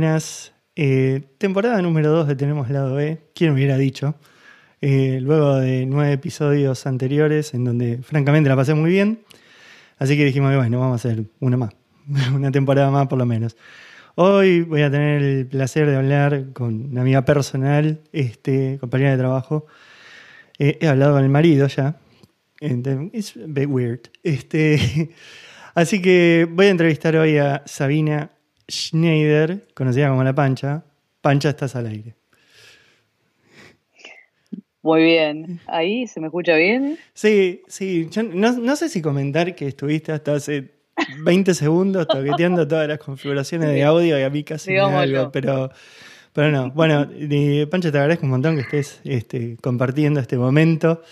Buenas. Eh, temporada número 2 de Tenemos Lado B. ¿Quién hubiera dicho? Eh, luego de nueve episodios anteriores en donde francamente la pasé muy bien. Así que dijimos, bueno, vamos a hacer una más. una temporada más por lo menos. Hoy voy a tener el placer de hablar con una amiga personal, este, compañera de trabajo. Eh, he hablado con el marido ya. Es a bit weird. Este, así que voy a entrevistar hoy a Sabina Schneider, conocida como La Pancha. Pancha, estás al aire. Muy bien. ¿Ahí se me escucha bien? Sí, sí. no, sé si comentar que estuviste hasta hace 20 segundos toqueteando todas las configuraciones de audio y a mí casi me algo, pero, pero no. Bueno, Pancha, te agradezco un montón que estés este, compartiendo este momento.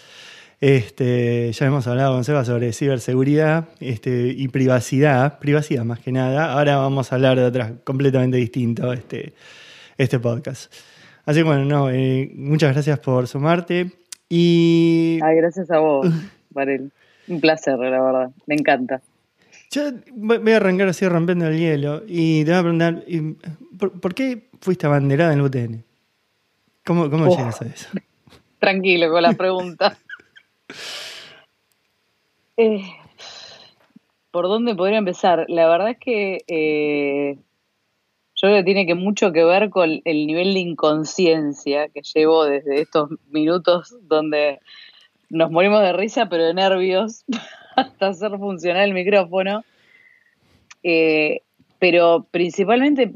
Este, ya hemos hablado con Seba sobre ciberseguridad este, y privacidad, privacidad más que nada. Ahora vamos a hablar de otras completamente distinto este, este podcast. Así que bueno, no, eh, muchas gracias por sumarte. Y. Ay, gracias a vos, Varel. Un placer, la verdad. Me encanta. Yo voy a arrancar así rompiendo el hielo y te voy a preguntar, ¿por, qué fuiste abanderada en el UTN? ¿Cómo, cómo llegas a eso? Tranquilo con la pregunta. Eh, ¿Por dónde podría empezar? La verdad es que eh, yo creo que tiene que mucho que ver con el nivel de inconsciencia que llevo desde estos minutos donde nos morimos de risa, pero de nervios, hasta hacer funcionar el micrófono. Eh, pero principalmente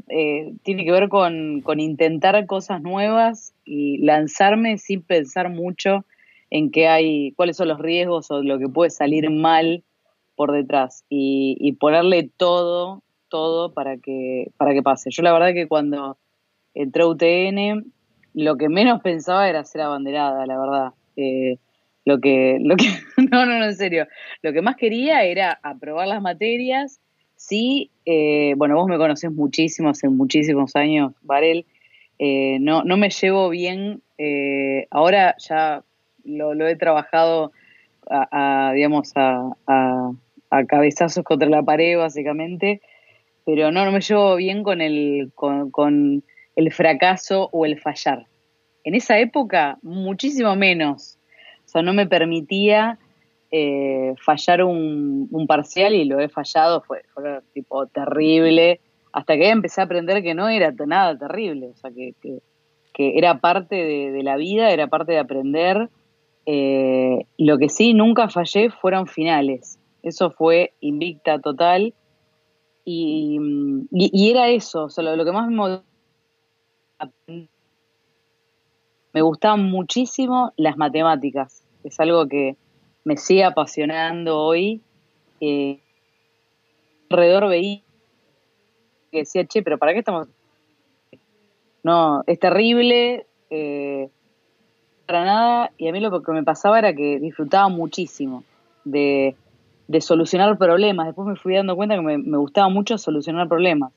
tiene que ver con, con, intentar cosas nuevas y lanzarme sin pensar mucho en qué hay, cuáles son los riesgos o lo que puede salir mal por detrás y, ponerle todo, todo para que, para que pase. Yo la verdad que cuando entré a UTN, lo que menos pensaba era ser abanderada, la verdad. Eh, lo que, lo que, no, no, no, en serio. Lo que más quería era aprobar las materias. Sí, eh, bueno, vos me conocés muchísimo, hace muchísimos años, Varel. Eh, no, no me llevo bien. ahora ya lo, he trabajado a, digamos, a, cabezazos contra la pared, básicamente, pero no, no me llevo bien con el, con, el fracaso o el fallar. En esa época, muchísimo menos. O sea, no me permitía eh, fallar un, parcial y lo he fallado, fue, tipo terrible, hasta que empecé a aprender que no era nada terrible, o sea, que, que, era parte de, la vida, era parte de aprender eh, lo que sí nunca fallé fueron finales. Eso fue invicta total. Y, era eso, lo, que más me me gustaban muchísimo las matemáticas. Es algo que me sigue apasionando hoy. Eh, alrededor veía que decía, che, pero ¿para qué estamos? No, es terrible. Eh, nada y a mí lo que me pasaba era que disfrutaba muchísimo de, solucionar problemas. Después me fui dando cuenta que me, gustaba mucho solucionar problemas.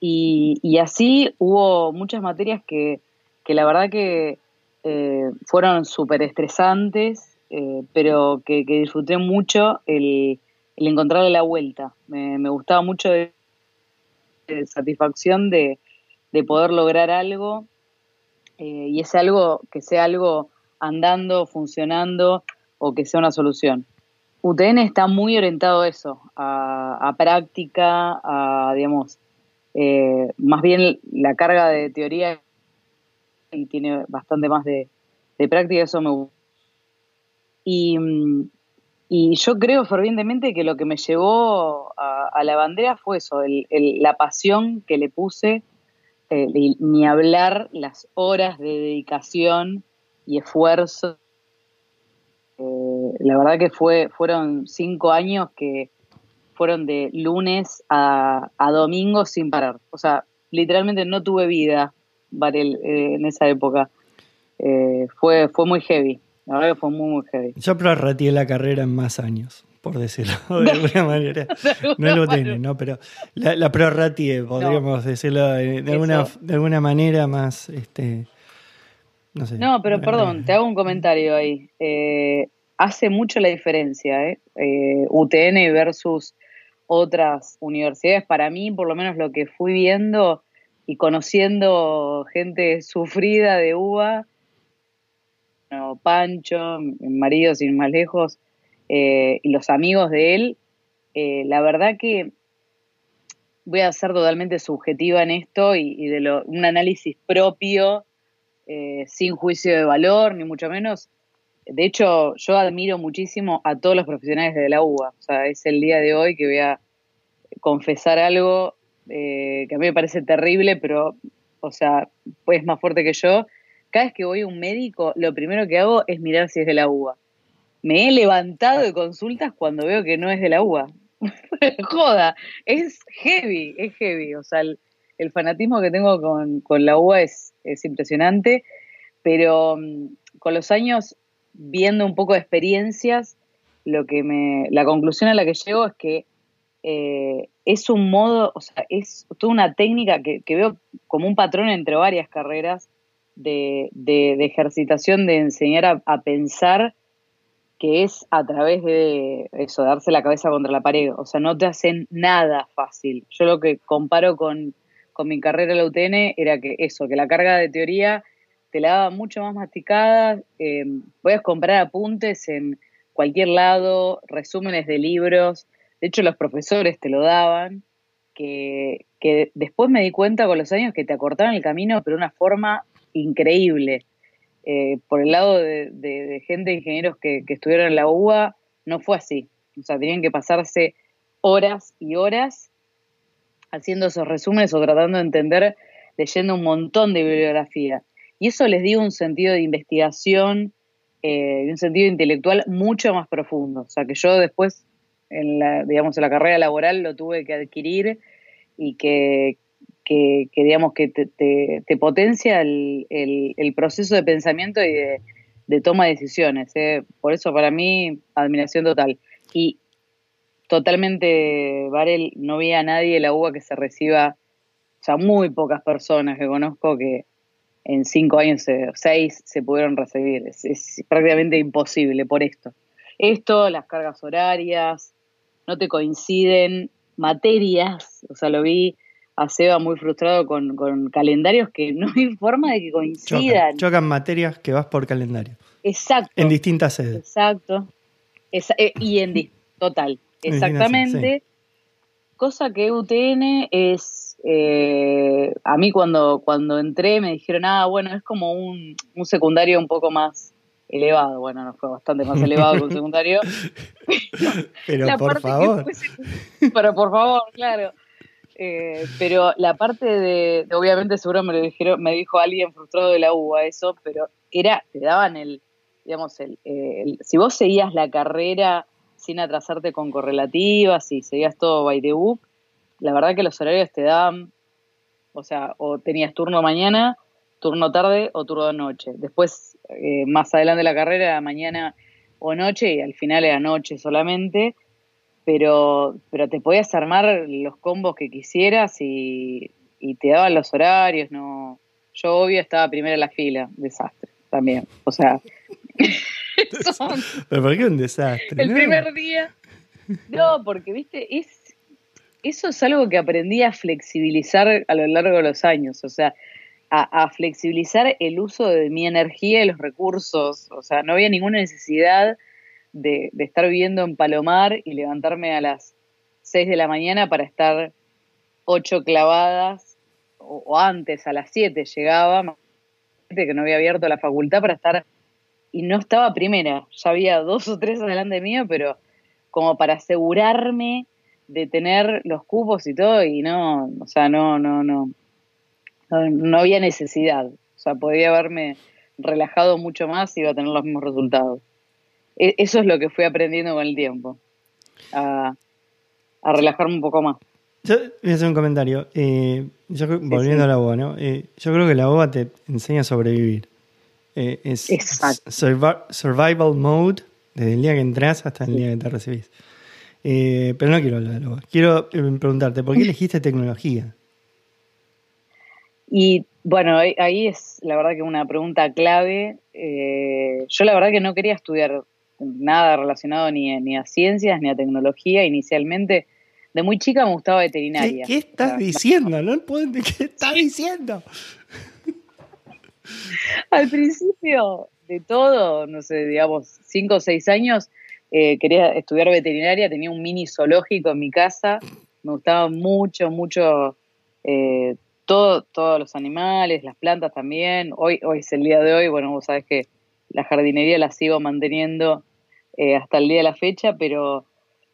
Y, así hubo muchas materias que, la verdad que eh, fueron súper estresantes, eh, pero que, disfruté mucho el, encontrarle la vuelta. Me, gustaba mucho de, satisfacción de poder lograr algo eh, y es algo que sea algo andando, funcionando o que sea una solución. UTN está muy orientado a eso, a, práctica, a, digamos, eh, más bien la carga de teoría y tiene bastante más de, práctica, eso me gusta. Y, yo creo fervientemente que lo que me llevó a, la bandera fue eso, la pasión que le puse eh, ni hablar las horas de dedicación y esfuerzo. Eh, la verdad que fue, fueron cinco años que fueron de lunes a, domingo sin parar. O sea, literalmente no tuve vida, eh, en esa época. fue, fue muy heavy. La verdad que fue muy, muy heavy. Yo prorrateé la carrera en más años por decirlo de alguna manera. No lo tiene, ¿no? Pero la, la prorratie, podríamos decirlo de, alguna, de alguna manera más, este, no sé. No, pero perdón, te hago un comentario ahí. Eh, hace mucho la diferencia, ¿eh? ¿eh? UTN versus otras universidades. Para mí, por lo menos lo que fui viendo, y conociendo gente sufrida de uva, Pancho, mi marido sin más lejos, eh, y los amigos de él, eh, la verdad que voy a ser totalmente subjetiva en esto y, de un análisis propio, eh, sin juicio de valor, ni mucho menos. De hecho, yo admiro muchísimo a todos los profesionales de la UBA. O sea, es el día de hoy que voy a confesar algo que a mí me parece terrible, pero, o sea, pues más fuerte que yo. Cada vez que voy a un médico, lo primero que hago es mirar si es de la UBA me he levantado de consultas cuando veo que no es de la UBA. Joda, es heavy, es heavy. O sea, el, fanatismo que tengo con, la UBA es, impresionante, pero mm, con los años, viendo un poco de experiencias, lo que me, la conclusión a la que llego es que eh, es un modo, o sea, es toda una técnica que, veo como un patrón entre varias carreras de, ejercitación, de enseñar a pensar que es a través de eso, darse la cabeza contra la pared. O sea, no te hacen nada fácil. Yo lo que comparo con, mi carrera en la UTN era que eso, que la carga de teoría te la daba mucho más masticada. Eh, puedes comprar apuntes en cualquier lado, resúmenes de libros. De hecho, los profesores te lo daban. Que, que después me di cuenta con los años que te acortaban el camino, pero de una forma increíble. Eh, por el lado de, gente, de ingenieros que, estuvieron en la UBA, no fue así. O sea, tenían que pasarse horas y horas haciendo esos resúmenes o tratando de entender, leyendo un montón de bibliografía. Y eso les dio un sentido de investigación eh, un sentido intelectual mucho más profundo. O sea, que yo después, en la, digamos, en la carrera laboral lo tuve que adquirir y que, que, digamos que te, potencia el, proceso de pensamiento y de, toma de decisiones. ¿eh? Por eso para mí, admiración total. Y totalmente, Varel, no vi a nadie de la UBA que se reciba, o sea, muy pocas personas que conozco que en cinco años o seis se pudieron recibir. Es, es prácticamente imposible por esto. Esto, las cargas horarias, no te coinciden, materias, o sea, lo vi a Seba muy frustrado con, calendarios que no hay forma de que coincidan. Chocan, materias que vas por calendario. Exacto. En distintas sedes. Exacto. Eh, y en total. Exactamente. Cosa que UTN es. Eh, a mí cuando, cuando entré me dijeron, ah, bueno, es como un, secundario un poco más elevado. Bueno, no fue bastante más elevado que un secundario. pero por favor. pero por favor, claro. Eh, pero la parte de, obviamente seguro me lo dijeron, me dijo alguien frustrado de la UBA eso, pero era, te daban el, digamos, el, si vos seguías la carrera sin atrasarte con correlativas y seguías todo by the book, la verdad que los horarios te daban, o sea, o tenías turno mañana, turno tarde o turno noche. Después, eh, más adelante de la carrera, era mañana o noche y al final era noche solamente pero, pero te podías armar los combos que quisieras y, te daban los horarios, no. Yo obvio estaba primero en la fila, desastre también. O sea, pero ¿por qué un desastre? El primer día. No, porque viste, es eso es algo que aprendí a flexibilizar a lo largo de los años, o sea, a, a, flexibilizar el uso de mi energía y los recursos, o sea, no había ninguna necesidad de, estar viviendo en Palomar y levantarme a las 6 de la mañana para estar 8 clavadas, o, antes, a las 7 llegaba, que no había abierto la facultad para estar, y no estaba primera, ya había dos o tres adelante mío, pero como para asegurarme de tener los cupos y todo, y no, o sea, no, no, no, no, no había necesidad, o sea, podía haberme relajado mucho más y iba a tener los mismos resultados. E, eso es lo que fui aprendiendo con el tiempo, a, relajarme un poco más. Yo voy a hacer un comentario. Eh, volviendo a la boba, ¿no? Eh, yo creo que la boba te enseña a sobrevivir. Eh, es survival mode desde el día que entras hasta el día que te recibís. pero no quiero hablar de la boba. Quiero preguntarte, ¿por qué elegiste tecnología? Y bueno, ahí es la verdad que una pregunta clave. yo la verdad que no quería estudiar nada relacionado ni, ni a ciencias ni a tecnología inicialmente. de muy chica me gustaba veterinaria. ¿Qué, estás diciendo? No ¿Qué estás diciendo? Al principio de todo, no sé, digamos, cinco o seis años, eh, quería estudiar veterinaria, tenía un mini zoológico en mi casa, me gustaba mucho, mucho eh, todo, todos los animales, las plantas también. Hoy, hoy es el día de hoy, bueno, vos sabés que la jardinería la sigo manteniendo eh, hasta el día de la fecha, pero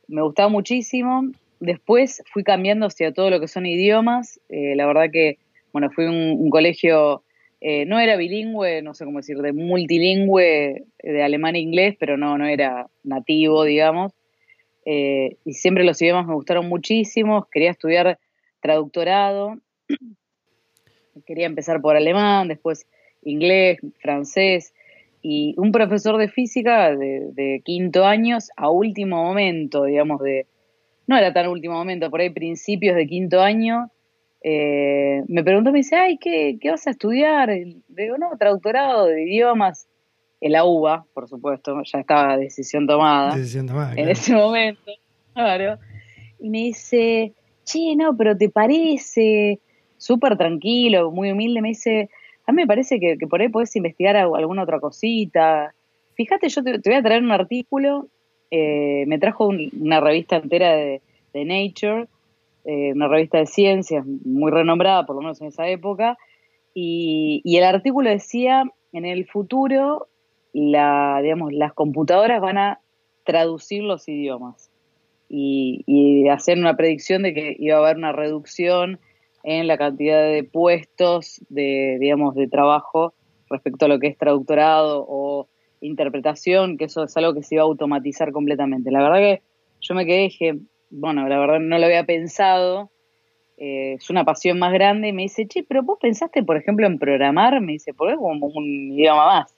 me gustaba muchísimo. Después fui cambiando hacia todo lo que son idiomas. la verdad que, bueno, fui a un colegio eh, no era bilingüe, no sé cómo decir, de multilingüe, de alemán e inglés, pero no, no era nativo, digamos. Eh, y siempre los idiomas me gustaron muchísimo. Quería estudiar traductorado. Quería empezar por alemán, después inglés, francés. Y un profesor de física de, de quinto años, a último momento, digamos, de. No era tan último momento, por ahí principios de quinto año, eh, me preguntó, me dice, ay, ¿qué, vas a estudiar? digo, no, traductorado de idiomas. En la UBA, por supuesto, ya estaba decisión tomada. Decisión tomada. En ese momento, claro. Y me dice, che, no, pero te parece, súper tranquilo, muy humilde, me dice, a mí me parece que, por ahí podés investigar alguna otra cosita. Fíjate, yo te, voy a traer un artículo, eh, me trajo una revista entera de, de Nature, eh, una revista de ciencias muy renombrada, por lo menos en esa época, y, el artículo decía, en el futuro, la, digamos, las computadoras van a traducir los idiomas y, y hacer una predicción de que iba a haber una reducción en la cantidad de puestos de, digamos, de trabajo respecto a lo que es traductorado o interpretación, que eso es algo que se iba a automatizar completamente. La verdad que yo me quedé dije, bueno, la verdad no lo había pensado, eh, es una pasión más grande, y me dice, che, pero vos pensaste, por ejemplo, en programar, me dice, por como un idioma más.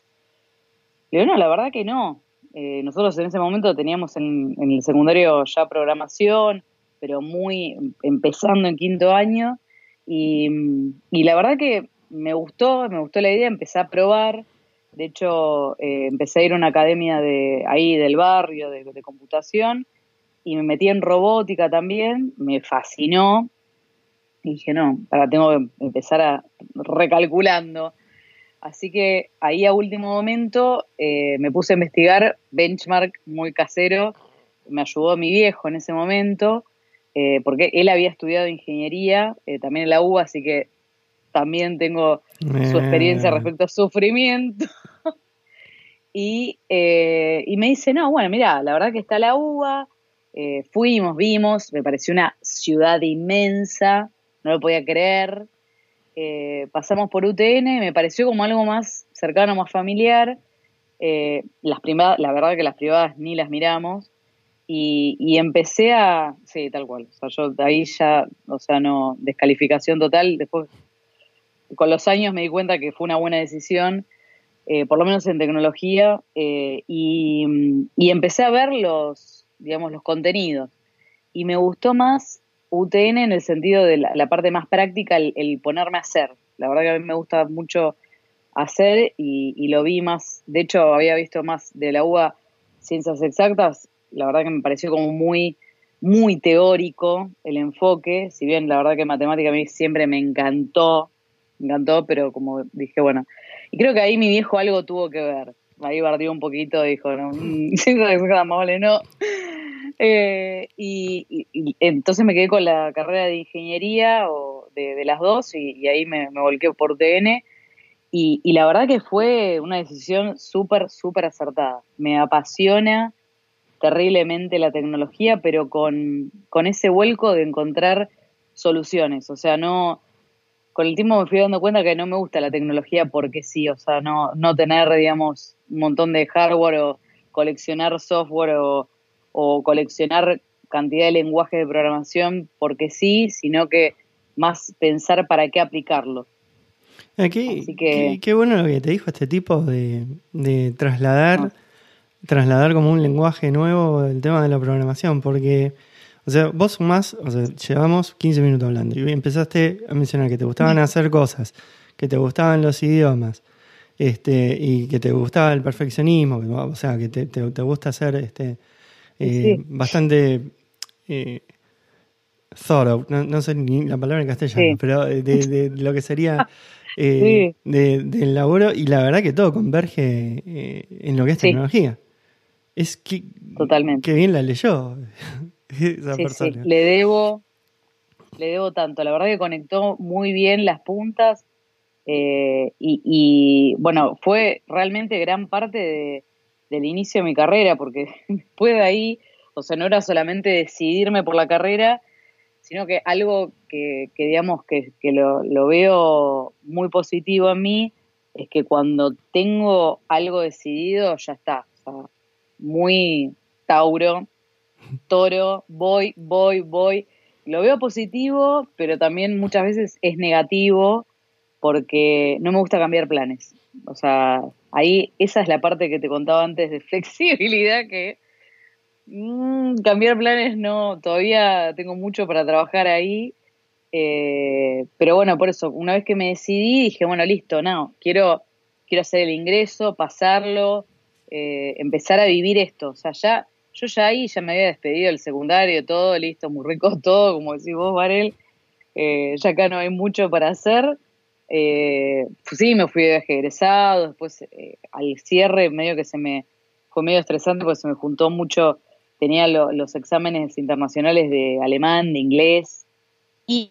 Le digo, no, la verdad que no. Eh, nosotros en ese momento teníamos en, el secundario ya programación, pero muy empezando en quinto año, y, la verdad que me gustó, me gustó la idea, empecé a probar. De hecho, eh, empecé a ir a una academia de ahí del barrio de, computación y me metí en robótica también, me fascinó. Y dije, no, ahora tengo que empezar a recalculando. Así que ahí a último momento eh, me puse a investigar benchmark muy casero. Me ayudó mi viejo en ese momento, eh, porque él había estudiado ingeniería eh, también en la UBA, así que también tengo su experiencia respecto a sufrimiento. y, y me dice, no, bueno, mira, la verdad que está la UBA, eh, fuimos, vimos, me pareció una ciudad inmensa, no lo podía creer. Eh, pasamos por UTN, me pareció como algo más cercano, más familiar. Eh, las privadas, la verdad que las privadas ni las miramos. Y, empecé a, sí, tal cual. O sea, yo ahí ya, o sea, no, descalificación total. Después, con los años me di cuenta que fue una buena decisión, por lo menos en tecnología, y, y empecé a ver los, digamos, los contenidos. Y me gustó más UTN en el sentido de la, parte más práctica, el, ponerme a hacer. La verdad que a mí me gusta mucho hacer y, lo vi más, de hecho había visto más de la UA Ciencias Exactas, la verdad que me pareció como muy, muy teórico el enfoque, si bien la verdad que matemática a mí siempre me encantó, me encantó, pero como dije, bueno, y creo que ahí mi viejo algo tuvo que ver, ahí bardió un poquito, dijo, no, Exactas, no, eh, y, entonces me quedé con la carrera de ingeniería o de, las dos y, ahí me, volqué por TN. Y, la verdad que fue una decisión súper, súper acertada. Me apasiona terriblemente la tecnología, pero con, con ese vuelco de encontrar soluciones. O sea, no, con el tiempo me fui dando cuenta que no me gusta la tecnología porque sí, o sea, no, no tener, digamos, un montón de hardware o coleccionar software o, o coleccionar cantidad de lenguaje de programación porque sí, sino que más pensar para qué aplicarlo. Aquí, ah, qué, bueno lo que te dijo este tipo de, trasladar, ah. Trasladar como un lenguaje nuevo el tema de la programación, porque, o sea, vos más, o sea, llevamos 15 minutos hablando y empezaste a mencionar que te gustaban hacer cosas, que te gustaban los idiomas, este, y que te gustaba el perfeccionismo, o sea, que te, te gusta hacer este, eh, bastante, eh, thought no, sé ni la palabra en castellano, pero de, lo que sería eh, del laburo y la verdad que todo converge eh, en lo que es tecnología. Es que, Totalmente. que bien la leyó esa persona. Le debo, le debo tanto. La verdad que conectó muy bien las puntas eh, y, bueno, fue realmente gran parte del inicio de mi carrera porque después de ahí, o sea, no era solamente decidirme por la carrera, sino que algo que, digamos que, lo, veo muy positivo en mí es que cuando tengo algo decidido ya está, o sea, muy Tauro, Toro, voy, voy, voy. Lo veo positivo, pero también muchas veces es negativo porque no me gusta cambiar planes. O sea, ahí esa es la parte que te contaba antes de flexibilidad que Mm, cambiar planes no, todavía tengo mucho para trabajar ahí. Eh, pero bueno, por eso, una vez que me decidí, dije, bueno, listo, no, quiero, quiero hacer el ingreso, pasarlo, eh, empezar a vivir esto. O sea, ya, yo ya ahí ya me había despedido del secundario, todo, listo, muy rico todo, como decís vos, Varel. Eh, ya acá no hay mucho para hacer. pues sí, me fui de viaje egresado, después al cierre medio que se me fue medio estresante porque se me juntó mucho tenía los exámenes internacionales de alemán, de inglés y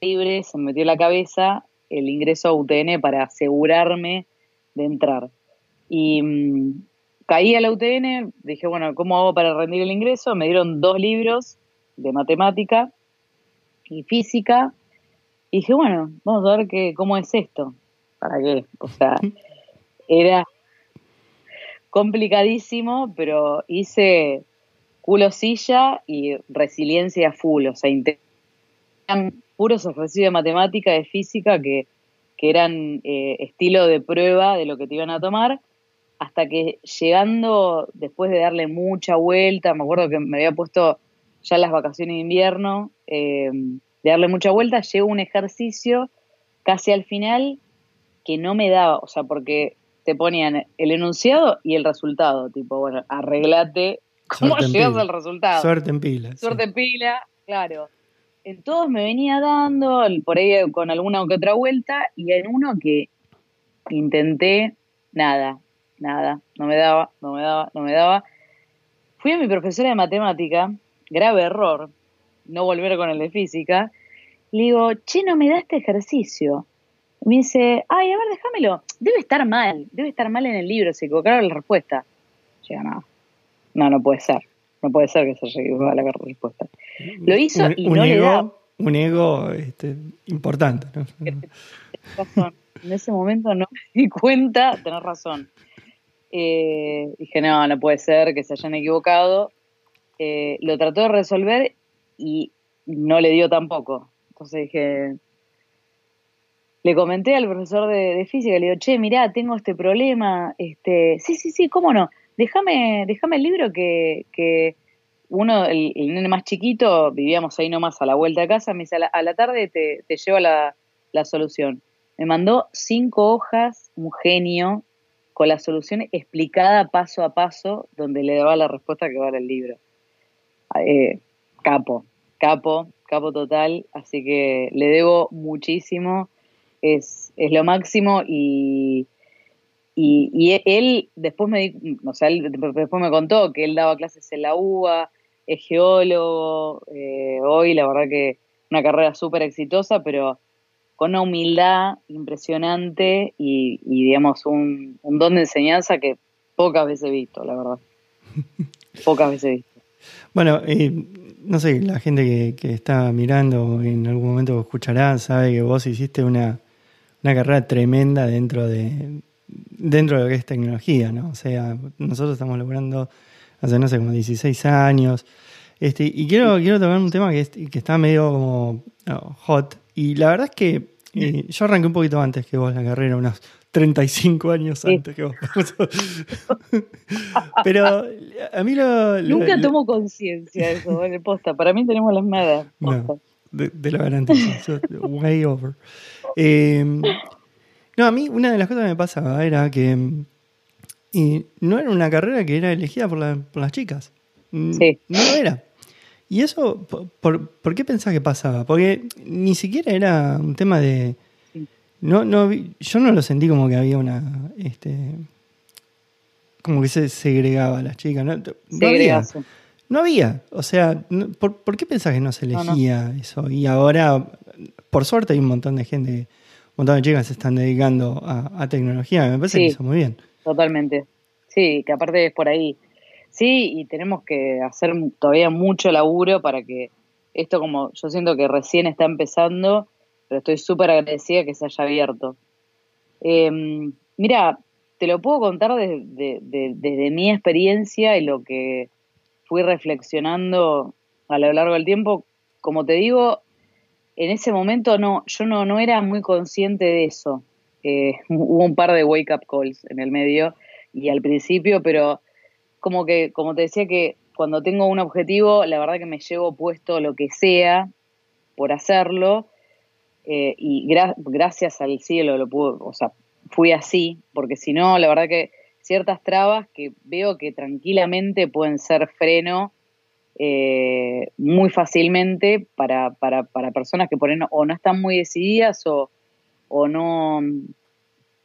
libre, se me metió la cabeza el ingreso a UTN para asegurarme de entrar. Y mm, caí a la UTN, dije, bueno, ¿cómo hago para rendir el ingreso? Me dieron dos libros de matemática y física. Y dije, bueno, vamos a ver qué, cómo es esto. ¿Para qué? O sea, era complicadísimo, pero hice culo silla y resiliencia full, o sea, eran puros ejercicios de matemática, de física, que, eran eh, estilo de prueba de lo que te iban a tomar, hasta que llegando, después de darle mucha vuelta, me acuerdo que me había puesto ya las vacaciones de invierno, eh, de darle mucha vuelta, llegó un ejercicio casi al final que no me daba, o sea, porque te ponían el enunciado y el resultado, tipo, bueno, arreglate cómo llegas al resultado. Suerte en pila. Suerte en pila, claro. En todos me venía dando, por ahí con alguna o que otra vuelta, y en uno que intenté, nada, nada, no me daba, no me daba, no me daba. Fui a mi profesora de matemática, grave error, no volver con el de física, le digo, che, no me da este ejercicio me dice, ay, a ver, déjamelo. Debe estar mal, debe estar mal en el libro, se equivocaron la respuesta. Llega, no, no, no puede ser. No puede ser que se haya equivocado la respuesta. Lo hizo y no le da. Un ego este, importante. ¿no? razón. En ese momento no me di cuenta, tenés razón. Eh, dije, no, no puede ser que se hayan equivocado. Eh, lo trató de resolver y no le dio tampoco. Entonces dije, le comenté al profesor de, física, le digo, che, mirá, tengo este problema, este, sí, sí, sí, cómo no, déjame, déjame el libro que, que uno, el, nene más chiquito, vivíamos ahí nomás a la vuelta de casa, me dice, a la, tarde te, te llevo la, la solución. Me mandó cinco hojas, un genio, con la solución explicada paso a paso, donde le daba la respuesta que va el libro. Eh, capo, capo, capo total, así que le debo muchísimo es, es lo máximo y, y, él después me, o sea, después me contó que él daba clases en la UBA, es geólogo, eh, hoy la verdad que una carrera súper exitosa, pero con una humildad impresionante y, digamos un, un, don de enseñanza que pocas veces he visto, la verdad. pocas veces he visto. Bueno, eh, no sé, la gente que, que, está mirando en algún momento escuchará, sabe que vos hiciste una, una carrera tremenda dentro de, dentro de lo que es tecnología, ¿no? O sea, nosotros estamos logrando hace, no sé, como 16 años. Este, y quiero, quiero tocar un tema que, que está medio como hot. Y la verdad es que eh, yo arranqué un poquito antes que vos la carrera, unos 35 años antes que vos. Pero a mí lo. Nunca tomo conciencia de eso, ¿vale? Posta. Para mí tenemos las madas. No, de, de la garantía. way over. Em, no, a mí una de las cosas que me pasaba era que y no era una carrera que era elegida por, las chicas. Sí. No lo era. ¿Y eso, por, por, qué pensás que pasaba? Porque ni siquiera era un tema de... No, no, yo no lo sentí como que había una... Este, como que se segregaba a las chicas. No, no había, no había. O sea, ¿por, qué pensás que no se elegía eso? Y ahora, por suerte, hay un montón de gente, un montón de chicas se están dedicando a, tecnología. Me parece que eso muy bien. Totalmente. Sí, que aparte es por ahí Sí, y tenemos que hacer todavía mucho laburo para que esto como yo siento que recién está empezando, pero estoy súper agradecida que se haya abierto. Em, mira, te lo puedo contar desde, mi experiencia y lo que fui reflexionando a lo largo del tiempo. Como te digo, en ese momento no, yo no, no era muy consciente de eso. Eh, hubo un par de wake up calls en el medio y al principio, pero como que, como te decía, que cuando tengo un objetivo, la verdad que me llevo puesto lo que sea por hacerlo. Eh, y gracias al cielo lo pude, o sea, fui así, porque si no, la verdad que ciertas trabas que veo que tranquilamente pueden ser freno eh, muy fácilmente para, para, para, personas que por o no están muy decididas o, o no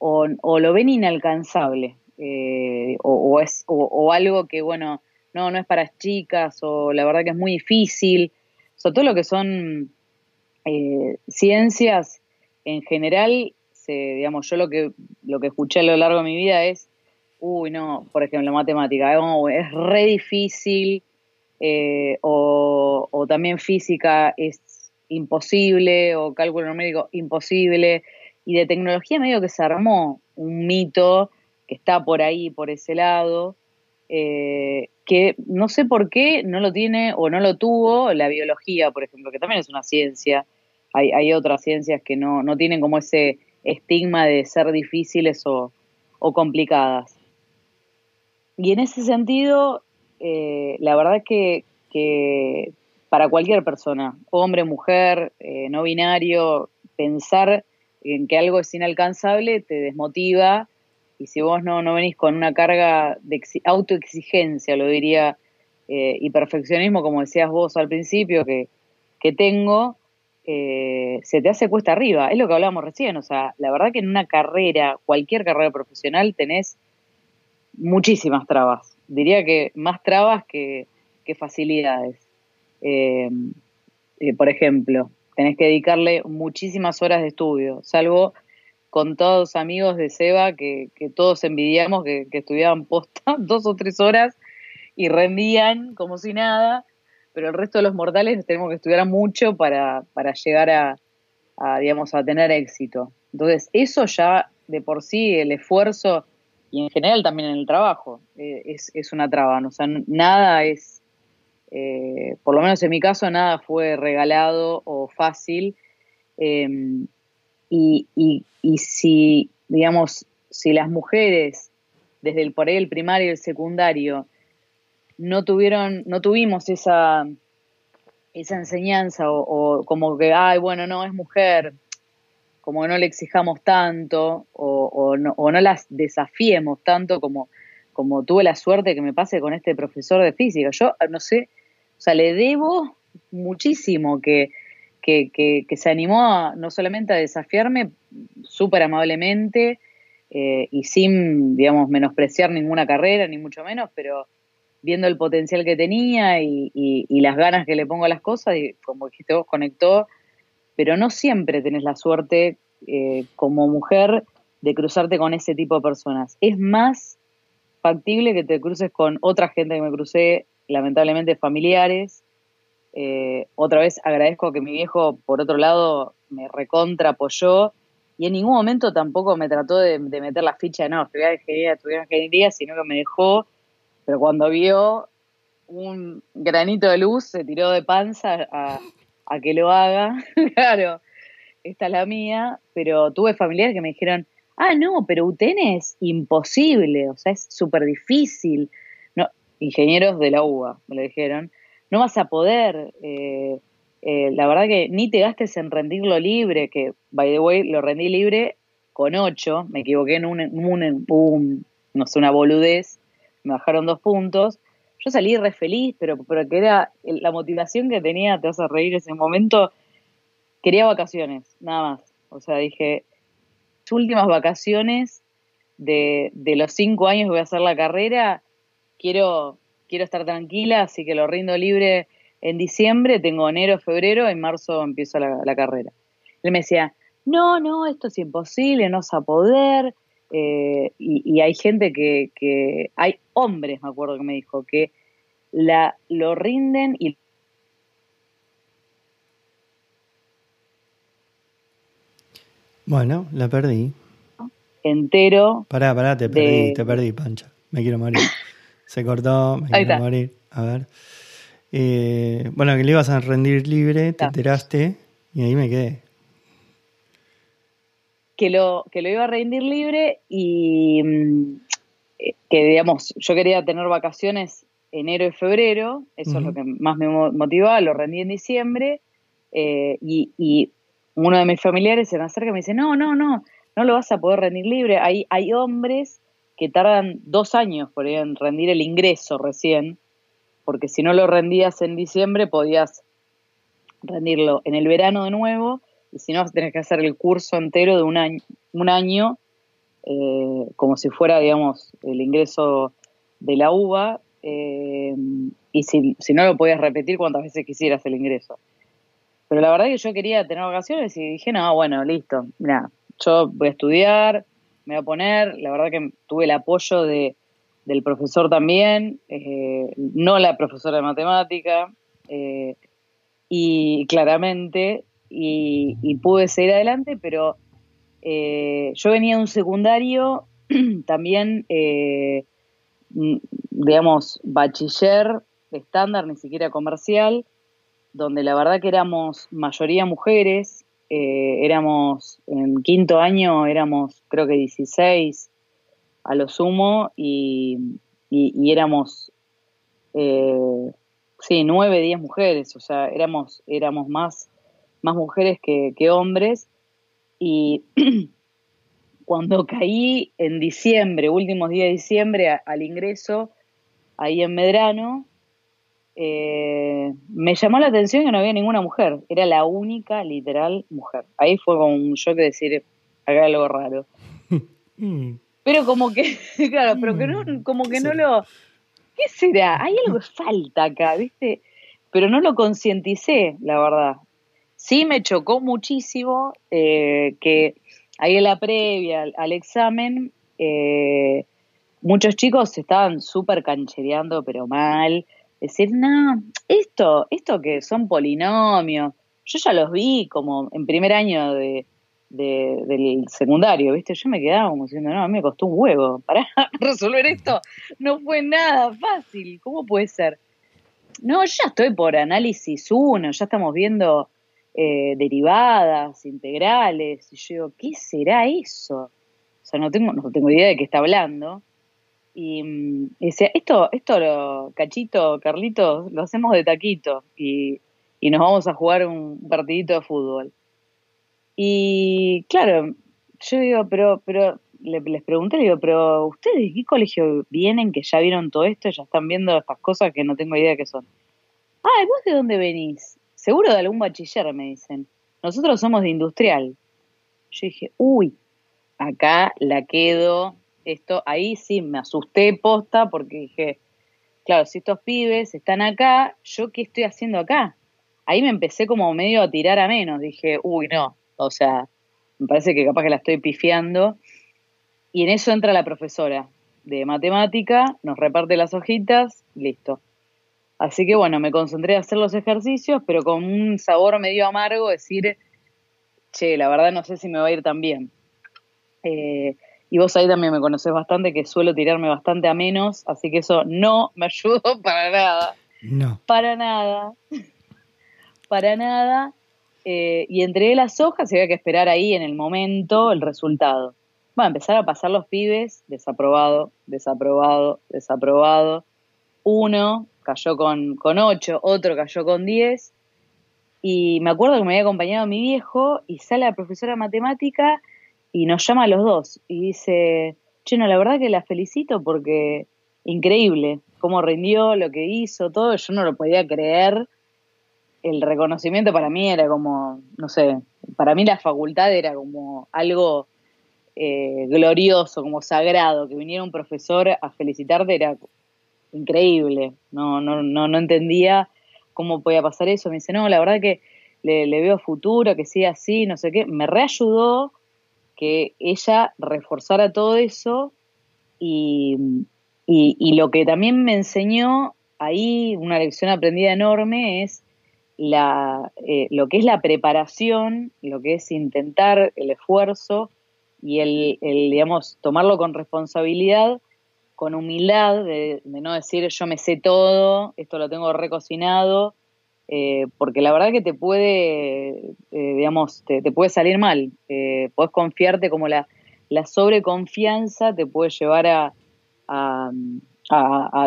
o, lo ven inalcanzable. Eh, o, es, o, algo que, bueno, no, no es para chicas, o la verdad que es muy difícil. Sobre todo lo que son eh, ciencias en general, se, digamos, yo lo que, lo que escuché a lo largo de mi vida es, uy, no, por ejemplo, matemática, es re difícil, eh, o, o también física es imposible, o cálculo numérico imposible, y de tecnología medio que se armó un mito que está por ahí, por ese lado, eh, que no sé por qué no lo tiene o no lo tuvo la biología, por ejemplo, que también es una ciencia. Hay, otras ciencias que no, tienen como ese estigma de ser difíciles o, complicadas. Y en ese sentido, eh, la verdad es que, que, para cualquier persona, hombre, mujer, eh, no binario, pensar en que algo es inalcanzable te desmotiva y si vos no, no venís con una carga de autoexigencia, lo diría, eh, y perfeccionismo, como decías vos al principio, que, tengo, eh, se te hace cuesta arriba. Es lo que hablábamos recién, o sea, la verdad que en una carrera, cualquier carrera profesional, tenés muchísimas trabas. Diría que más trabas que, facilidades. Eh, por ejemplo, tenés que dedicarle muchísimas horas de estudio, salvo con todos amigos de Seba que, todos envidiamos que, estudiaban posta dos o tres horas y rendían como si nada, pero el resto de los mortales tenemos que estudiar mucho para, llegar a, digamos, a tener éxito. Entonces, eso ya de por sí, el esfuerzo y en general también en el trabajo, eh, es, una traba, o sea, nada es, eh, por lo menos en mi caso, nada fue regalado o fácil. Em, y, y, si, digamos, si las mujeres, desde el por ahí el primario y el secundario, no tuvieron, no tuvimos esa, esa enseñanza o, como que, ay, bueno, no, es mujer, como no le exijamos tanto o, no, o no las desafiemos tanto como, como tuve la suerte que me pase con este profesor de física. Yo, no sé, o sea, le debo muchísimo que, que, se animó no solamente a desafiarme súper amablemente eh, y sin, digamos, menospreciar ninguna carrera, ni mucho menos, pero viendo el potencial que tenía y, las ganas que le pongo a las cosas, y como dijiste vos, conectó, pero no siempre tenés la suerte eh, como mujer de cruzarte con ese tipo de personas. Es más factible que te cruces con otra gente que me crucé, lamentablemente familiares, eh, otra vez agradezco que mi viejo, por otro lado, me recontra apoyó y en ningún momento tampoco me trató de, meter la ficha de no, estudiar ingeniería, estudiar ingeniería, sino que me dejó, pero cuando vio un granito de luz se tiró de panza a, que lo haga. claro, esta es la mía, pero tuve familiares que me dijeron, ah, no, pero UTN es imposible, o sea, es súper difícil. No, ingenieros de la UBA, me lo dijeron no vas a poder. Eh, eh, la verdad que ni te gastes en rendirlo libre, que, by the way, lo rendí libre con 8, me equivoqué en un, no sé, una boludez, me bajaron dos puntos, yo salí re feliz, pero, pero que era la motivación que tenía, te a reír ese momento, quería vacaciones, nada más. O sea, dije, últimas vacaciones de, de los cinco años que voy a hacer la carrera, quiero, quiero estar tranquila, así que lo rindo libre en diciembre, tengo enero, febrero, en marzo empiezo la, carrera. Él me decía, no, no, esto es imposible, no vas a poder. Eh, y, hay gente que, que, hay hombres, me acuerdo que me dijo, que la, lo rinden y... Bueno, la perdí. Entero. Pará, pará, te perdí, te perdí, Pancha. Me quiero morir. Se cortó, me quiero morir. A ver. Eh, bueno, que le ibas a rendir libre, te enteraste y ahí me quedé. Que lo, que lo iba a rendir libre y mm, eh, que, digamos, yo quería tener vacaciones enero y febrero, eso es lo que más me motivaba, lo rendí en diciembre eh, y, y, uno de mis familiares se me acerca y me dice, no, no, no, no lo vas a poder rendir libre. Hay, hay hombres que tardan dos años por en rendir el ingreso recién, porque si no lo rendías en diciembre podías rendirlo en el verano de nuevo, y si no tenés que hacer el curso entero de un año, un año eh, como si fuera, digamos, el ingreso de la UBA, eh, y si, no lo podías repetir cuantas veces quisieras el ingreso. Pero la verdad que yo quería tener vacaciones y dije, no, bueno, listo, mira, yo voy a estudiar, me voy a poner, la verdad que tuve el apoyo de, del profesor también, eh, no la profesora de matemática, eh, y claramente, y, pude seguir adelante, pero eh, yo venía de un secundario también, digamos, bachiller estándar, ni siquiera comercial, donde la verdad que éramos mayoría mujeres, eh, éramos en quinto año, éramos creo que 16 a lo sumo y, éramos, eh, sí, 9, 10 mujeres, o sea, éramos, éramos más, más mujeres que, hombres. Y cuando caí en diciembre, últimos días de diciembre, al ingreso, ahí en Medrano, eh, me llamó la atención que no había ninguna mujer. Era la única, literal, mujer. Ahí fue como un de decir, haga algo raro. Mm. pero como que, claro, pero que no, mm. como que no lo... ¿Qué será? Hay algo que falta acá, ¿viste? Pero no lo concienticé, la verdad. Sí me chocó muchísimo eh, que ahí en la previa al, examen, eh, muchos chicos estaban súper canchereando, pero mal decir, no, esto, esto que son polinomios, yo ya los vi como en primer año de, del secundario, ¿viste? Yo me quedaba como diciendo, no, a mí me costó un huevo, para resolver esto no fue nada fácil, ¿cómo puede ser? No, ya estoy por análisis 1, ya estamos viendo eh, derivadas, integrales, y yo digo, ¿qué será eso? O sea, no tengo, no tengo idea de qué está hablando. Y, mm, decía, esto, esto lo, Cachito, Carlito, lo hacemos de taquito y, y nos vamos a jugar un partidito de fútbol. Y claro, yo digo, pero, pero les pregunté, digo, pero ¿ustedes de qué colegio vienen que ya vieron todo esto, ya están viendo estas cosas que no tengo idea qué son? Ah, ¿y vos de dónde venís? Seguro de algún bachiller, me dicen. Nosotros somos de industrial. Yo dije, uy, acá la quedo esto, ahí sí me asusté posta porque dije, claro, si estos pibes están acá, ¿yo qué estoy haciendo acá? Ahí me empecé como medio a tirar a menos, dije, uy, no, o sea, me parece que capaz que la estoy pifiando. Y en eso entra la profesora de matemática, nos reparte las hojitas, listo. Así que bueno, me concentré a hacer los ejercicios, pero con un sabor medio amargo, decir, che, la verdad no sé si me va a ir tan bien. Eh, y vos ahí también me conocés bastante, que suelo tirarme bastante a menos, así que eso no me ayudó para nada. No. Para nada. para nada. Eh, y entregué las hojas y había que esperar ahí en el momento el resultado. Bueno, empezar a pasar los pibes, desaprobado, desaprobado, desaprobado. Uno cayó con, con ocho, otro cayó con diez. Y me acuerdo que me había acompañado mi viejo y sale la profesora de matemática y nos llama a los dos y dice, che, no, la verdad que la felicito porque increíble. cómo rindió, lo que hizo, todo, yo no lo podía creer. El reconocimiento para mí era como, no sé, para mí la facultad era como algo eh, glorioso, como sagrado, que viniera un profesor a felicitarte era increíble. No, no, no, no entendía cómo podía pasar eso. Me dice, no, la verdad que le, veo futuro, que siga así, no sé qué. Me reayudó que ella reforzara todo eso y, y, lo que también me enseñó ahí, una lección aprendida enorme, es la, eh, lo que es la preparación, lo que es intentar el esfuerzo y el, el digamos, tomarlo con responsabilidad, con humildad, de, no decir yo me sé todo, esto lo tengo recocinado, eh, porque la verdad que te puede, eh, digamos, te, puede salir mal. Eh, puedes confiarte como la, la sobreconfianza te puede llevar a, a,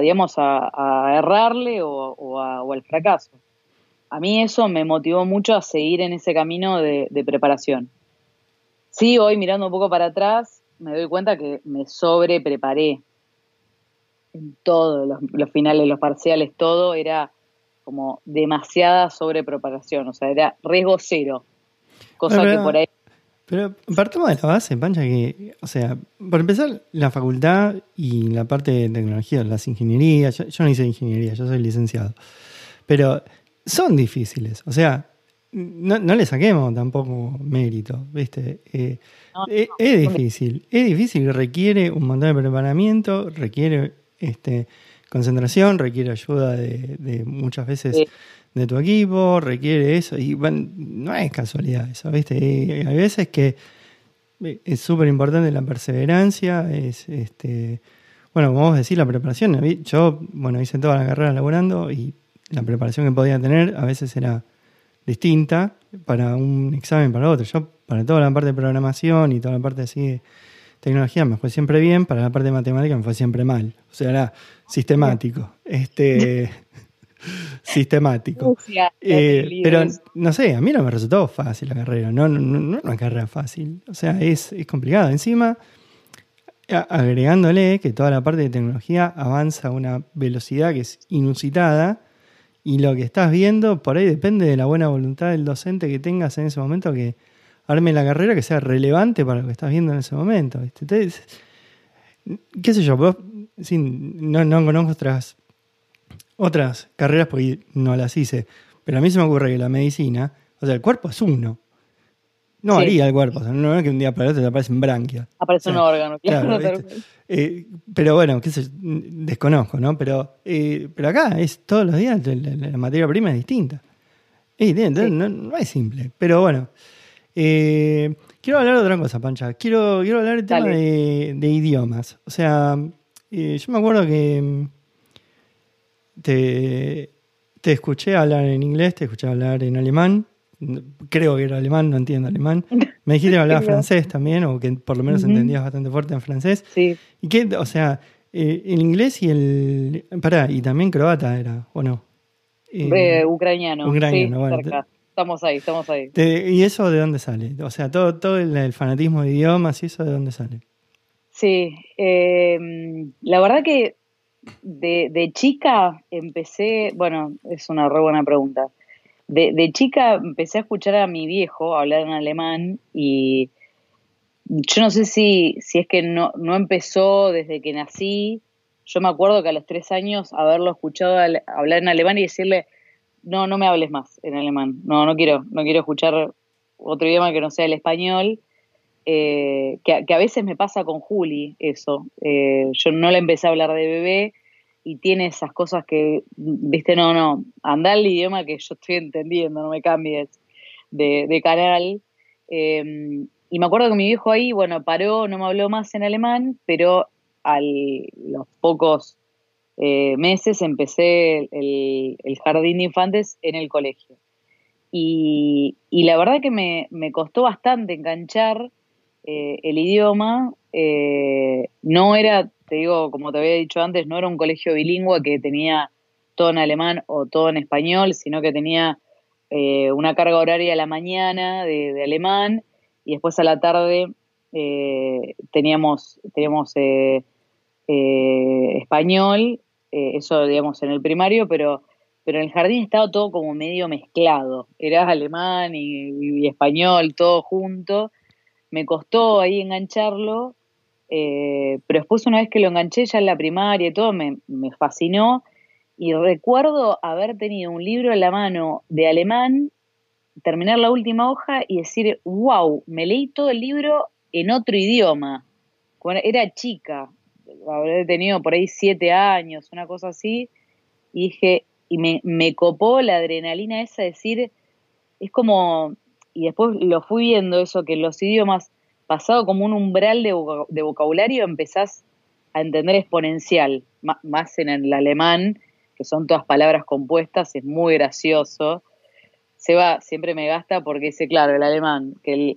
digamos, a, errarle o, al fracaso. A mí eso me motivó mucho a seguir en ese camino de, preparación. Sí, hoy mirando un poco para atrás, me doy cuenta que me sobre preparé en todo, los, los finales, los parciales, todo era como demasiada sobrepropagación, o sea, era riesgo cero. Cosa que por ahí. Pero partimos de la base, Pancha, que, o sea, por empezar, la facultad y la parte de tecnología, las ingenierías, yo, no hice ingeniería, yo soy licenciado, pero son difíciles, o sea, no, le saquemos tampoco mérito, ¿viste? Eh, eh, es, difícil, es difícil, requiere un montón de preparamiento, requiere este, concentración, requiere ayuda de, muchas veces de tu equipo, requiere eso, y bueno, no es casualidad eso, ¿viste? hay veces que es súper importante la perseverancia, es este bueno, como vos decís, la preparación. Yo, bueno, hice toda la carrera laborando y la preparación que podía tener a veces era distinta para un examen para otro. Yo, para toda la parte de programación y toda la parte así de tecnología me fue siempre bien, para la parte de matemática me fue siempre mal. O sea, era sistemático. Este. sistemático. Eh, pero no sé, a mí no me resultó fácil la carrera, no, no, no una carrera fácil. O sea, es, es complicado. Encima, agregándole que toda la parte de tecnología avanza a una velocidad que es inusitada y lo que estás viendo por ahí depende de la buena voluntad del docente que tengas en ese momento que arme la carrera que sea relevante para lo que estás viendo en ese momento. ¿Qué sé yo? No, no conozco otras, otras carreras porque no las hice, pero a mí se me ocurre que la medicina, o sea, el cuerpo es uno. No haría el cuerpo, o sea, no es que un día para otro te aparecen branquias. Aparece un órgano, claro. Eh, pero bueno, qué sé, desconozco, ¿no? Pero, eh, pero acá es todos los días la, materia prima es distinta. no, es simple, pero bueno. Eh, quiero hablar de otra cosa, Pancha. Quiero, quiero hablar del tema de, idiomas. O sea, eh, yo me acuerdo que mm, te, te escuché hablar en inglés, te escuché hablar en alemán. Creo que era alemán, no entiendo alemán. Me dijiste que hablabas francés también, o que por lo menos entendías bastante fuerte en francés. Sí. ¿Y qué, o sea, eh, el inglés y el. Pará, y también croata era, ¿o no? Eh, ucraniano. Ucraniano, bueno. Estamos ahí, estamos ahí. ¿Y eso de dónde sale? O sea, todo, todo el, fanatismo de idiomas y eso de dónde sale. Sí, eh, la verdad que de, chica empecé, bueno, es una re buena pregunta. De, chica empecé a escuchar a mi viejo hablar en alemán y yo no sé si, si es que no, no empezó desde que nací. Yo me acuerdo que a los tres años haberlo escuchado hablar en alemán y decirle, no, no me hables más en alemán. No, no quiero, no quiero escuchar otro idioma que no sea el español. Eh, que, a veces me pasa con Juli eso. Eh, yo no le empecé a hablar de bebé y tiene esas cosas que, viste, no, no, anda el idioma que yo estoy entendiendo, no me cambies de, canal. Em, y me acuerdo que mi viejo ahí, bueno, paró, no me habló más en alemán, pero a los pocos eh, meses empecé el, jardín de infantes en el colegio. Y, la verdad que me, costó bastante enganchar eh, el idioma. Eh, no era, te digo, como te había dicho antes, no era un colegio bilingüe que tenía todo en alemán o todo en español, sino que tenía una carga horaria a la mañana de, alemán y después a la tarde teníamos, teníamos español eh, eso digamos en el primario, pero, pero en el jardín estaba todo como medio mezclado, era alemán y, español, todo junto, me costó ahí engancharlo, eh, pero después una vez que lo enganché ya en la primaria y todo, me, me fascinó y recuerdo haber tenido un libro en la mano de alemán, terminar la última hoja y decir, wow, me leí todo el libro en otro idioma. era chica, habré tenido por ahí siete años, una cosa así, y dije, y me, me copó la adrenalina esa de decir, es como, y después lo fui viendo eso, que los idiomas, pasado como un umbral de, vocabulario, empezás a entender exponencial, más en el alemán, que son todas palabras compuestas, es muy gracioso. Se va, siempre me gasta porque dice, claro, el alemán, que el,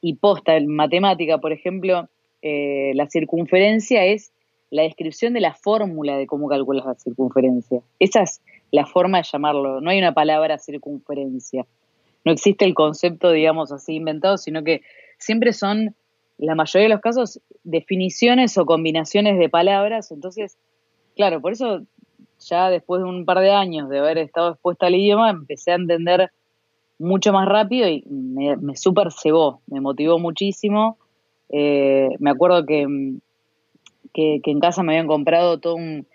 y posta, en matemática, por ejemplo, eh, la circunferencia es la descripción de la fórmula de cómo calculas la circunferencia. Esa es la forma de llamarlo. No hay una palabra circunferencia. No existe el concepto, digamos así, inventado, sino que siempre son, la mayoría de los casos, definiciones o combinaciones de palabras. Entonces, claro, por eso ya después de un par de años de haber estado expuesta al idioma, empecé a entender mucho más rápido y me, me super cebó, me motivó muchísimo. Eh, me acuerdo que, que, en casa me habían comprado todo un,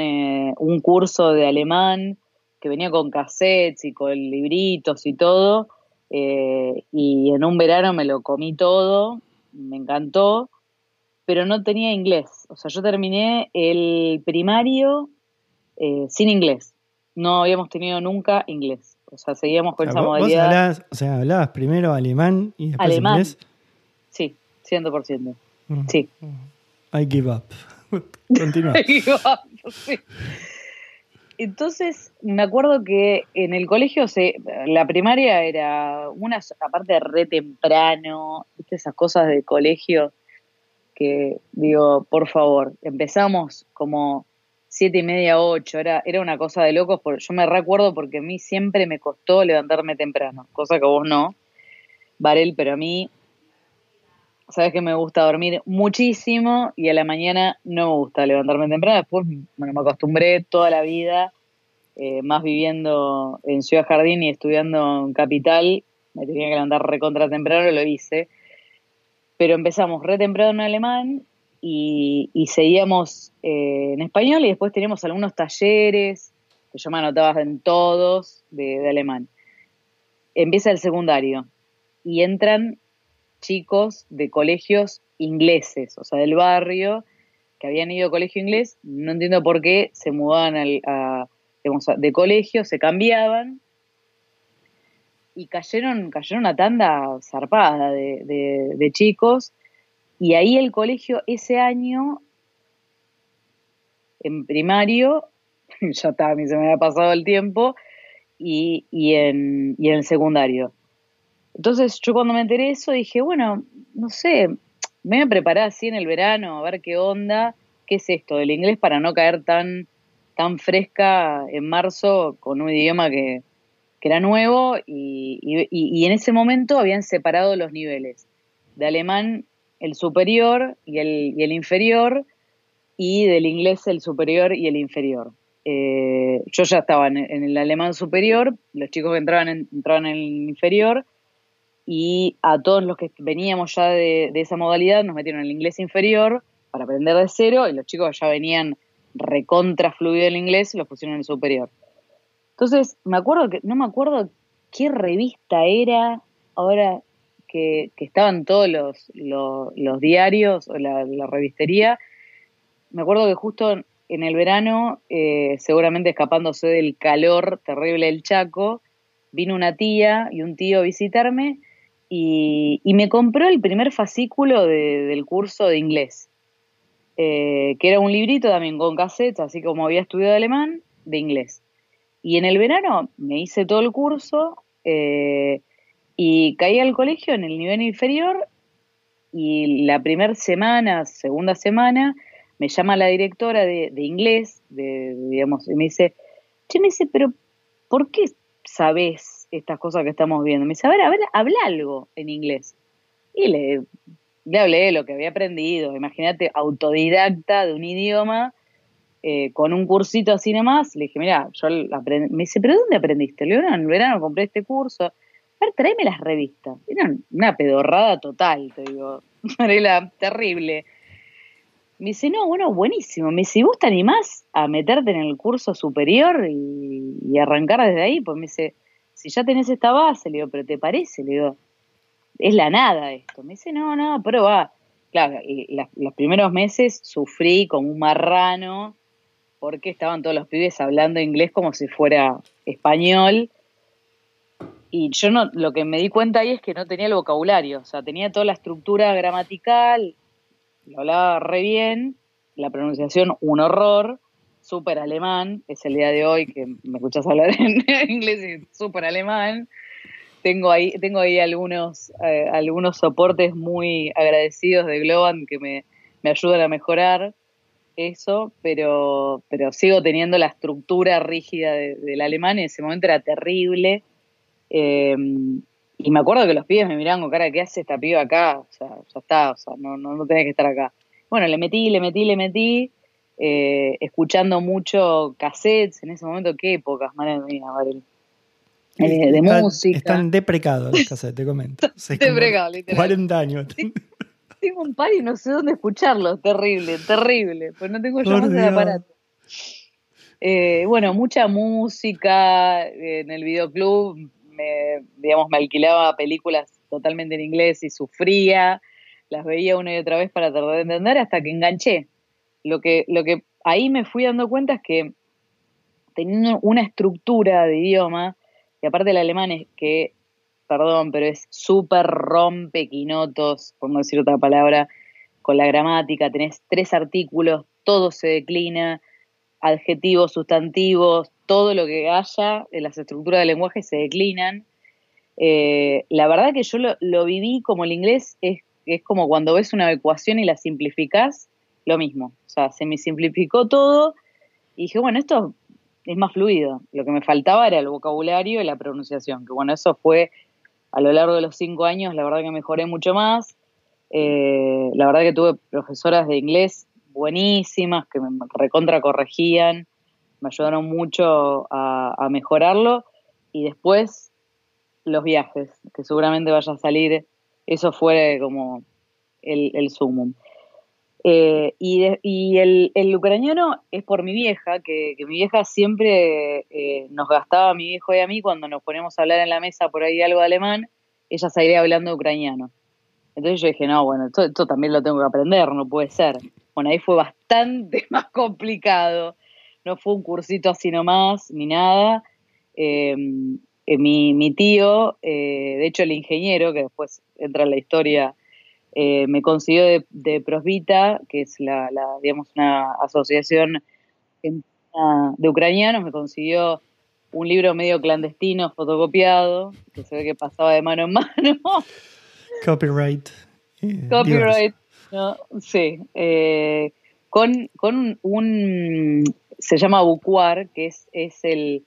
eh, un, curso de alemán que venía con cassettes y con libritos y todo. Eh, y en un verano me lo comí todo, me encantó, pero no tenía inglés. O sea, yo terminé el primario sin inglés. No habíamos tenido nunca inglés. O sea, seguíamos con esa modalidad. hablabas, o sea, hablabas primero alemán y después alemán. inglés. Sí, 100%. Mm. Sí. I give up. Continúa. I give up, sí. Entonces, me acuerdo que en el colegio, se, la primaria era una, aparte re temprano, ¿viste? esas cosas de colegio que digo, por favor, empezamos como siete y media, ocho, era, era una cosa de locos, porque yo me recuerdo porque a mí siempre me costó levantarme temprano, cosa que vos no, Varel, pero a mí, sabes que me gusta dormir muchísimo y a la mañana no me gusta levantarme temprano, después me acostumbré toda la vida, eh, más viviendo en Ciudad Jardín y estudiando en Capital, me tenía que levantar recontra temprano, lo hice, pero empezamos re temprano en alemán y, seguíamos eh, en español y después teníamos algunos talleres, que yo me anotaba en todos, de, alemán. Empieza el secundario y entran chicos de colegios ingleses, o sea, del barrio, que habían ido a colegio inglés, no entiendo por qué se mudaban a, de colegio, se cambiaban y cayeron, cayeron una tanda zarpada de chicos y ahí el colegio ese año, en primario, ya está, a mí se me había pasado el tiempo, y, y, en, y en secundario. Entonces yo cuando me enteré de eso dije, bueno, no sé, me voy a preparar así en el verano, a ver qué onda, qué es esto del inglés para no caer tan, tan fresca en marzo con un idioma que, que era nuevo y, y, y, en ese momento habían separado los niveles de alemán el superior y el, y el inferior, y del inglés el superior y el inferior. Eh, yo ya estaba en, el alemán superior, los chicos que entraban en, entraban en el inferior, y a todos los que veníamos ya de, esa modalidad nos metieron en el inglés inferior para aprender de cero, y los chicos ya venían recontra fluido el inglés, los pusieron en el superior. Entonces, me acuerdo que, no me acuerdo qué revista era, ahora que, estaban todos los, los, diarios o la, revistería. Me acuerdo que justo en el verano, eh, seguramente escapándose del calor terrible del Chaco, vino una tía y un tío a visitarme y, me compró el primer fascículo del curso de inglés, eh, que era un librito también con cassettes, así como había estudiado alemán, de inglés. Y en el verano me hice todo el curso, eh, y caí al colegio en el nivel inferior y la primera semana, segunda semana, me llama la directora de, inglés, de, y me dice, che, me dice, pero ¿por qué sabes estas cosas que estamos viendo? Me dice, a ver, a ver, habla algo en inglés. Y le, le hablé lo que había aprendido, imagínate, autodidacta de un idioma, eh, con un cursito así nomás, le dije, mira, yo aprendí, me dice, ¿pero dónde aprendiste? Le digo, no, en verano compré este curso. A ver, tráeme las revistas. Era una pedorrada total, te digo, Marela, terrible. Me dice, no, bueno, buenísimo. Me dice, ¿vos te animás a meterte en el curso superior y, arrancar desde ahí? Pues me dice, si ya tenés esta base, le digo, pero ¿te parece? Le digo, es la nada esto. Me dice, no, no, va. Claro, los primeros meses sufrí como un marrano porque estaban todos los pibes hablando inglés como si fuera español. Y yo no, lo que me di cuenta ahí es que no tenía el vocabulario, o sea, tenía toda la estructura gramatical, lo hablaba re bien, la pronunciación un horror, súper alemán, es el día de hoy que me escuchas hablar en inglés y súper alemán. Tengo ahí, tengo ahí algunos, eh, algunos soportes muy agradecidos de Globan que me, me ayudan a mejorar eso, pero, pero sigo teniendo la estructura rígida del alemán. En ese momento era terrible. Eh, y me acuerdo que los pibes me miraban con cara, ¿qué hace esta piba acá? O sea, ya está, o sea, no, no, no tenés que estar acá. Bueno, le metí, le metí, le metí, eh, escuchando mucho cassettes en ese momento, qué épocas, madre mía, eh, de música. Están deprecados los cassettes, te comento. deprecados, literal. 40 años tengo un par y no sé dónde escucharlo. Terrible, terrible. Pues no tengo yo más de aparato. Eh, bueno, mucha música. En el videoclub me, digamos, me alquilaba películas totalmente en inglés y sufría. Las veía una y otra vez para tratar de entender hasta que enganché. Lo que, lo que ahí me fui dando cuenta es que teniendo una estructura de idioma, y aparte el alemán es que perdón, pero es súper rompequinotos, por no decir otra palabra, con la gramática. Tenés tres artículos, todo se declina, adjetivos, sustantivos, todo lo que haya las estructuras del lenguaje se declinan. Eh, la verdad que yo lo, viví como el inglés es, es como cuando ves una ecuación y la simplificás, lo mismo. O sea, se me simplificó todo y dije, bueno, esto es más fluido. Lo que me faltaba era el vocabulario y la pronunciación, que bueno, eso fue a lo largo de los cinco años, la verdad que mejoré mucho más. Eh, la verdad que tuve profesoras de inglés buenísimas que me recontra corregían, me ayudaron mucho a, mejorarlo. Y después los viajes, que seguramente vaya a salir, eso fue como el, el sumum. Eh, y, el, ucraniano es por mi vieja, que, mi vieja siempre eh, nos gastaba a mi viejo y a mí cuando nos ponemos a hablar en la mesa por ahí algo de alemán, ella saliría hablando ucraniano. Entonces yo dije, no, bueno, esto, también lo tengo que aprender, no puede ser. Bueno, ahí fue bastante más complicado. No fue un cursito así nomás, ni nada. Eh, mi, tío, de hecho el ingeniero, que después entra en la historia eh, me consiguió de, de, Prosvita, que es la, digamos, una asociación de ucranianos, me consiguió un libro medio clandestino, fotocopiado, que se ve que pasaba de mano en mano. Copyright. Eh, Copyright, sí. Eh, con, con un, se llama Bucuar, que es, es el,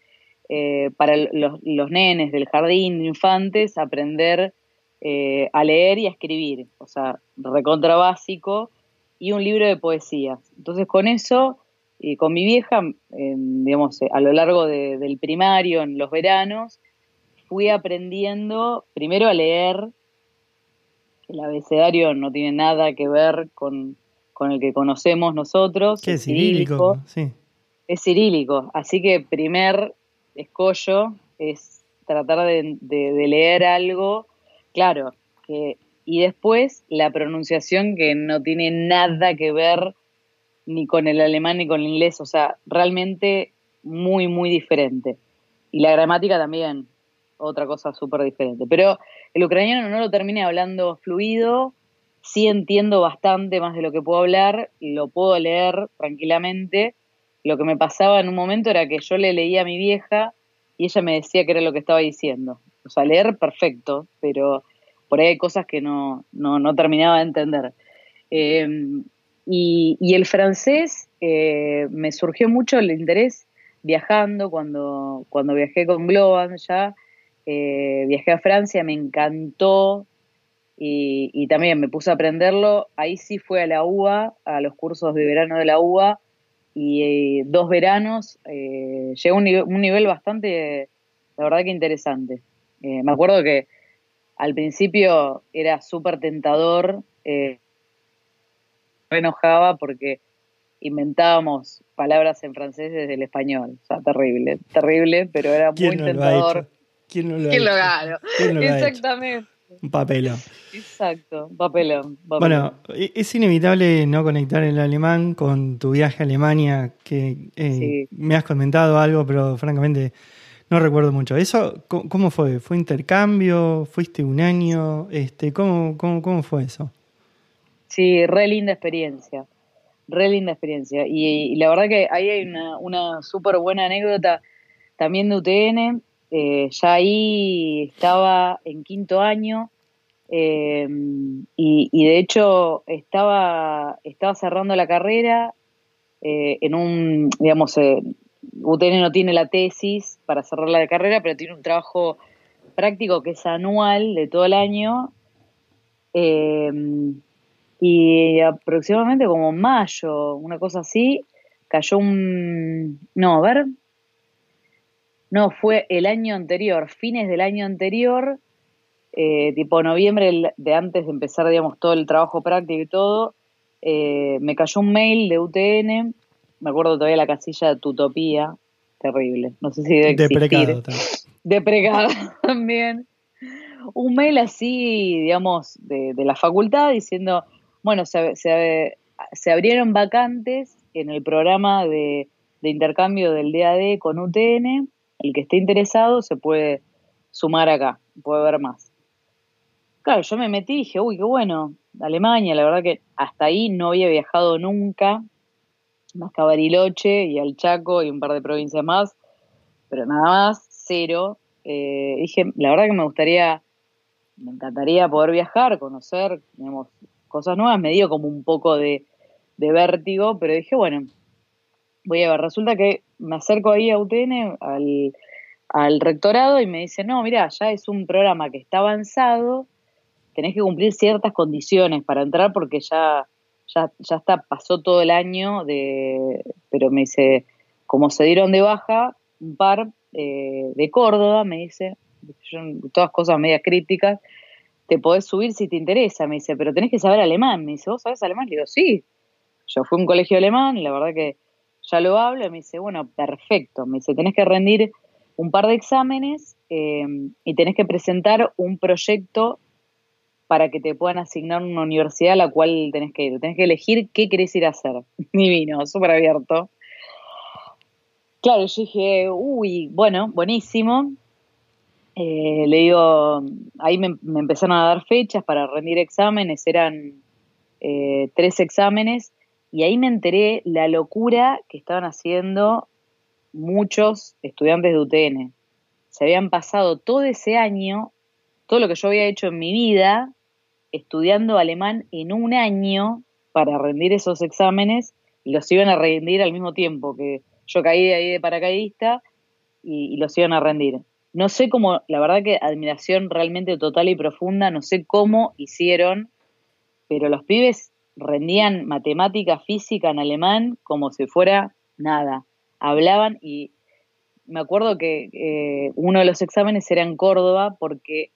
para los, los nenes del jardín de infantes, aprender eh, a leer y a escribir, o sea, recontra básico, y un libro de poesías. Entonces con eso, y con mi vieja, digamos, a lo largo del primario, en los veranos, fui aprendiendo primero a leer, el abecedario no tiene nada que ver con, el que conocemos nosotros. es cirílico? Sí. Es cirílico, así que primer escollo es tratar de leer algo Claro, y después la pronunciación que no tiene nada que ver ni con el alemán ni con el inglés, o sea, realmente muy, muy diferente. Y la gramática también, otra cosa súper diferente. Pero el ucraniano no lo terminé hablando fluido, sí entiendo bastante más de lo que puedo hablar, lo puedo leer tranquilamente. Lo que me pasaba en un momento era que yo le leía a mi vieja y ella me decía que era lo que estaba diciendo. O sea, leer perfecto, pero por ahí hay cosas que no, no, terminaba de entender. Em, y, el francés eh, me surgió mucho el interés viajando, cuando, cuando viajé con Globan ya, eh, viajé a Francia, me encantó y, y, también me puse a aprenderlo. Ahí sí fue a la UBA, a los cursos de verano de la UBA, y dos veranos, eh, llegó a un, un, nivel bastante, la verdad que interesante. me acuerdo que al principio era súper tentador, me enojaba porque inventábamos palabras en francés desde el español. O sea, terrible, terrible, pero era muy tentador. ¿Quién no lo ¿Quién ha ¿Quién Exactamente. Un papelón. Exacto, papelón, Bueno, e-, es inevitable no conectar el alemán con tu viaje a Alemania, que eh, me has comentado algo, pero francamente no recuerdo mucho. ¿Eso cómo fue? ¿Fue intercambio? ¿Fuiste un año? Este, ¿cómo, cómo, cómo fue eso? Sí, re linda experiencia re linda experiencia. Y, la verdad que ahí hay una, una súper buena anécdota también de UTN. Eh, ya ahí estaba en quinto año eh, y, de hecho estaba, estaba cerrando la carrera eh, en un, digamos, UTN no tiene la tesis para cerrar la carrera, pero tiene un trabajo práctico que es anual de todo el año. Y aproximadamente como mayo, una cosa así, cayó un... No, a ver. No, fue el año anterior, fines del año anterior, eh, tipo noviembre de antes de empezar, digamos, todo el trabajo práctico y todo, eh, me cayó un mail de UTN, me acuerdo todavía la casilla de Tutopía, terrible, no sé si debe existir. Deprecado también. Un mail así, digamos, de, de la facultad diciendo, bueno, se, se, abrieron vacantes en el programa de, intercambio del DAD con UTN. El que esté interesado se puede sumar acá, puede ver más. Claro, yo me metí y dije, uy, qué bueno, Alemania, la verdad que hasta ahí no había viajado nunca, más que a Bariloche y al Chaco y un par de provincias más, pero nada más, cero. Eh, dije, la verdad que me gustaría, me encantaría poder viajar, conocer, digamos, cosas nuevas, me dio como un poco de, vértigo, pero dije, bueno, voy a ver, resulta que me acerco ahí a UTN, al, rectorado, y me dice, no, mira, ya es un programa que está avanzado, tenés que cumplir ciertas condiciones para entrar porque ya, ya, ya está, pasó todo el año, de, pero me dice, como se dieron de baja, un par eh, de Córdoba, me dice, todas cosas medias críticas, te podés subir si te interesa, me dice, pero tenés que saber alemán. Me dice, ¿vos sabés alemán? Le digo, sí. Yo fui a un colegio alemán, la verdad que ya lo hablo. Me dice, bueno, perfecto. Me dice, tenés que rendir un par de exámenes em, y tenés que presentar un proyecto para que te puedan asignar una universidad a la cual tenés que ir. Tenés que elegir qué querés ir a hacer. Divino, súper abierto. Claro, yo dije, uy, bueno, buenísimo. Eh, le digo, ahí me, empezaron a dar fechas para rendir exámenes, eran eh, tres exámenes, y ahí me enteré la locura que estaban haciendo muchos estudiantes de UTN. Se habían pasado todo ese año, todo lo que yo había hecho en mi vida, estudiando alemán en un año para rendir esos exámenes, y los iban a rendir al mismo tiempo que yo caí de ahí de paracaidista y los iban a rendir. No sé cómo, la verdad que admiración realmente total y profunda, no sé cómo hicieron, pero los pibes rendían matemática, física en alemán como si fuera nada. Hablaban y me acuerdo que eh, uno de los exámenes era en Córdoba porque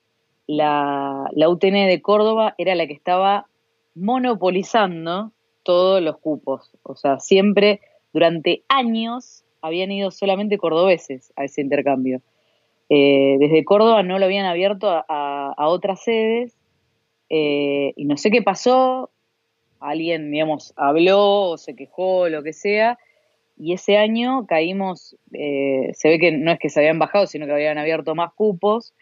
la, la UTN de Córdoba era la que estaba monopolizando todos los cupos. O sea, siempre, durante años, habían ido solamente cordobeses a ese intercambio. Eh, desde Córdoba no lo habían abierto a, otras sedes eh, y no sé qué pasó, alguien, digamos, habló o se quejó, lo que sea, y ese año caímos, eh, se ve que no es que se habían bajado, sino que habían abierto más cupos,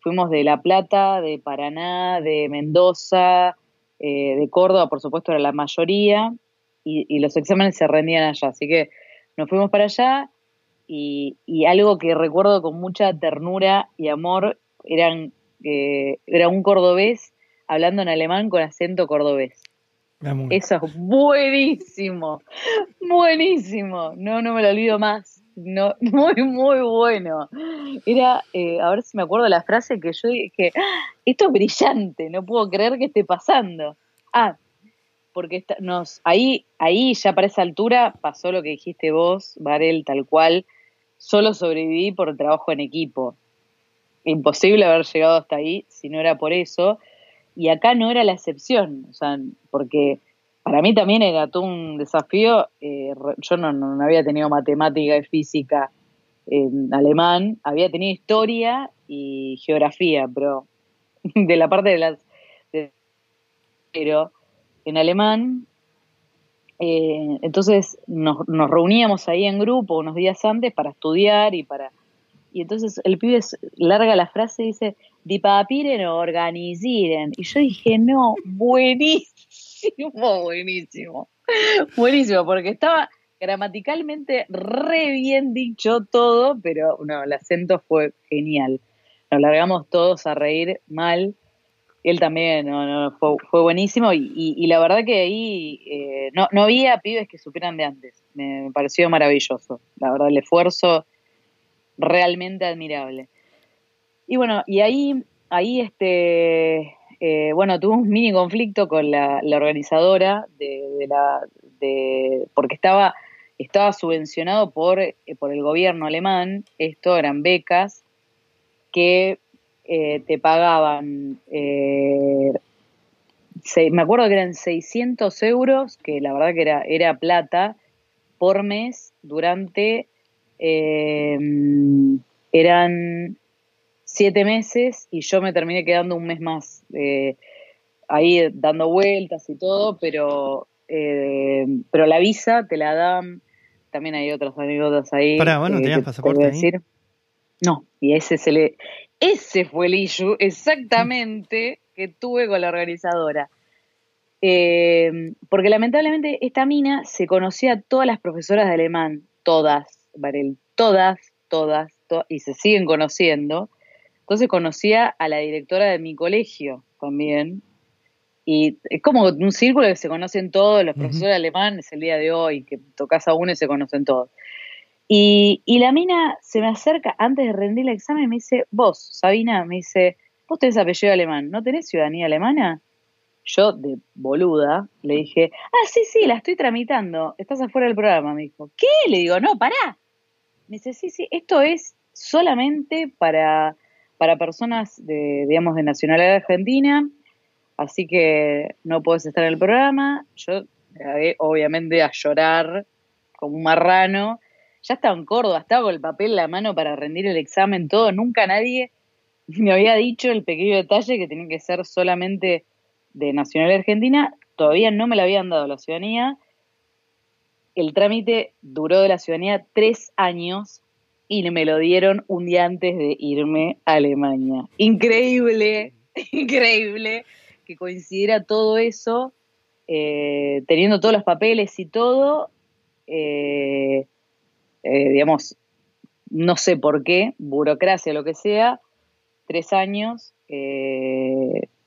fuimos de La Plata, de Paraná, de Mendoza, de Córdoba, por supuesto era la mayoría, y los exámenes se rendían allá, así que nos fuimos para allá y, algo que recuerdo con mucha ternura y amor eran eh, era un cordobés hablando en alemán con acento cordobés. Eso es buenísimo, buenísimo. No, no me lo olvido más. No, muy, muy bueno. Era, eh, a ver si me acuerdo la frase que yo dije, ah, esto es brillante, no puedo creer que esté pasando. Ah, porque nos, ahí, ahí ya para esa altura pasó lo que dijiste vos, Varel, tal cual, solo sobreviví por trabajo en equipo. Imposible haber llegado hasta ahí si no era por eso. Y acá no era la excepción, o sea, porque para mí también era todo un desafío. Eh, yo no, no, había tenido matemática y física en alemán, había tenido historia y geografía, pero de la parte de las... pero en alemán, eh, entonces nos, nos, reuníamos ahí en grupo unos días antes para estudiar y para... Y entonces el pibe larga la frase y dice, Dipapiren o organiziren. Y yo dije, no, buenísimo, buenísimo. Buenísimo, porque estaba gramaticalmente re bien dicho todo, pero no, el acento fue genial. Nos largamos todos a reír mal. Él también, no, fue, fue, buenísimo y, la verdad que ahí eh, no, no había pibes que supieran de antes. Me, pareció maravilloso. La verdad, el esfuerzo realmente admirable. Y bueno, y ahí, ahí este, eh, bueno, tuve un mini conflicto con la, organizadora de, la, de, porque estaba, estaba subvencionado por, eh, por el gobierno alemán, esto eran becas que eh, te pagaban, me acuerdo que eran 600 euros, que la verdad que era, era plata, por mes durante, eran siete meses y yo me terminé quedando un mes más eh, ahí dando vueltas y todo, pero, eh, pero la visa te la dan. También hay otras anécdotas ahí. Para, bueno, tenías pasaporte decir. No, y ese se le, ese fue el issue exactamente que tuve con la organizadora. Eh, porque lamentablemente esta mina se conocía a todas las profesoras de alemán, todas, Varel, todas, todas, y se siguen conociendo. Entonces conocía a la directora de mi colegio también. Y es como un círculo que se conocen todos, los profesores alemanes el día de hoy, que tocas a uno y se conocen todos. Y, la mina se me acerca antes de rendir el examen y me dice, vos, Sabina, me dice, vos tenés apellido alemán, ¿no tenés ciudadanía alemana? Yo, de boluda, le dije, ah, sí, sí, la estoy tramitando, estás afuera del programa, me dijo. ¿Qué? Le digo, no, pará. Me dice, sí, sí, esto es solamente para para personas de, digamos, de nacionalidad argentina, así que no puedes estar en el programa. Yo, obviamente, a llorar como un marrano. Ya estaba en Córdoba, estaba con el papel en la mano para rendir el examen, todo. Nunca nadie me había dicho el pequeño detalle que tenía que ser solamente de nacionalidad argentina. Todavía no me la habían dado la ciudadanía. El trámite duró de la ciudadanía tres años y me lo dieron un día antes de irme a Alemania. Increíble, increíble que coincidiera todo eso, eh, teniendo todos los papeles y todo, eh, eh, digamos, no sé por qué, burocracia, lo que sea, tres años,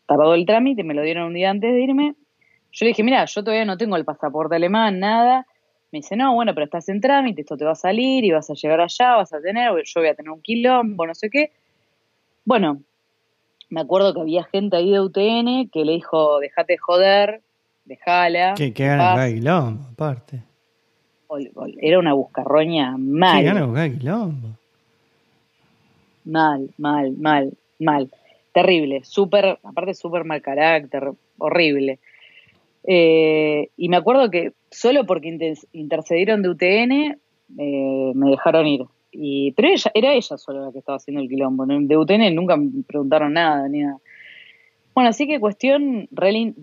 tardó el trámite, me lo dieron un día antes de irme. Yo le dije, mira, yo todavía no tengo el pasaporte alemán, nada, me dice, no, bueno, pero estás en trámite, esto te va a salir y vas a llegar allá, vas a tener, yo voy a tener un quilombo, no sé qué. Bueno, me acuerdo que había gente ahí de UTN que le dijo, dejate joder, dejala. Que, ganas quilombo, aparte. Era una buscarroña mal. Que ganas quilombo. Mal, mal, mal, mal. Terrible, súper, aparte súper mal carácter, horrible. Eh, y me acuerdo que solo porque intercedieron de UTN eh, me dejaron ir. Y, pero ella, era ella solo la que estaba haciendo el quilombo. De UTN nunca me preguntaron nada, ni nada. Bueno, así que cuestión,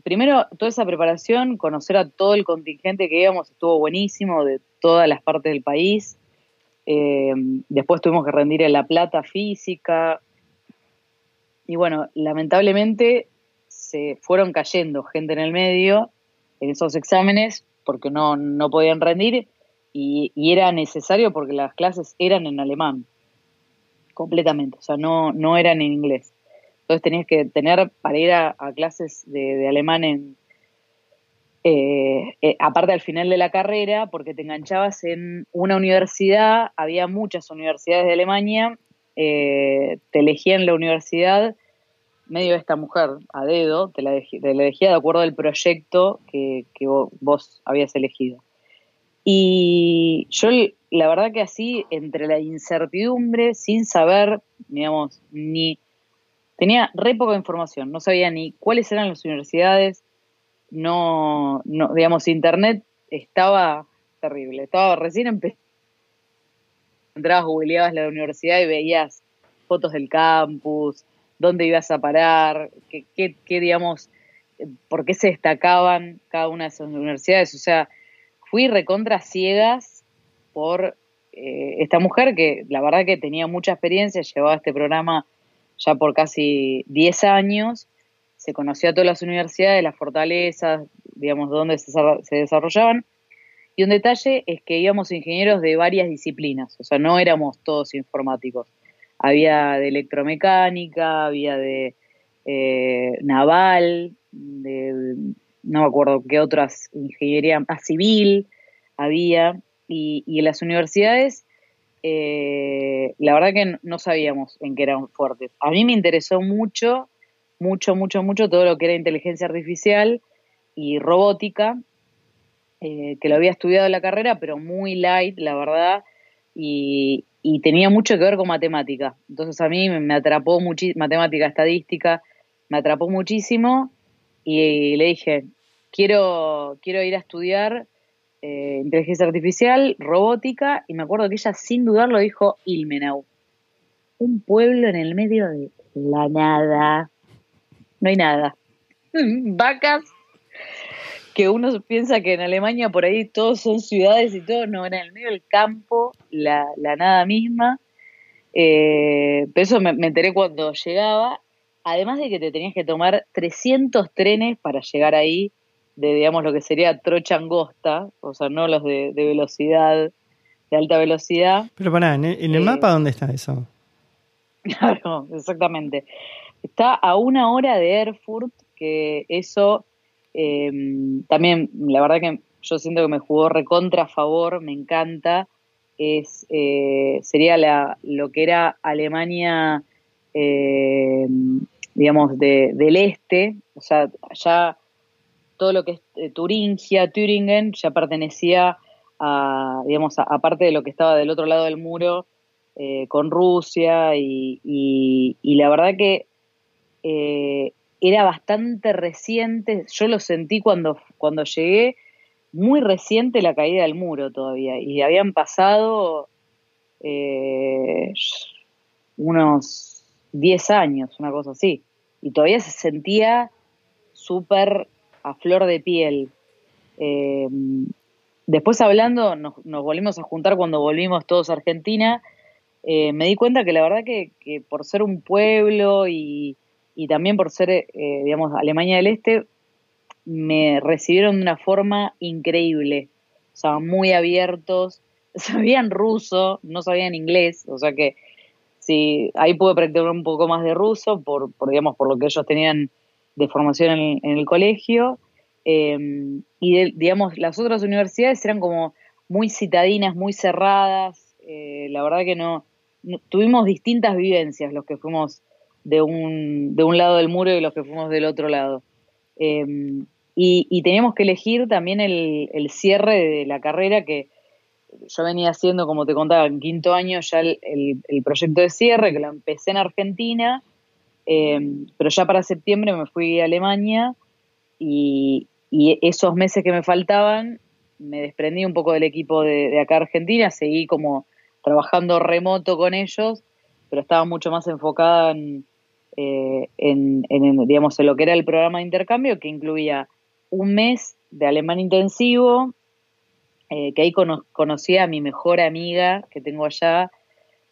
primero toda esa preparación, conocer a todo el contingente que íbamos, estuvo buenísimo, de todas las partes del país. Eh, después tuvimos que rendir en La Plata física. Y bueno, lamentablemente se fueron cayendo gente en el medio en esos exámenes porque no, no podían rendir y, era necesario porque las clases eran en alemán, completamente, o sea, no, no eran en inglés. Entonces tenías que tener para ir a, clases de, alemán en, eh, eh, aparte al final de la carrera, porque te enganchabas en una universidad, había muchas universidades de Alemania, eh, te elegían la universidad medio esta mujer a dedo, te la, elegía de acuerdo al proyecto que, vos, habías elegido. Y yo, la verdad que así, entre la incertidumbre, sin saber, digamos, ni... Tenía re poca información, no sabía ni cuáles eran las universidades, no, no digamos, internet estaba terrible, estaba recién empezando. Entrabas, googleabas la universidad y veías fotos del campus, dónde ibas a parar, qué, qué, digamos, por qué se destacaban cada una de esas universidades. O sea, fui recontra ciegas por eh, esta mujer que la verdad que tenía mucha experiencia, llevaba este programa ya por casi 10 años, se conoció a todas las universidades, las fortalezas, digamos, dónde se, se desarrollaban. Y un detalle es que íbamos ingenieros de varias disciplinas, o sea, no éramos todos informáticos había de electromecánica, había de eh, naval, de, no me acuerdo qué otras, ingeniería más civil había, y, en las universidades, eh, la verdad que no sabíamos en qué eran fuertes. A mí me interesó mucho, mucho, mucho, mucho todo lo que era inteligencia artificial y robótica, eh, que lo había estudiado en la carrera, pero muy light, la verdad, y, y tenía mucho que ver con matemática. Entonces a mí me atrapó muchísimo, matemática, estadística, me atrapó muchísimo y le dije, quiero, quiero ir a estudiar eh, inteligencia artificial, robótica, y me acuerdo que ella sin dudarlo dijo Ilmenau, un pueblo en el medio de la nada, no hay nada, vacas, que uno piensa que en Alemania por ahí todos son ciudades y todo, no, en el medio del campo, la, nada misma. Eh, pero eso me, enteré cuando llegaba, además de que te tenías que tomar 300 trenes para llegar ahí, de digamos lo que sería trocha angosta, o sea, no los de, velocidad, de alta velocidad. Pero para, ¿en el, eh, mapa dónde está eso? Claro, exactamente. Está a una hora de Erfurt, que eso Em, también, la verdad que yo siento que me jugó recontra a favor, me encanta. Es, eh, sería la, lo que era Alemania, em, digamos, del este, o sea, ya todo lo que es eh, Turingia, Thüringen, ya pertenecía a, digamos, aparte de lo que estaba del otro lado del muro, eh, con Rusia, y, la verdad que era bastante reciente, yo lo sentí cuando, cuando llegué, muy reciente la caída del muro todavía, y habían pasado eh, unos 10 años, una cosa así, y todavía se sentía súper a flor de piel. Eh, después hablando, nos, volvimos a juntar cuando volvimos todos a Argentina, eh, me di cuenta que la verdad que por ser un pueblo y, y también por ser, eh, digamos, Alemania del Este, me recibieron de una forma increíble. O sea, muy abiertos, sabían ruso, no sabían inglés, o sea que sí, ahí pude practicar un poco más de ruso por, por digamos, por lo que ellos tenían de formación en, el colegio. Em, y, digamos, las otras universidades eran como muy citadinas, muy cerradas. Eh, la verdad que no, tuvimos distintas vivencias los que fuimos de un, de un lado del muro y los que fuimos del otro lado. Em, y, teníamos que elegir también el, cierre de la carrera que yo venía haciendo, como te contaba, en quinto año ya el, proyecto de cierre, que lo empecé en Argentina, em, pero ya para septiembre me fui a Alemania y, esos meses que me faltaban me desprendí un poco del equipo de, de acá Argentina, seguí como trabajando remoto con ellos, pero estaba mucho más enfocada en, eh, en, digamos, en lo que era el programa de intercambio, que incluía un mes de alemán intensivo, eh, que ahí conocí a mi mejor amiga que tengo allá,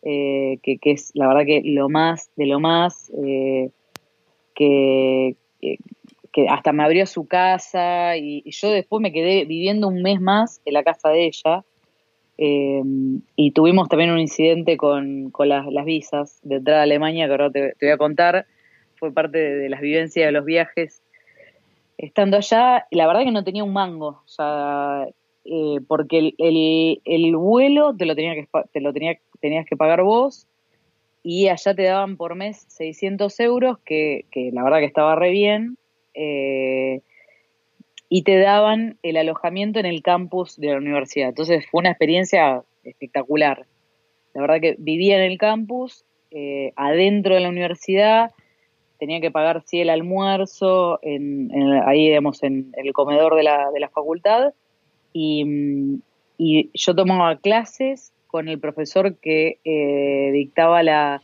eh, que, es la verdad que lo más de lo más, que, que, hasta me abrió su casa y, yo después me quedé viviendo un mes más en la casa de ella. Eh, y tuvimos también un incidente con, las, visas de entrada a Alemania, que ahora te, voy a contar. Fue parte de, las vivencias de los viajes. Estando allá, la verdad que no tenía un mango, o sea, eh, porque el, el, vuelo te lo, tenía que, te lo tenía, tenías que pagar vos y allá te daban por mes 600 euros, que, la verdad que estaba re bien, eh, y te daban el alojamiento en el campus de la universidad. Entonces fue una experiencia espectacular. La verdad que vivía en el campus, eh, adentro de la universidad, tenía que pagar sí el almuerzo en, ahí digamos en, el comedor de la, de la facultad y, y, yo tomaba clases con el profesor que eh, dictaba la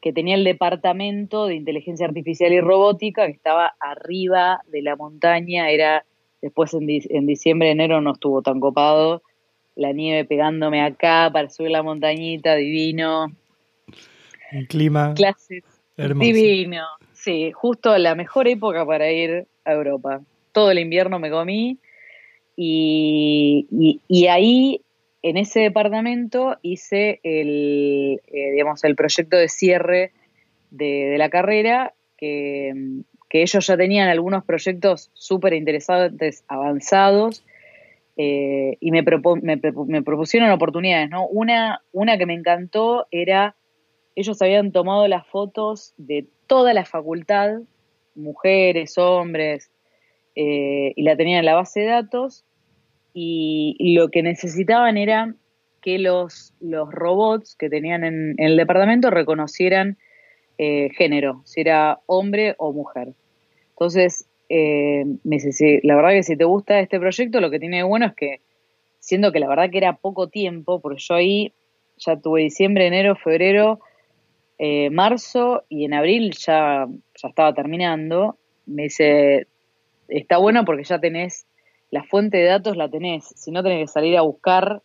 que tenía el departamento de inteligencia artificial y robótica que estaba arriba de la montaña era después en, en diciembre enero no estuvo tan copado la nieve pegándome acá para subir la montañita divino el clima clases Divino, sí, justo la mejor época para ir a Europa. Todo el invierno me comí y, y, ahí, en ese departamento, hice el, eh, digamos, el proyecto de cierre de, la carrera, que, ellos ya tenían algunos proyectos súper interesantes, avanzados, eh, y me, me, me, propusieron oportunidades, ¿no? Una, una que me encantó era ellos habían tomado las fotos de toda la facultad, mujeres, hombres, eh, y la tenían en la base de datos, y lo que necesitaban era que los, los robots que tenían en, el departamento reconocieran eh, género, si era hombre o mujer. Entonces, eh, la verdad que si te gusta este proyecto, lo que tiene de bueno es que, siendo que la verdad que era poco tiempo, porque yo ahí ya tuve diciembre, enero, febrero, eh, marzo y en abril ya, ya estaba terminando, me dice, está bueno porque ya tenés la fuente de datos, la tenés, si no tenés que salir a buscar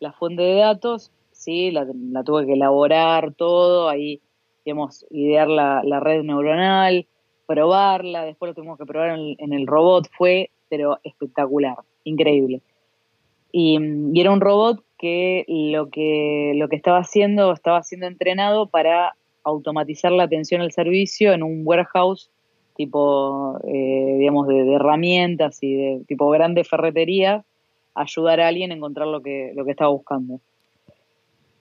la fuente de datos, sí, la, tuve que elaborar todo, ahí, digamos, idear la, red neuronal, probarla, después lo tuvimos que probar en, en el robot, fue, pero espectacular, increíble. Y, y, era un robot que lo que lo que estaba haciendo estaba siendo entrenado para automatizar la atención al servicio en un warehouse tipo eh, digamos de, herramientas y de tipo grande ferretería ayudar a alguien a encontrar lo que lo que estaba buscando.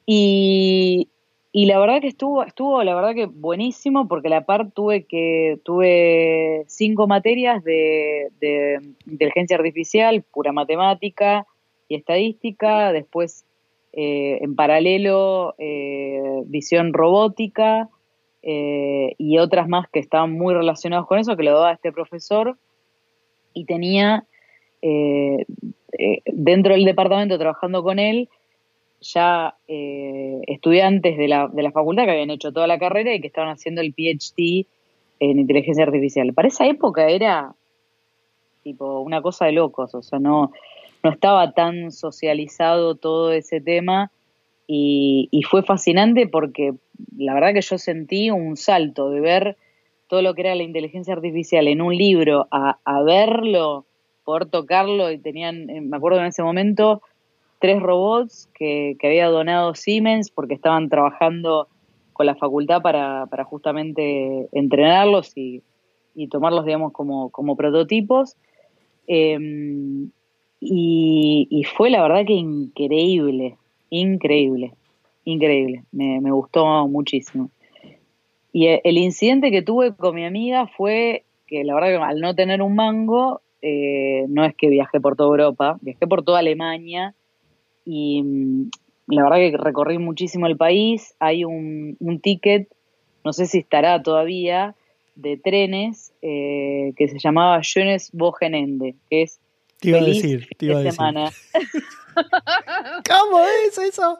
Y, y la verdad que estuvo estuvo la verdad que buenísimo porque a la par tuve que tuve cinco materias de, de inteligencia artificial pura matemática y estadística, después eh, en paralelo eh, visión robótica eh, y otras más que estaban muy relacionadas con eso, que lo daba este profesor y tenía dentro del departamento trabajando con él ya estudiantes de la, de la facultad que habían hecho toda la carrera y que estaban haciendo el PhD en inteligencia artificial. Para esa época era tipo una cosa de locos, o sea, no, no estaba tan socializado todo ese tema y, fue fascinante porque la verdad que yo sentí un salto de ver todo lo que era la inteligencia artificial en un libro a, verlo, poder tocarlo y tenían, eh, me acuerdo en ese momento, tres robots que, había donado Siemens porque estaban trabajando con la facultad para, justamente entrenarlos y, tomarlos, digamos, como, como prototipos. Em, y, fue la verdad que increíble, increíble, increíble. Me, gustó muchísimo. Y e, el incidente que tuve con mi amiga fue que la verdad que al no tener un mango, eh, no es que viajé por toda Europa, viajé por toda Alemania y mm, la verdad que recorrí muchísimo el país. Hay un, ticket, no sé si estará todavía, de trenes eh, que se llamaba Schönes Wochenende, que es te iba a decir, te iba a decir. Semana. ¿Cómo es eso?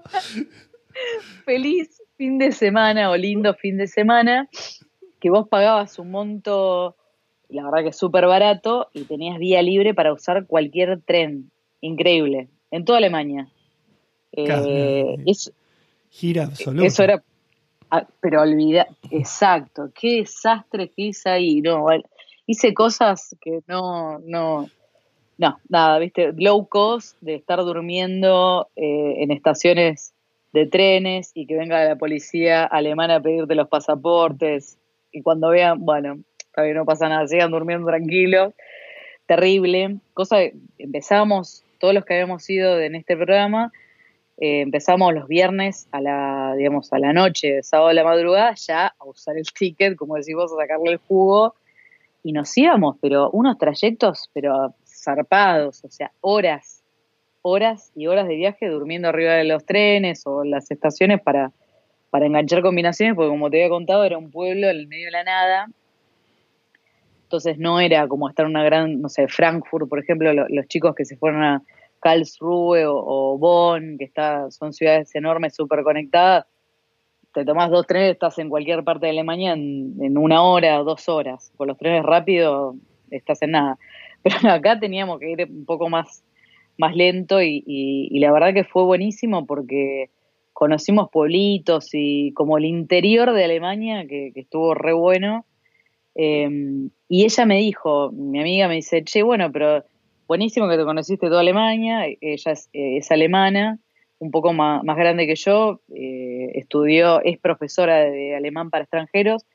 Feliz fin de semana o lindo fin de semana, que vos pagabas un monto, la verdad que es súper barato, y tenías día libre para usar cualquier tren. Increíble. En toda Alemania. Eh, Gira absoluta. Eso era. Ah, pero olvida. Exacto. Qué desastre que hice ahí. No, hice cosas que no, no, no, nada, viste, low cost de estar durmiendo eh, en estaciones de trenes y que venga la policía alemana a pedirte los pasaportes. Y cuando vean, bueno, todavía no pasa nada, sigan durmiendo tranquilos, terrible, cosa que empezamos, todos los que habíamos ido en este programa, eh, empezamos los viernes a la, digamos, a la noche, sábado a la madrugada, ya a usar el ticket, como decimos, a sacarle el jugo, y nos íbamos, pero unos trayectos, pero zarpados, o sea, horas, horas y horas de viaje durmiendo arriba de los trenes o las estaciones para, para enganchar combinaciones, porque como te había contado, era un pueblo en el medio de la nada, entonces no era como estar en una gran, no sé, Frankfurt, por ejemplo, los chicos que se fueron a Karlsruhe o, Bonn, que está, son ciudades enormes, súper conectadas, te tomás dos trenes, estás en cualquier parte de Alemania en, una hora, dos horas. Con los trenes rápidos estás en nada. Pero acá teníamos que ir un poco más, más lento y, la verdad que fue buenísimo porque conocimos pueblitos y como el interior de Alemania, que, estuvo re bueno. Em, y ella me dijo, mi amiga me dice, che, bueno, pero buenísimo que te conociste toda Alemania, ella es, alemana, un poco más, grande que yo, eh, estudió, es profesora de alemán para extranjeros,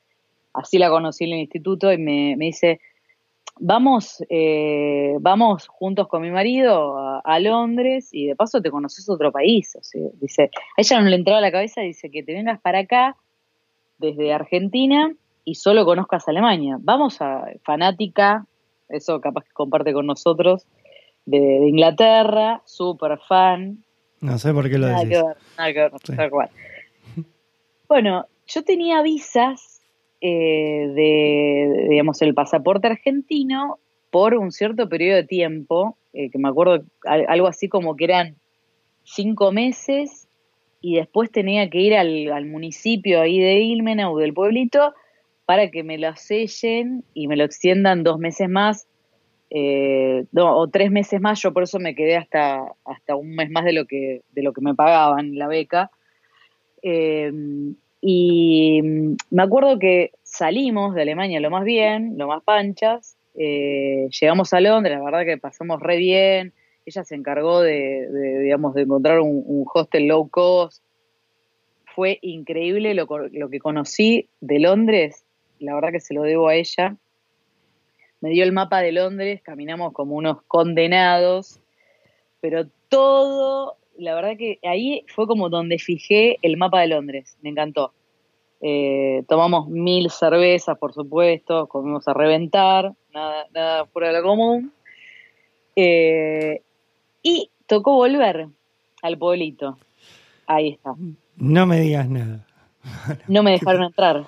así la conocí en el instituto y me, dice, vamos, eh, vamos juntos con mi marido a, Londres y de paso te conoces otro país. dice, a ella no le entraba a la cabeza, dice que te vengas para acá desde Argentina y solo conozcas Alemania. Vamos a fanática eso capaz que comparte con nosotros, de, Inglaterra, súper fan. No sé por qué lo nada decís. nada que ver, tal cual. Bueno, yo tenía visas eh, de, digamos, el pasaporte argentino por un cierto periodo de tiempo, eh, que me acuerdo algo así como que eran cinco meses, y después tenía que ir al, al municipio ahí de Ilmena o del pueblito para que me lo sellen y me lo extiendan dos meses más eh, o tres meses más. Yo por eso me quedé hasta, hasta un mes más de lo que, de lo que me pagaban la beca. Y me acuerdo que salimos de Alemania lo más bien, lo más panchas. Eh, llegamos a Londres, la verdad que pasamos re bien. Ella se encargó de, digamos, de encontrar un, hostel low cost. Fue increíble lo, lo que conocí de Londres la verdad que se lo debo a ella. Me dio el mapa de Londres, caminamos como unos condenados, pero todo, la verdad que ahí fue como donde fijé el mapa de Londres, me encantó. Eh, tomamos mil cervezas, por supuesto, comimos a reventar, nada, nada fuera de lo común. Eh, y tocó volver al pueblito. Ahí está. No me digas nada. No me dejaron entrar.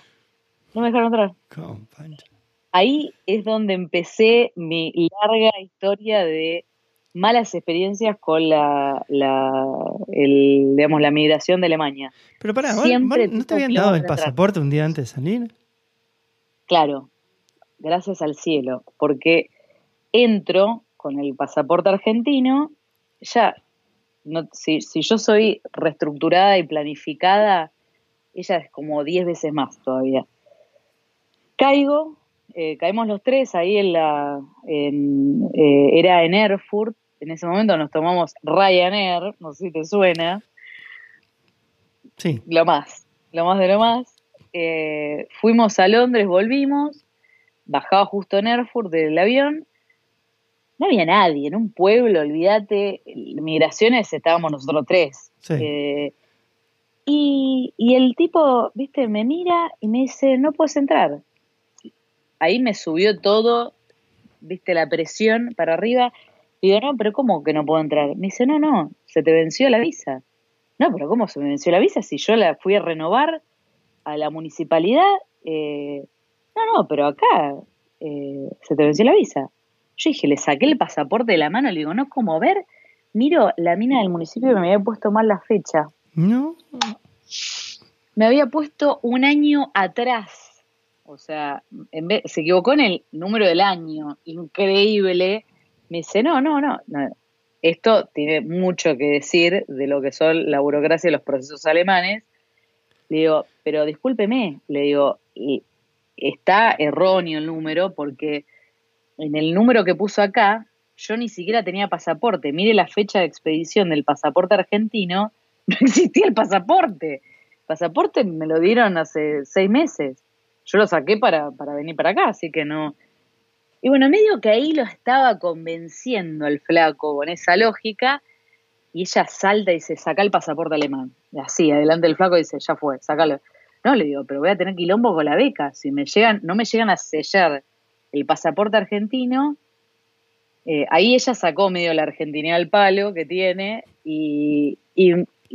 No me dejaron entrar. Ahí es donde empecé mi larga historia de malas experiencias con la, la digamos, la migración de Alemania. Pero pará, ¿no te habían dado el pasaporte un día antes de salir? Claro, gracias al cielo, porque entro con el pasaporte argentino, ya, no, si, si yo soy reestructurada y planificada, ella es como 10 veces más todavía. Caigo, eh, caemos los tres ahí en la, eh, era en Erfurt, en ese momento nos tomamos Ryanair, no sé si te suena. Sí. Lo más, lo más de lo más. Eh, fuimos a Londres, volvimos, bajaba justo en Erfurt del avión, no había nadie, en un pueblo, olvídate, migraciones estábamos nosotros tres. y, y el tipo, viste, me mira y me dice, no puedes entrar ahí me subió todo, viste, la presión para arriba. Digo, no, pero ¿cómo que no puedo entrar? Me dice, no, no, se te venció la visa. No, pero ¿cómo se me venció la visa? Si yo la fui a renovar a la municipalidad, eh, no, no, pero acá eh, se te venció la visa. Yo dije, le saqué el pasaporte de la mano, le digo, no, ¿cómo ver? Miro la mina del municipio que me había puesto mal la fecha. No. Me había puesto un año atrás o sea, en vez, se equivocó en el número del año, increíble. Me dice, no, no, no, esto tiene mucho que decir de lo que son la burocracia y los procesos alemanes. Le digo, pero discúlpeme, le digo, está erróneo el número porque en el número que puso acá, yo ni siquiera tenía pasaporte. Mire la fecha de expedición del pasaporte argentino, no existía el pasaporte. El pasaporte me lo dieron hace seis meses yo lo saqué para, para venir para acá, así que no. Y bueno, medio que ahí lo estaba convenciendo el flaco con esa lógica. y ella salta y dice, saca el pasaporte alemán. Y así, adelante el flaco dice, ya fue, sacalo. No, le digo, pero voy a tener quilombo con la beca. Si me llegan, no me llegan a sellar el pasaporte argentino, eh, ahí ella sacó medio la argentinidad al palo que tiene y, y,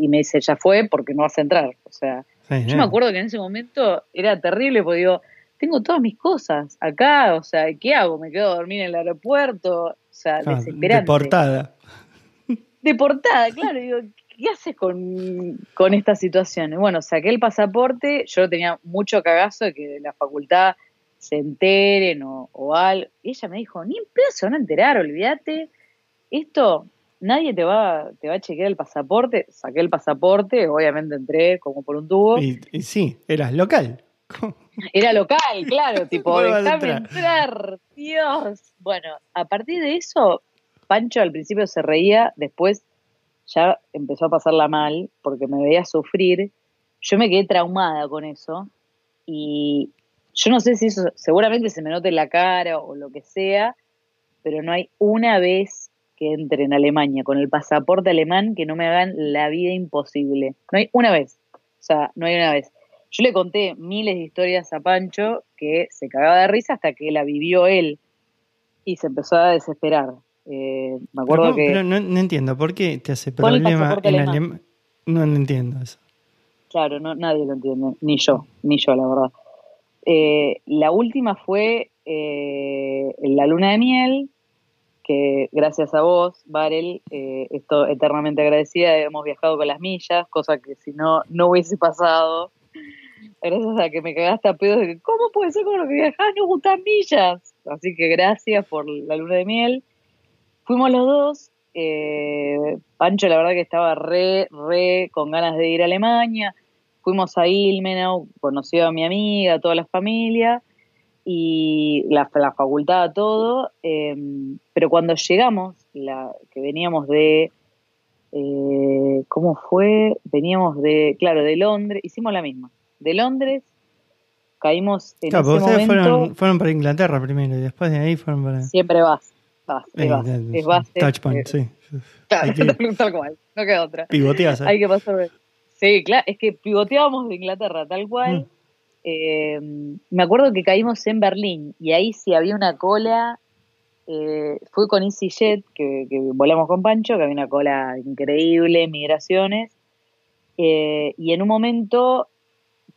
me dice, ya fue porque no vas a entrar. O sea, yo me acuerdo que en ese momento era terrible porque digo, tengo todas mis cosas acá, o sea, ¿qué hago? ¿Me quedo a dormir en el aeropuerto? O sea, ah, desesperante. Deportada. Deportada, claro. Digo, ¿qué haces con, con esta situación? bueno, saqué el pasaporte, yo tenía mucho cagazo de que de la facultad se enteren o, algo. Y ella me dijo, ni en pedo se van a enterar, olvídate. Esto, nadie te va, te va a chequear el pasaporte. Saqué el pasaporte, obviamente entré como por un tubo. Y, sí, eras local. Era local, claro, tipo, déjame entrar, Dios. Bueno, a partir de eso, Pancho al principio se reía, después ya empezó a pasarla mal porque me veía sufrir. Yo me quedé traumada con eso y yo no sé si eso seguramente se me note en la cara o lo que sea, pero no hay una vez que entre en Alemania con el pasaporte alemán que no me hagan la vida imposible. No hay una vez. O sea, no hay una vez. Yo le conté miles de historias a Pancho que se cagaba de risa hasta que la vivió él y se empezó a desesperar. Eh, me acuerdo que. Pero no, entiendo, ¿por qué te hace problema en alemán? No, entiendo eso. Claro, no, nadie lo entiende, ni yo, ni yo, la verdad. Eh, la última fue eh, la luna de miel, que gracias a vos, Varel, eh, esto eternamente agradecida, hemos viajado con las millas, cosa que si no, no hubiese pasado. Gracias a que me cagaste a pedos de que, ¿cómo puede ser con lo que viajás? No gustan millas. Así que gracias por la luna de miel. Fuimos los dos. Eh, Pancho, la verdad que estaba re, re con ganas de ir a Alemania. Fuimos a Ilmenau, conoció a mi amiga, a toda la familia y la, la facultad, todo. Em, pero cuando llegamos, la, que veníamos de. Eh, ¿Cómo fue? Veníamos de, claro, de Londres, hicimos la misma. De Londres, caímos en ese momento. Fueron, fueron para Inglaterra primero y después de ahí fueron para. Siempre vas es base. Touchpoint, sí. Claro, tal cual, no queda otra. Pivoteas. Hay que pasar. Sí, claro, es que pivoteábamos de Inglaterra, tal cual. Mm. Eh, me acuerdo que caímos en Berlín y ahí sí había una cola. Eh, fui con EasyJet, que, que volamos con Pancho, que había una cola increíble, migraciones. Eh, y en un momento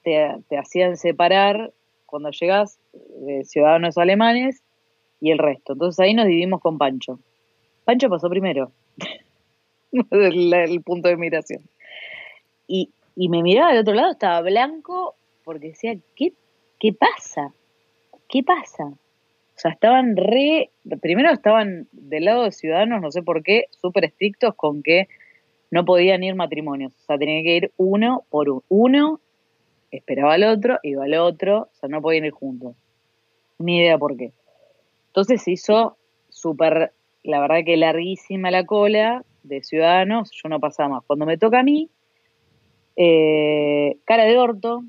te, hacían separar cuando llegas de ciudadanos alemanes y el resto. Entonces ahí nos dividimos con Pancho. Pancho pasó primero, el, punto de migración. Y, y me miraba del otro lado, estaba blanco, porque decía, ¿qué, ¿qué pasa? ¿Qué pasa? O sea, estaban re, primero estaban del lado de ciudadanos, no sé por qué, súper estrictos con que no podían ir matrimonios. O sea, tenía que ir uno por uno. Uno esperaba al otro, iba al otro, o sea, no podían ir juntos. Ni idea por qué. Entonces se hizo súper, la verdad que larguísima la cola de ciudadanos, yo no pasaba más. Cuando me toca a mí, eh, cara de orto,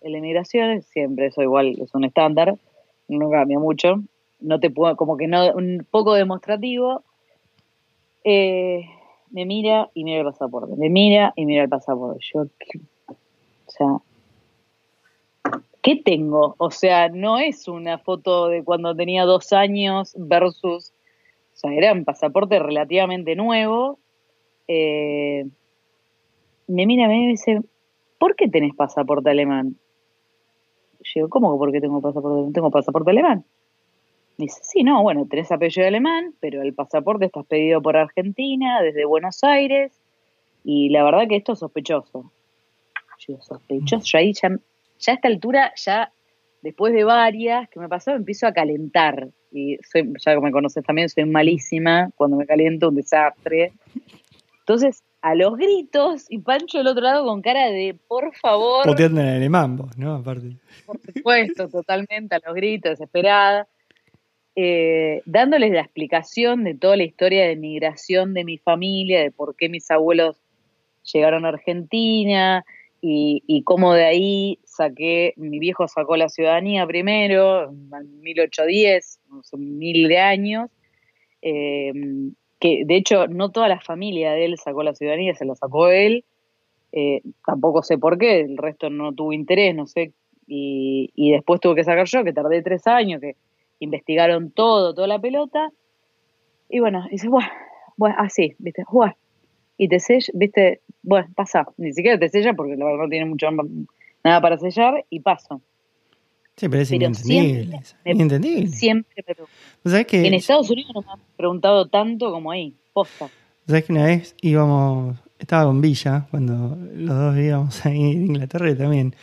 en la inmigración, siempre eso igual es un estándar, no cambia mucho, no te puedo, como que no, un poco demostrativo, eh, me mira y mira el pasaporte, me mira y mira el pasaporte. Yo, o sea, ¿qué tengo? O sea, no es una foto de cuando tenía dos años versus, o sea, era un pasaporte relativamente nuevo. Eh, me mira me dice, ¿por qué tenés pasaporte alemán? Yo digo, ¿cómo por qué tengo pasaporte alemán? Tengo pasaporte alemán. Dice, sí, no, bueno, tenés apellido alemán, pero el pasaporte está pedido por Argentina, desde Buenos Aires, y la verdad que esto es sospechoso. Yo sospechoso, ahí ya ya a esta altura, ya después de varias que me pasó, empiezo a calentar. Y soy, ya me conoces también, soy malísima. Cuando me caliento, un desastre. Entonces, a los gritos, y Pancho del otro lado con cara de, por favor. Poteando en alemán, vos, ¿no? Aparte. Por supuesto, totalmente a los gritos, desesperada. Eh, dándoles la explicación de toda la historia de migración de mi familia, de por qué mis abuelos llegaron a Argentina y, y cómo de ahí saqué, mi viejo sacó la ciudadanía primero, en 1810, son mil de años, em, que de hecho no toda la familia de él sacó la ciudadanía, se la sacó él, eh, tampoco sé por qué, el resto no tuvo interés, no sé, y, y después tuve que sacar yo, que tardé tres años, que investigaron todo, toda la pelota, y bueno, dice, bueno, bueno, así, viste, bueno, y te sella, viste, bueno, pasa, ni siquiera te sella porque la verdad no tiene mucho nada para sellar y paso. Sí, pero es inentendible. Siempre, Siempre me que En Estados Unidos no me han preguntado tanto como ahí, posta. ¿Sabes que una vez íbamos, estaba con Villa, cuando los dos íbamos ahí en Inglaterra y también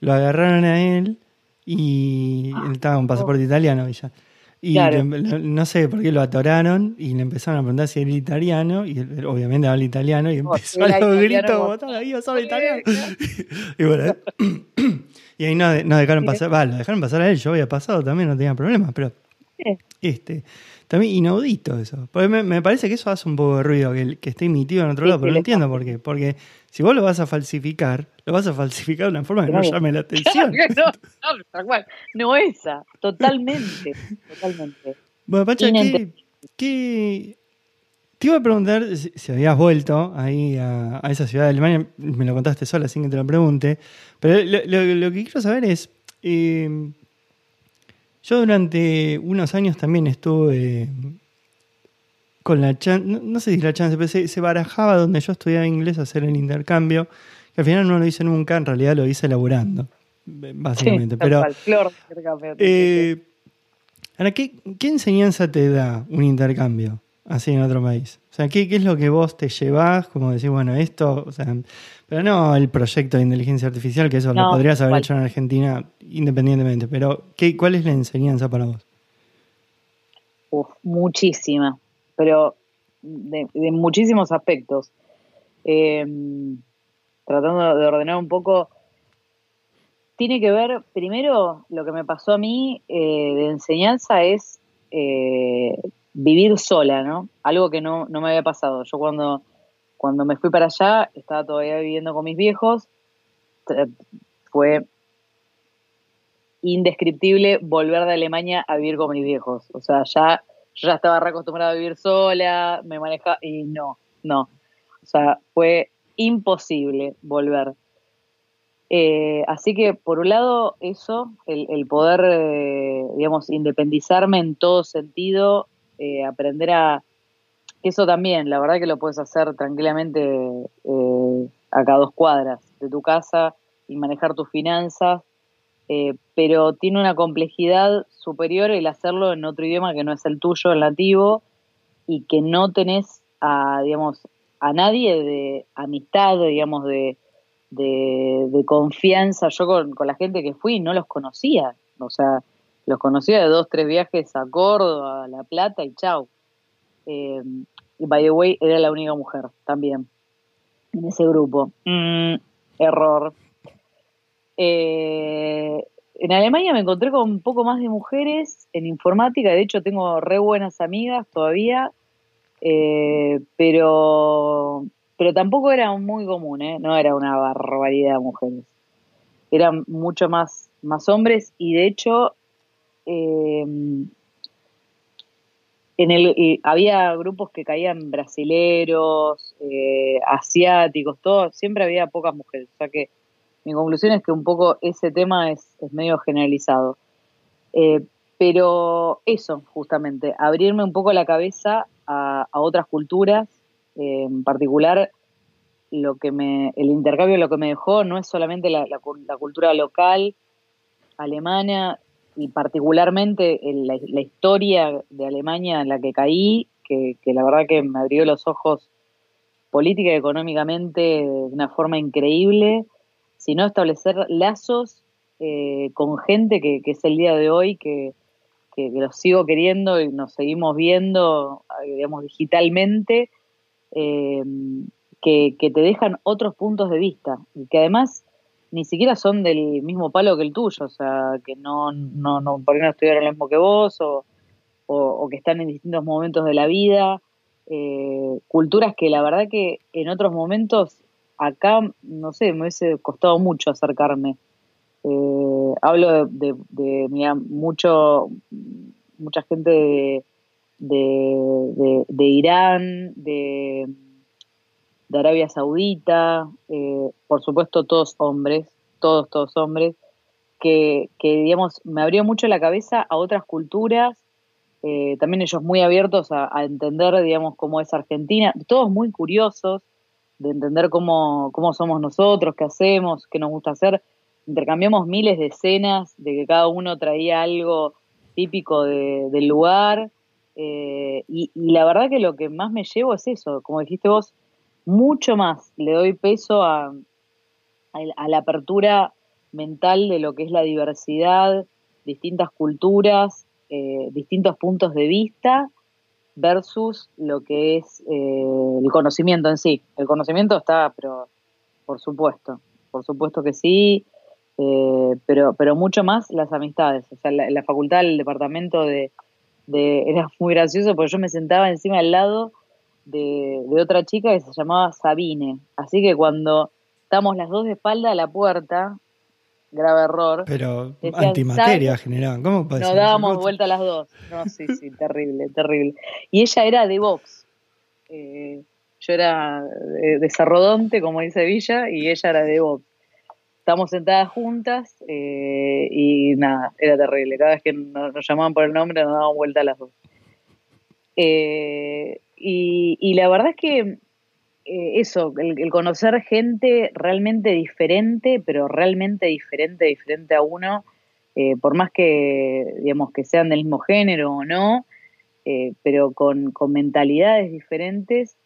lo agarraron a él y ah, él estaba con pasaporte italiano, Villa. Y no sé por qué lo atoraron y le empezaron a preguntar si era italiano y obviamente habla italiano y empezó a los gritos, ahí yo soy italiano. y bueno, y ahí no, dejaron pasar, va, lo dejaron pasar a él, yo había pasado también, no tenía problemas, pero este, también inaudito eso. Porque me, parece que eso hace un poco de ruido, que, que esté emitido en otro lado, pero no entiendo por qué. Porque si vos lo vas a falsificar, lo vas a falsificar de una forma que no llame la atención. no, no, no esa, totalmente, totalmente. Bueno, Pacha, ¿qué, te iba a preguntar si, habías vuelto ahí a, esa ciudad de Alemania, me lo contaste sola sin que te lo pregunte, pero lo, que quiero saber es, eh, yo durante unos años también estuve con la chance, no, sé si la chance, pero se, barajaba donde yo estudiaba inglés hacer el intercambio, que al final no lo hice nunca, en realidad lo hice elaborando, básicamente. pero, eh, ahora, ¿qué, ¿qué enseñanza te da un intercambio así en otro país? O sea, ¿qué, ¿qué, es lo que vos te llevas? Como decir, bueno, esto, o sea, pero no el proyecto de inteligencia artificial, que eso lo podrías haber hecho en Argentina independientemente, pero ¿qué, ¿cuál es la enseñanza para vos? Uf, muchísima pero de, muchísimos aspectos. Eh, tratando de ordenar un poco, tiene que ver, primero, lo que me pasó a mí eh, de enseñanza es eh, vivir sola, ¿no? Algo que no, no me había pasado. Yo cuando, cuando me fui para allá, estaba todavía viviendo con mis viejos, fue indescriptible volver de Alemania a vivir con mis viejos. O sea, ya yo ya estaba reacostumbrada a vivir sola, me manejaba, y no, no. O sea, fue imposible volver. Eh, así que, por un lado, eso, el, poder, eh, digamos, independizarme en todo sentido, eh, aprender a. Eso también, la verdad que lo puedes hacer tranquilamente acá a dos cuadras de tu casa y manejar tus finanzas eh, pero tiene una complejidad superior el hacerlo en otro idioma que no es el tuyo, el nativo, y que no tenés a, digamos, a nadie de amistad, digamos, de, de, confianza. Yo con, la gente que fui no los conocía, o sea, los conocía de dos, tres viajes a Córdoba, a La Plata y chau. Eh, y by the way, era la única mujer también en ese grupo. Mm, error. Eh, en Alemania me encontré con un poco más de mujeres en informática, de hecho tengo re buenas amigas todavía, eh, pero, pero tampoco era muy común, ¿eh? no era una barbaridad de mujeres. Eran mucho más, más hombres y de hecho en el, había grupos que caían brasileros, asiáticos, todo, siempre había pocas mujeres, o sea que mi conclusión es que un poco ese tema es, medio generalizado. Eh, pero eso, justamente, abrirme un poco la cabeza a, otras culturas, eh, en particular lo que me, el intercambio lo que me dejó no es solamente la, cultura local alemana y particularmente la, historia de Alemania en la que caí, que, que, la verdad que me abrió los ojos política y económicamente de una forma increíble sino establecer lazos eh, con gente que, es el día de hoy, que, que, los sigo queriendo y nos seguimos viendo, eh, digamos, digitalmente, eh, que, te dejan otros puntos de vista y que además ni siquiera son del mismo palo que el tuyo, o sea, que no, no, no por qué no lo mismo que vos o, o, que están en distintos momentos de la vida. culturas que la verdad que en otros momentos acá, no sé, me hubiese costado mucho acercarme. Eh, hablo de, de, mucho, mucha gente de, de, Irán, de, de, Arabia Saudita, eh, por supuesto todos hombres, todos, todos hombres, que, que, digamos, me abrió mucho la cabeza a otras culturas, eh, también ellos muy abiertos a, a, entender, digamos, cómo es Argentina, todos muy curiosos de entender cómo, cómo somos nosotros, qué hacemos, qué nos gusta hacer. Intercambiamos miles de escenas de que cada uno traía algo típico de, del lugar eh, y, la verdad que lo que más me llevo es eso, como dijiste vos, mucho más le doy peso a, a, la apertura mental de lo que es la diversidad, distintas culturas, eh, distintos puntos de vista versus lo que es eh, el conocimiento en sí. El conocimiento está, pero por supuesto, por supuesto que sí, pero, pero mucho más las amistades. O sea, la, la facultad, el departamento de, era muy gracioso porque yo me sentaba encima al lado de, otra chica que se llamaba Sabine. Así que cuando estamos las dos de espalda a la puerta, grave error. Pero antimateria generaban, ¿cómo puede Nos dábamos vuelta a las dos. No, sí, sí, terrible, terrible. Y ella era de Vox. Eh, yo era de, de Cerrodonte, como dice Villa, y ella era de Vox estamos sentadas juntas eh, y nada, era terrible. Cada vez que nos, llamaban por el nombre nos daban vuelta a las dos. Eh, y, la verdad es que eh, eso, el, conocer gente realmente diferente, pero realmente diferente, diferente a uno, por más que, digamos, que sean del mismo género o no, pero con, con mentalidades diferentes,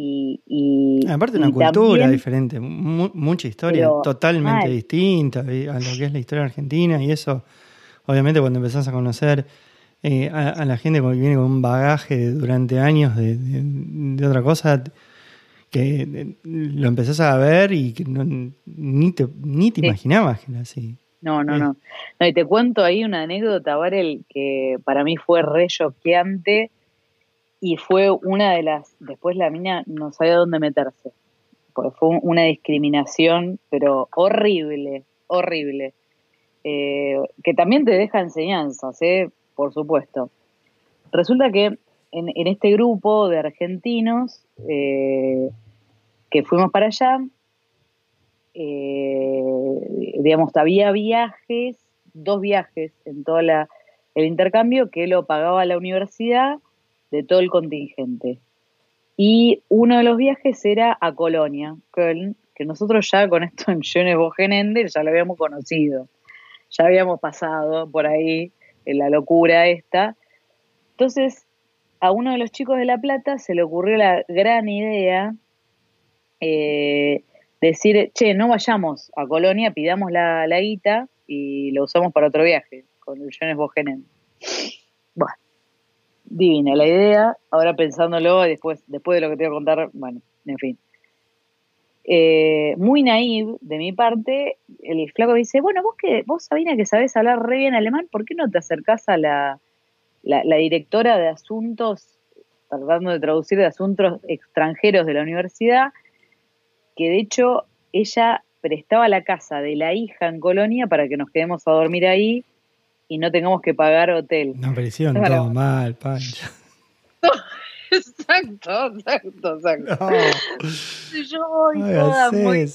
y, Aparte una cultura diferente, mucha historia totalmente distinta a lo que es la historia argentina y eso, obviamente cuando empezás a conocer eh, a, la gente que viene con un bagaje durante años de, otra cosa, que lo empezás a ver y que ni te, ni te imaginabas que era así. No, no, no, no. Y te cuento ahí una anécdota, Varel, que para mí fue re choqueante y fue una de las, después la mina no sabía dónde meterse, porque fue una discriminación, pero horrible, horrible, eh, que también te deja enseñanzas, ¿eh? Por supuesto. Resulta que en, este grupo de argentinos eh, que fuimos para allá, eh, digamos, había viajes, dos viajes en todo el intercambio que lo pagaba la universidad de todo el contingente. Y uno de los viajes era a Colonia, Köln, que nosotros ya con esto en Jones Bogenender ya lo habíamos conocido. Ya habíamos pasado por ahí en la locura esta. Entonces, a uno de los chicos de La Plata se le ocurrió la gran idea eh, decir, che, no vayamos a Colonia, pidamos la, la guita y lo usamos para otro viaje con el Jones Bogenender. Bueno, divina la idea. Ahora pensándolo, después, después de lo que te voy a contar, bueno, en fin. Eh, muy naive de mi parte, el flaco dice, bueno, vos que, vos Sabina que sabés hablar re bien alemán, ¿por qué no te acercás a la, la, directora de asuntos, tratando de traducir de asuntos extranjeros de la universidad, que de hecho ella prestaba la casa de la hija en Colonia para que nos quedemos a dormir ahí y no tengamos que pagar hotel. No, pero hicieron todo mal, Pancho. exacto, exacto, exacto. No. Yo voy toda muy...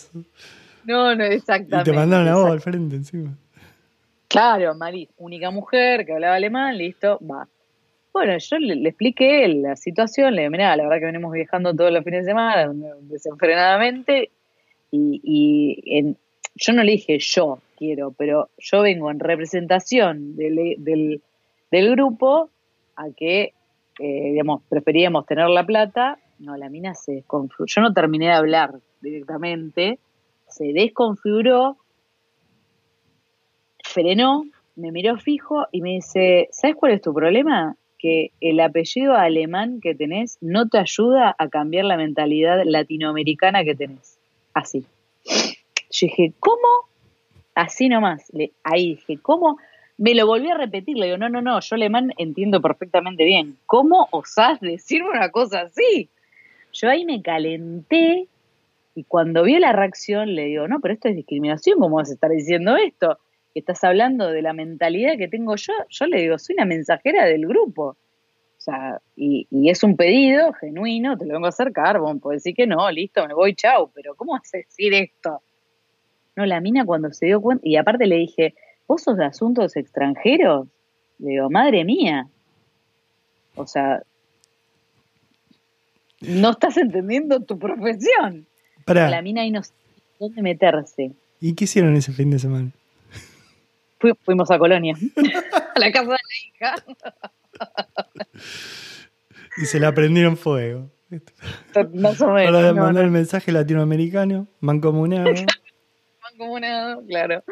No, no, exactamente. Y te mandaron a vos al frente encima. Claro, Maris, única mujer que hablaba alemán, listo, va. Bueno, yo le, expliqué la situación, le dije, mirá, la verdad que venimos viajando todos los fines de semana, desenfrenadamente, y, y en, yo no le dije yo quiero, pero yo vengo en representación del, del, grupo a que, eh, preferíamos tener la plata. No, la mina se desconfiguró. Yo no terminé de hablar directamente, se desconfiguró, frenó, me miró fijo y me dice, ¿sabes cuál es tu problema? Que el apellido alemán que tenés no te ayuda a cambiar la mentalidad latinoamericana que tenés. Así. Yo dije, ¿cómo? Así nomás. ahí dije, ¿cómo? Me lo volví a repetir, le digo, no, no, no, yo alemán entiendo perfectamente bien. ¿Cómo osás decirme una cosa así? Yo ahí me calenté y cuando vi la reacción le digo, no, pero esto es discriminación, ¿cómo vas a estar diciendo esto? Estás hablando de la mentalidad que tengo yo. Yo le digo, soy una mensajera del grupo. O sea, y, es un pedido genuino, te lo vengo a hacer carbón, puedes decir que no, listo, me voy, chau, pero ¿cómo haces decir esto? No, la mina cuando se dio cuenta, y aparte le dije, ¿vos sos de asuntos extranjeros? Le digo, madre mía. O sea, no estás entendiendo tu profesión. Para. La mina ahí no sabe dónde meterse. ¿Y qué hicieron ese fin de semana? fuimos a Colonia, a la casa de la hija. y se la prendieron fuego. Más o menos. Para el mensaje latinoamericano, mancomunado. mancomunado, claro.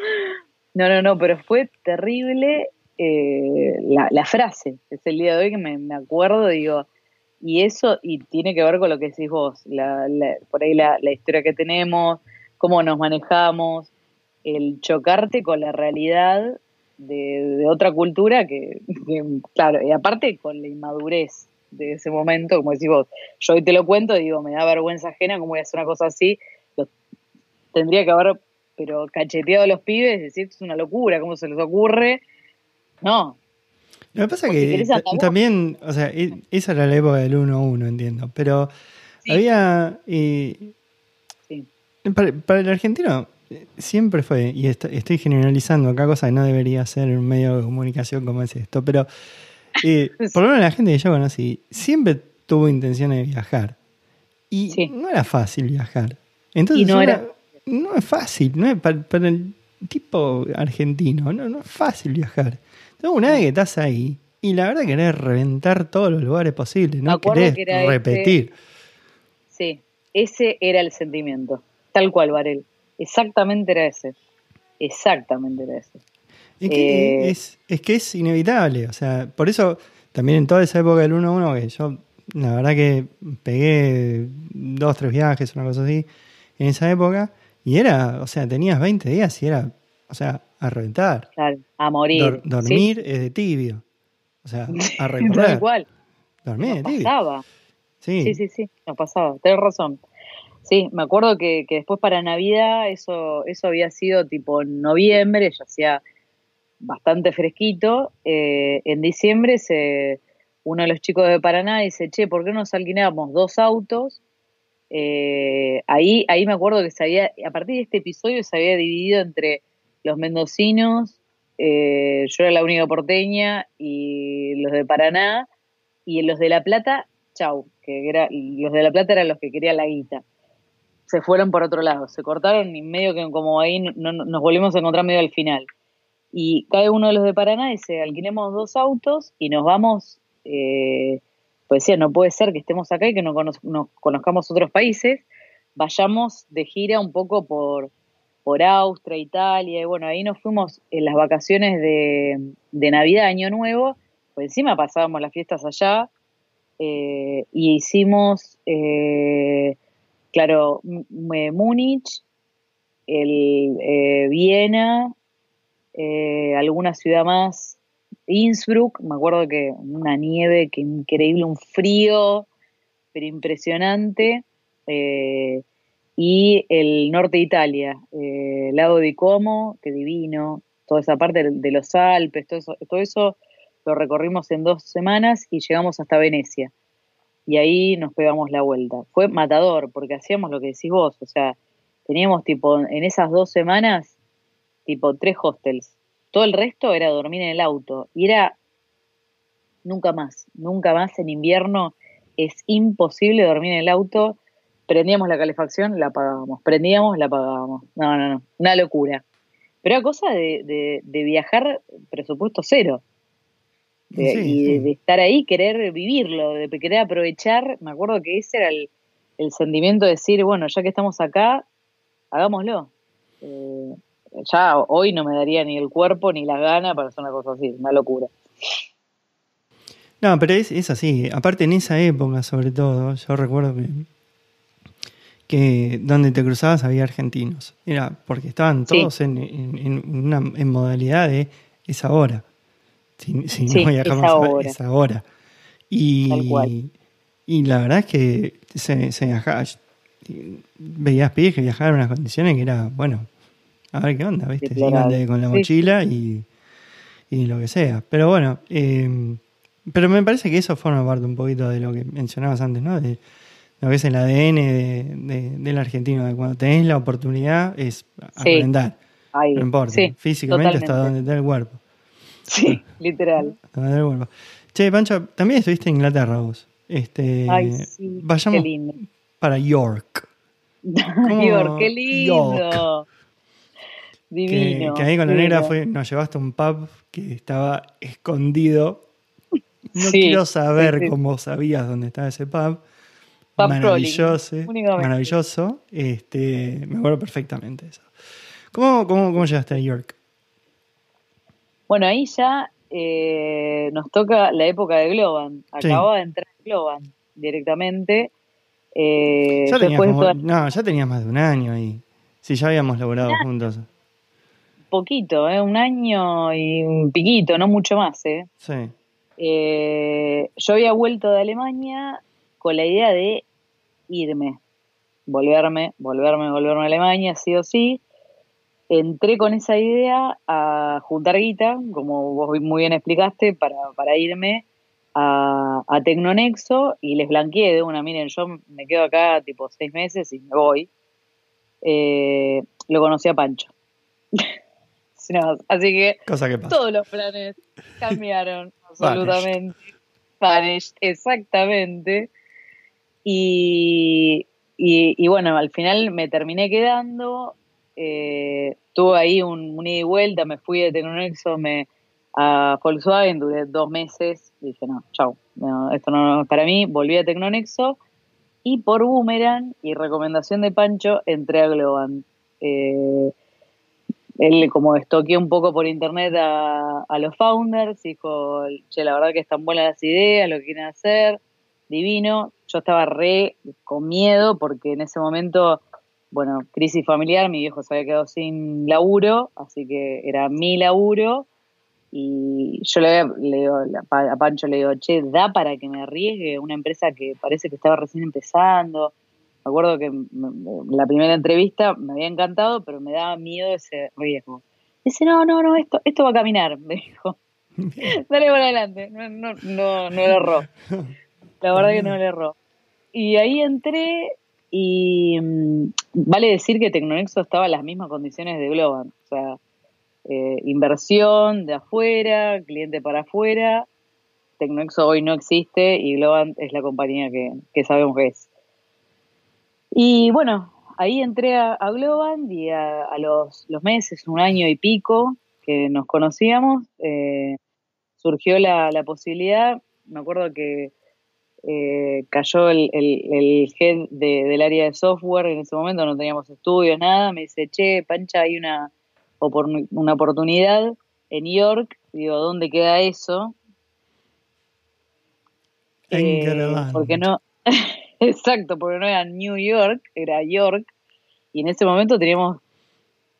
No, no, no, pero fue terrible eh, la, frase. Es el día de hoy que me, me, acuerdo, digo, y eso, y tiene que ver con lo que decís vos, la, por ahí la, la historia que tenemos, cómo nos manejamos, el chocarte con la realidad de, otra cultura que, claro, y aparte con la inmadurez de ese momento, como decís vos, yo hoy te lo cuento, digo, me da vergüenza ajena, ¿cómo voy a hacer una cosa así? tendría que haber, pero cacheteado a los pibes, decir, es una locura, ¿cómo se les ocurre? No. Lo que pasa es que también, o sea, e, esa era la época del 1-1, entiendo, pero había... sí. para el argentino siempre fue, y estoy generalizando acá, cosa que no debería ser un medio de comunicación como es esto, pero eh, por lo menos la gente que yo conocí siempre tuvo intención de viajar. Y no era fácil viajar. Entonces, no, era... no es fácil, no es para, el tipo argentino, no, no es fácil viajar. Entonces, una vez que estás ahí, y la verdad querés reventar todos los lugares posibles, no querés repetir. Sí, ese era el sentimiento, tal cual, Varel. Exactamente era ese. Exactamente era ese. Es que, eh, es, que es inevitable, o sea, por eso también en toda esa época del 1-1, que yo la verdad que pegué dos, tres viajes, una cosa así, en esa época, y era, o sea, tenías 20 días y era, o sea, a reventar. Claro, a morir. dormir es de tibio. O sea, a recorrer. igual. Dormir de tibio. Pasaba. Sí. sí, sí, sí, nos pasaba, tenés razón. Sí, me acuerdo que, después para Navidad eso, eso había sido tipo en noviembre, ya hacía bastante fresquito. Eh, en diciembre se, uno de los chicos de Paraná dice, che, ¿por qué no nos alquilábamos dos autos? Eh, ahí, ahí me acuerdo que se había, a partir de este episodio se había dividido entre los mendocinos, eh, yo era la única porteña, y los de Paraná, y los de La Plata, chau, que era, los de La Plata eran los que querían la guita se fueron por otro lado, se cortaron y medio que como ahí no, nos volvimos a encontrar medio al final. Y cae uno de los de Paraná dice, alquilemos dos autos y nos vamos, eh, pues decía, no puede ser que estemos acá y que no, conozcamos otros países, vayamos de gira un poco por, por Austria, Italia, y bueno, ahí nos fuimos en las vacaciones de, de Navidad, Año Nuevo, pues encima pasábamos las fiestas allá, eh, y hicimos... Eh, claro, Múnich, eh, Viena, eh, alguna ciudad más, Innsbruck, me acuerdo que una nieve, que increíble, un frío, pero impresionante, eh, y el norte de Italia, el lago de Como, que divino, toda esa parte de los Alpes, todo eso, todo eso lo recorrimos en dos semanas y llegamos hasta Venecia y ahí nos pegamos la vuelta. Fue matador, porque hacíamos lo que decís vos, o sea, teníamos tipo, en esas dos semanas, tipo tres hostels. Todo el resto era dormir en el auto. Y era nunca más, nunca más en invierno es imposible dormir en el auto. Prendíamos la calefacción, la apagábamos. Prendíamos, la apagábamos. No, no, no. Una locura. Pero era cosa de, de viajar presupuesto cero y De, estar ahí, querer vivirlo, de querer aprovechar. Me acuerdo que ese era el, sentimiento de decir, bueno, ya que estamos acá, hagámoslo. Eh, ya hoy no me daría ni el cuerpo ni la gana para hacer una cosa así, una locura. No, pero es, así. Aparte, en esa época, sobre todo, yo recuerdo que, que donde te cruzabas había argentinos. Era porque estaban todos en, en, una, en modalidad de esa hora. Si, no viajamos es ahora. Y, y la verdad es que se, se viajaba, veías pibes que viajaban en unas condiciones que era, bueno, a ver qué onda, ¿viste? con la mochila y, y, lo que sea. Pero bueno, em, Pero me parece que eso forma parte un poquito de lo que mencionabas antes, ¿no? De lo que es el ADN de, del argentino, de cuando tenés la oportunidad es aprender. no importa, físicamente hasta donde está el cuerpo. Sí, literal. Che, Pancho, también estuviste en Inglaterra vos. Este, Ay, vayamos para York. York, qué lindo. Divino. Que, ahí con la negra fue, nos llevaste a un pub que estaba escondido. No quiero saber cómo sabías dónde estaba ese pub. maravilloso, maravilloso. Este, me acuerdo perfectamente eso. ¿Cómo, cómo, cómo llegaste a York? Bueno, ahí ya eh, nos toca la época de Globan. Acababa de entrar Globan directamente. Eh, no, ya tenías más de un año ahí. Sí, ya habíamos laborado juntos poquito, ¿eh? un año y un piquito, no mucho más. ¿eh? Sí. Eh, yo había vuelto de Alemania con la idea de irme, volverme, volverme, volverme a Alemania, sí o sí. Entré con esa idea a juntar guita, como vos muy bien explicaste, para, para irme a, a Tecnonexo y les blanqueé de una, miren, yo me quedo acá tipo seis meses y me voy. Eh, lo conocí a Pancho. Así que, todos los planes cambiaron absolutamente. exactamente. Y, y, bueno, al final me terminé quedando. Eh, tuve ahí un, ida y vuelta, me fui de Tecnonexo me, a Volkswagen, duré dos meses. Dije, no, chau, esto no es para mí. Volví a Tecnonexo y por Boomerang y recomendación de Pancho entré a Globan. Eh, él como estoqueó un poco por internet a, los founders, dijo, che, la verdad que están buenas las ideas, lo que quieren hacer, divino. Yo estaba re con miedo porque en ese momento, bueno, crisis familiar, mi viejo se había quedado sin laburo, así que era mi laburo. Y yo le, digo, a Pancho le digo, che, da para que me arriesgue una empresa que parece que estaba recién empezando me acuerdo que la primera entrevista me había encantado, pero me daba miedo ese riesgo. Dice, no, no, no, esto, esto va a caminar, me dijo. Dale por adelante. No, no, no, no le erró. La verdad que no le erró. Y ahí entré y mm, vale decir que Tecnonexo estaba en las mismas condiciones de Globan. O sea, eh, inversión de afuera, cliente para afuera. Tecnonexo hoy no existe y Globan es la compañía que, que sabemos que es. Y bueno, ahí entré a, a y a, los, meses, un año y pico que nos conocíamos, eh, surgió la, posibilidad, me acuerdo que eh, cayó el, el, head del área de software, en ese momento no teníamos estudios, nada, me dice, che, Pancha, hay una, una oportunidad en York, digo, ¿dónde queda eso? En eh, porque no, Exacto, porque no era New York, era York. Y en ese momento teníamos.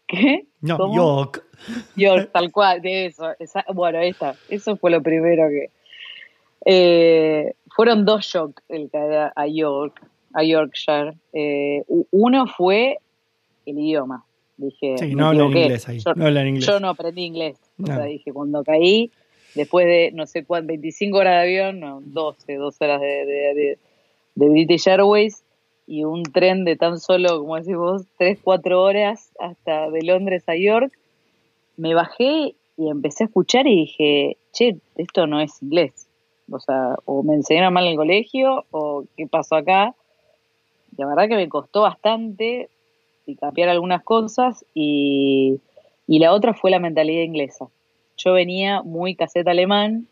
¿Qué? No, York. York, tal cual, de eso. bueno, ahí está. Eso fue lo primero que. Eh, fueron dos shocks el caer a York, a Yorkshire. Eh, uno fue el idioma. Dije, sí, no hablan inglés ahí. Yo no, inglés. yo no aprendí inglés. O sea, dije, cuando caí, después de no sé cuánto, 25 horas de avión, no, 12, 12 horas de de British Airways y un tren de tan solo, como decís vos, 3, 4 horas hasta de Londres a York, me bajé y empecé a escuchar y dije, che, esto no es inglés. O sea, o me enseñaron mal en el colegio o qué pasó acá. La verdad que me costó bastante y cambiar algunas cosas y, y la otra fue la mentalidad inglesa. Yo venía muy caseta alemán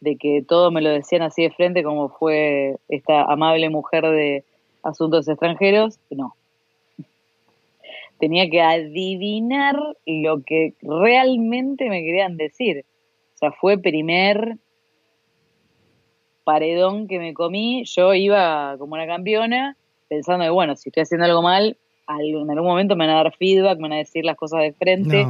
de que todo me lo decían así de frente como fue esta amable mujer de asuntos extranjeros, no. Tenía que adivinar lo que realmente me querían decir. O sea, fue primer paredón que me comí. Yo iba como una campeona pensando que, bueno, si estoy haciendo algo mal, en algún momento me van a dar feedback, me van a decir las cosas de frente.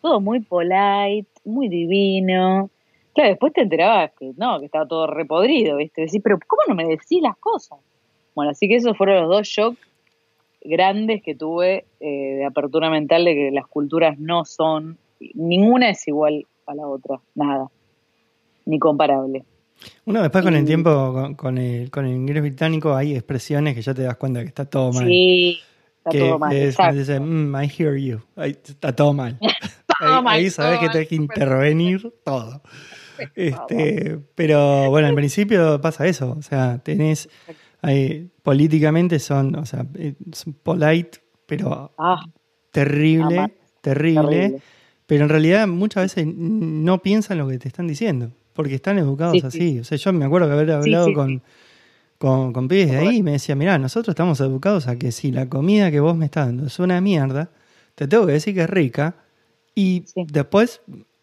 Todo muy polite, muy divino. Claro, después te enterabas que no, que estaba todo repodrido, ¿viste? Decís, pero ¿cómo no me decís las cosas? Bueno, así que esos fueron los dos shocks grandes que tuve eh, de apertura mental de que las culturas no son, ninguna es igual a la otra, nada, ni comparable. Uno después con el tiempo, con, con el, con el inglés británico, hay expresiones que ya te das cuenta que está todo mal. Sí, está que, todo mal. es dice, "Mm, I hear you. Está todo mal. Todo ahí, ahí sabes que tenés que intervenir todo. Este, pero bueno, al principio pasa eso. O sea, tenés. hay- políticamente son, o sea, eh, son polite, pero Ah, terrible, terrible, terrible. Pero en realidad muchas veces no piensan lo que te están diciendo, porque están educados Sí, sí. así. O sea, yo me acuerdo que haber hablado sí, con, con, con pibes de ahí y me decía, mirá, nosotros estamos educados a que si la comida que vos me estás dando es una mierda, te tengo que decir que es rica y Sí. después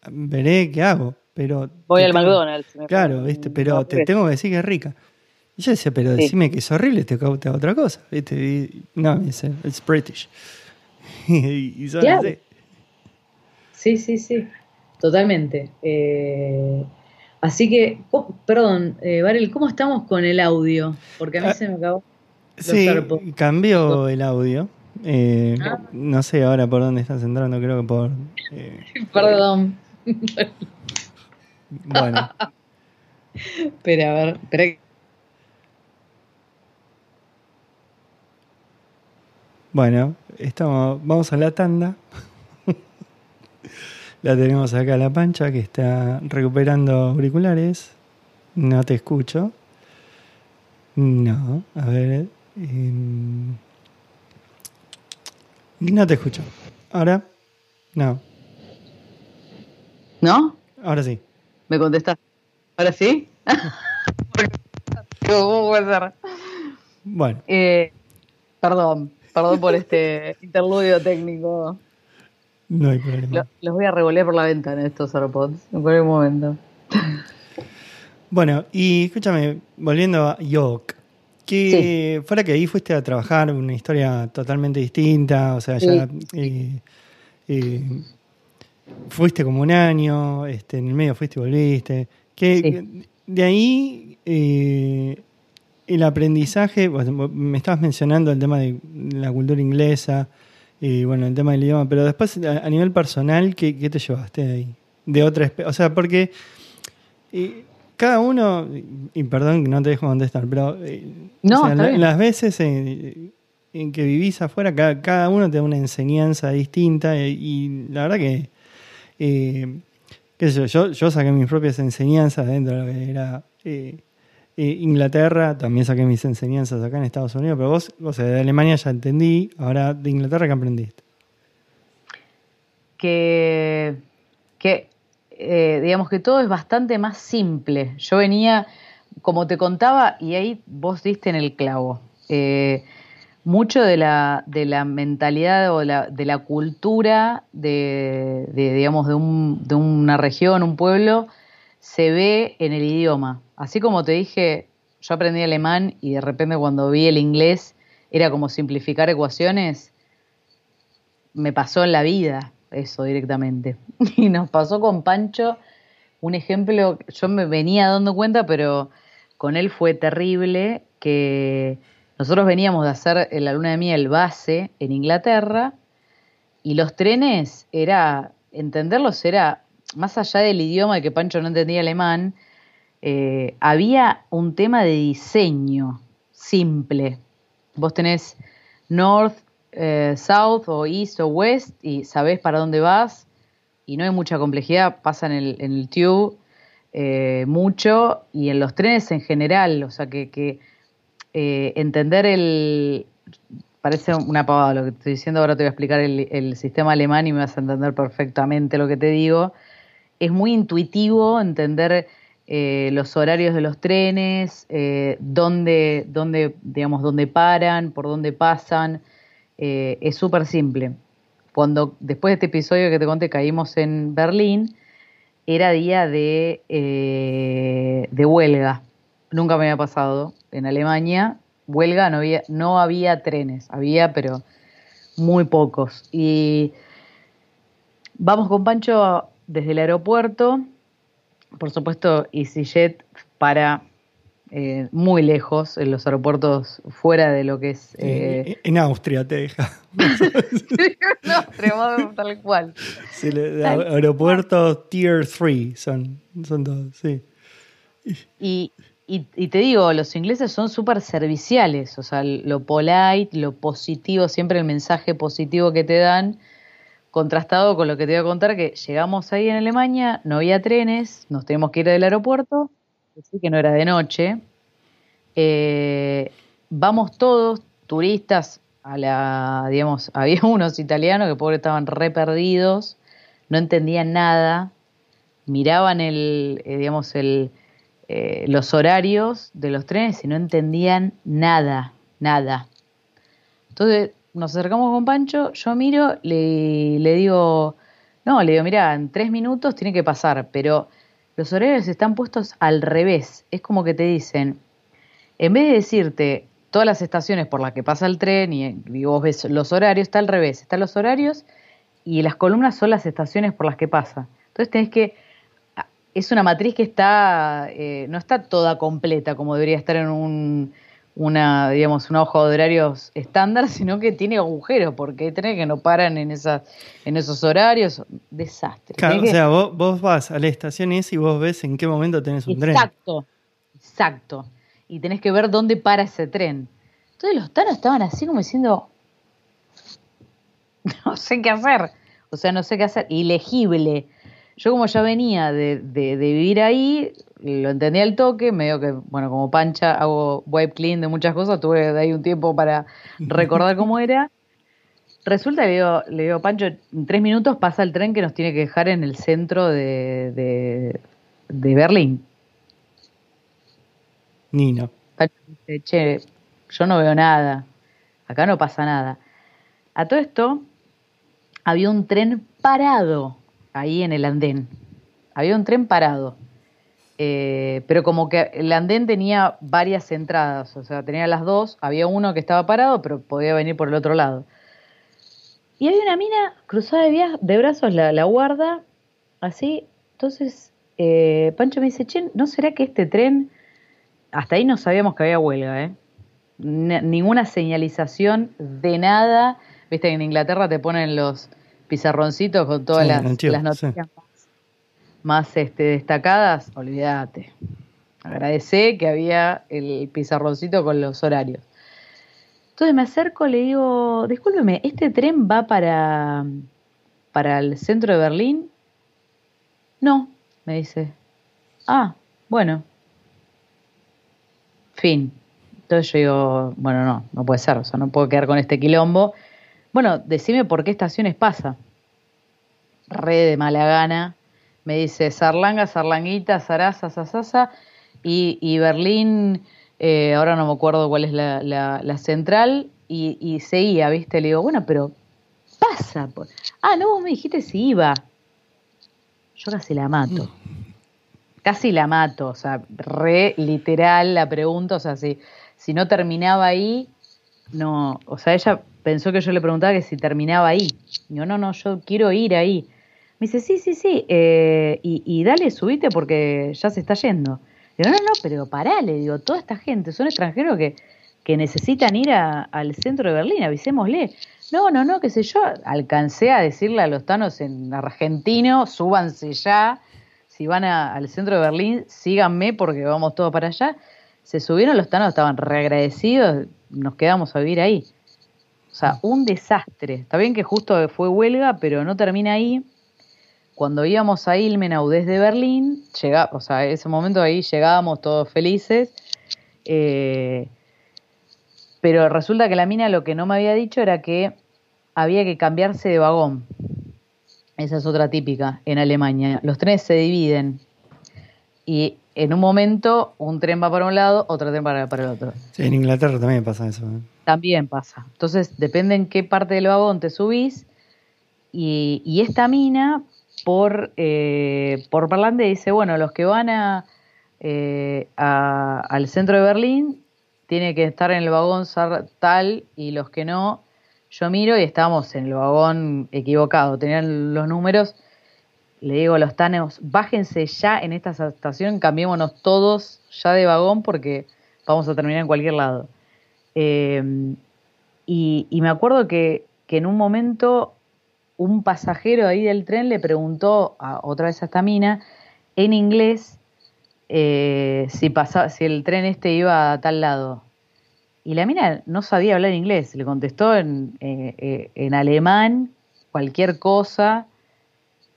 veré qué hago. Pero voy al tengo- McDonald's. me Claro, ¿viste? pero te tengo que decir que es rica. Y yo decía, pero Sí. decime que es horrible, te hago otra cosa. ¿viste? Y, no, me dice, it's British. y, y Claro. así. Sí, sí, sí, totalmente. Eh, así que, co- perdón, eh, Varel, ¿cómo estamos con el audio? Porque a mí Ah, se me acabó. Sí, cambió el audio. Eh, Ah. No sé ahora por dónde estás entrando, creo que por... eh, Perdón. bueno, Espera, a ver, espera. bueno, estamos, vamos a la tanda. la tenemos acá a la pancha que está recuperando auriculares. No te escucho. No, a ver. em, no te escucho. Ahora, no, ¿No? ahora sí. ¿Me contestas? ¿Ahora sí? ¿Cómo puede ser? Bueno, Eh, perdón, perdón por este interludio técnico. no hay problema. Lo- los voy a revolear por la ventana estos AirPods en cualquier momento. Bueno, y escúchame, volviendo a York, que fuera que ahí fuiste a trabajar una historia totalmente distinta, o sea, ya eh, eh, fuiste como un año, este, en el medio fuiste y volviste, que Sí. de ahí eh, el aprendizaje, bueno, me estabas mencionando el tema de la cultura inglesa, y bueno, el tema del idioma, pero después a, nivel personal, ¿qué, qué te llevaste de ahí? De otra espe- o sea, porque eh, cada uno, y perdón que no te dejo contestar, pero eh, No, o sea, la- las veces en, en que vivís afuera, cada, cada uno te da una enseñanza distinta y, y la verdad que, eh, qué sé yo, yo, yo saqué mis propias enseñanzas dentro de lo que era eh, eh, Inglaterra, también saqué mis enseñanzas acá en Estados Unidos, pero vos, o sea, de Alemania ya entendí, ahora de Inglaterra, ¿qué aprendiste? que, que eh, digamos que todo es bastante más simple. Yo venía, como te contaba, y ahí vos diste en el clavo. eh, mucho de la, de la mentalidad o de la cultura de, de, digamos, de una región, un pueblo, se ve en el idioma. Así como te dije, yo aprendí alemán y de repente cuando vi el inglés era como simplificar ecuaciones me pasó en la vida eso directamente. Y nos pasó con Pancho un ejemplo, yo me venía dando cuenta, pero con él fue terrible, que nosotros veníamos de hacer la luna de miel base en Inglaterra y los trenes era, entenderlos era, más allá del idioma de que Pancho no entendía alemán, eh, había un tema de diseño simple. Vos tenés North, eh, South o East o West y sabés para dónde vas y no hay mucha complejidad, pasa en el, en tube eh, mucho y en los trenes en general, o sea que, que, eh, entender el... Parece una pavada lo que estoy diciendo, ahora te voy a explicar el, sistema alemán y me vas a entender perfectamente lo que te digo. Es muy intuitivo entender eh, los horarios de los trenes, dónde, dónde, digamos, dónde paran, por dónde pasan. Eh, es súper simple. Cuando después de este episodio que te conté caímos en Berlín, era día de, eh, de huelga. Nunca me había pasado en Alemania. Huelga no había, no había trenes, había, pero muy pocos. Y vamos con Pancho desde el aeropuerto. Por supuesto, EasyJet para eh, muy lejos, en los aeropuertos fuera de lo que es... eh, en Austria te deja. no, extremo, tal cual. Sí, le- Tal aeropuertos Tier 3 son, son todos, sí. Y, y, te digo, los ingleses son súper serviciales, o sea, lo polite, lo positivo, siempre el mensaje positivo que te dan, contrastado con lo que te voy a contar, que llegamos ahí en Alemania, no había trenes, nos tenemos que ir del aeropuerto, que no era de noche. Eh, vamos todos, turistas, a la, digamos, había unos italianos que pobre estaban re perdidos, no entendían nada, miraban el, eh, digamos, el, eh, los horarios de los trenes y no entendían nada, nada. Entonces nos acercamos con Pancho, yo miro, le, le digo, no, le digo, mira, en tres minutos tiene que pasar, pero los horarios están puestos al revés. Es como que te dicen, en vez de decirte todas las estaciones por las que pasa el tren y, y vos ves los horarios, está al revés, están los horarios y las columnas son las estaciones por las que pasa. Entonces tenés que es una matriz que está, eh, no está toda completa como debería estar en un, una, digamos, una hoja de horarios estándar, sino que tiene agujeros, porque tenés que no paran en esas, en esos horarios, desastre. Claro, o sea, vos, vas a la estación y vos ves en qué momento tenés un tren. Exacto, exacto. Y tenés que ver dónde para ese tren. Entonces los tanos estaban así como diciendo, no sé qué hacer. O sea, no sé qué hacer. Ilegible. Yo como ya venía de, vivir ahí, lo entendía al toque, medio que, bueno, como pancha, hago wipe clean de muchas cosas, tuve de ahí un tiempo para recordar cómo era. Resulta que le digo, le digo, Pancho, en tres minutos pasa el tren que nos tiene que dejar en el centro de, de, Berlín. Nino. Pancho dice, che, yo no veo nada, acá no pasa nada. A todo esto, había un tren parado ahí en el andén. Había un tren parado. Eh, pero como que el andén tenía varias entradas, o sea, tenía las dos, había uno que estaba parado, pero podía venir por el otro lado. Y había una mina cruzada de, de brazos, la, guarda, así. Entonces, eh, Pancho me dice, che, ¿no será que este tren, hasta ahí no sabíamos que había huelga, ¿eh? ninguna señalización de nada. Viste que en Inglaterra te ponen los, pizarroncito con todas las, noticias más, este, destacadas, olvídate. Agradecé que había el pizarroncito con los horarios. Entonces me acerco, le digo, discúlpeme, ¿este tren va para, para el centro de Berlín? No, me dice. Ah, bueno. Fin. Entonces yo digo, bueno, no, no puede ser, o sea, no puedo quedar con este quilombo. Bueno, decime por qué estaciones pasa. Re de mala gana. Me dice Sarlanga, Sarlanguita, Sarasa, Sasasa. Y, Berlín, eh, ahora no me acuerdo cuál es la, central. Y, seguía, ¿viste? Le digo, bueno, pero pasa. Ah, no, vos me dijiste si iba. Yo casi la mato. Casi la mato. O sea, re literal la pregunta. O sea, si, si no terminaba ahí, no. O sea, ella pensó que yo le preguntaba que si terminaba ahí. Digo, no, no, yo quiero ir ahí. Me dice, sí, sí, sí, eh, y, dale, subite porque ya se está yendo. Digo, no, no, pero pará, le digo, toda esta gente son extranjeros que, que necesitan ir al centro de Berlín, avisémosle. No, no, no, qué sé yo, alcancé a decirle a los tanos en argentino, súbanse ya, si van al centro de Berlín, síganme porque vamos todos para allá. Se subieron los tanos, estaban reagradecidos, nos quedamos a vivir ahí. O sea, un desastre. Está bien que justo fue huelga, pero no termina ahí. Cuando íbamos a Ilmenau desde Berlín, llega, o sea, en ese momento ahí llegábamos todos felices. Eh, pero resulta que la mina lo que no me había dicho era que había que cambiarse de vagón. Esa es otra típica en Alemania. Los trenes se dividen y en un momento un tren va para un lado, otro tren para, para el otro. Sí, en Inglaterra también pasa eso. ¿eh? También pasa. Entonces, depende en qué parte del vagón te subís. Y, esta mina, por, eh, por parlante, dice, bueno, los que van eh, a, al centro de Berlín tienen que estar en el vagón tal y los que no, yo miro y estamos en el vagón equivocado. Tenían los números. Le digo a los tanos, bájense ya en esta estación, cambiémonos todos ya de vagón porque vamos a terminar en cualquier lado. Em, y, me acuerdo que, en un momento un pasajero ahí del tren le preguntó a, otra vez a esta mina en inglés eh, si, pasaba, si el tren este iba a tal lado. Y la mina no sabía hablar inglés, le contestó en, eh, eh, en alemán cualquier cosa.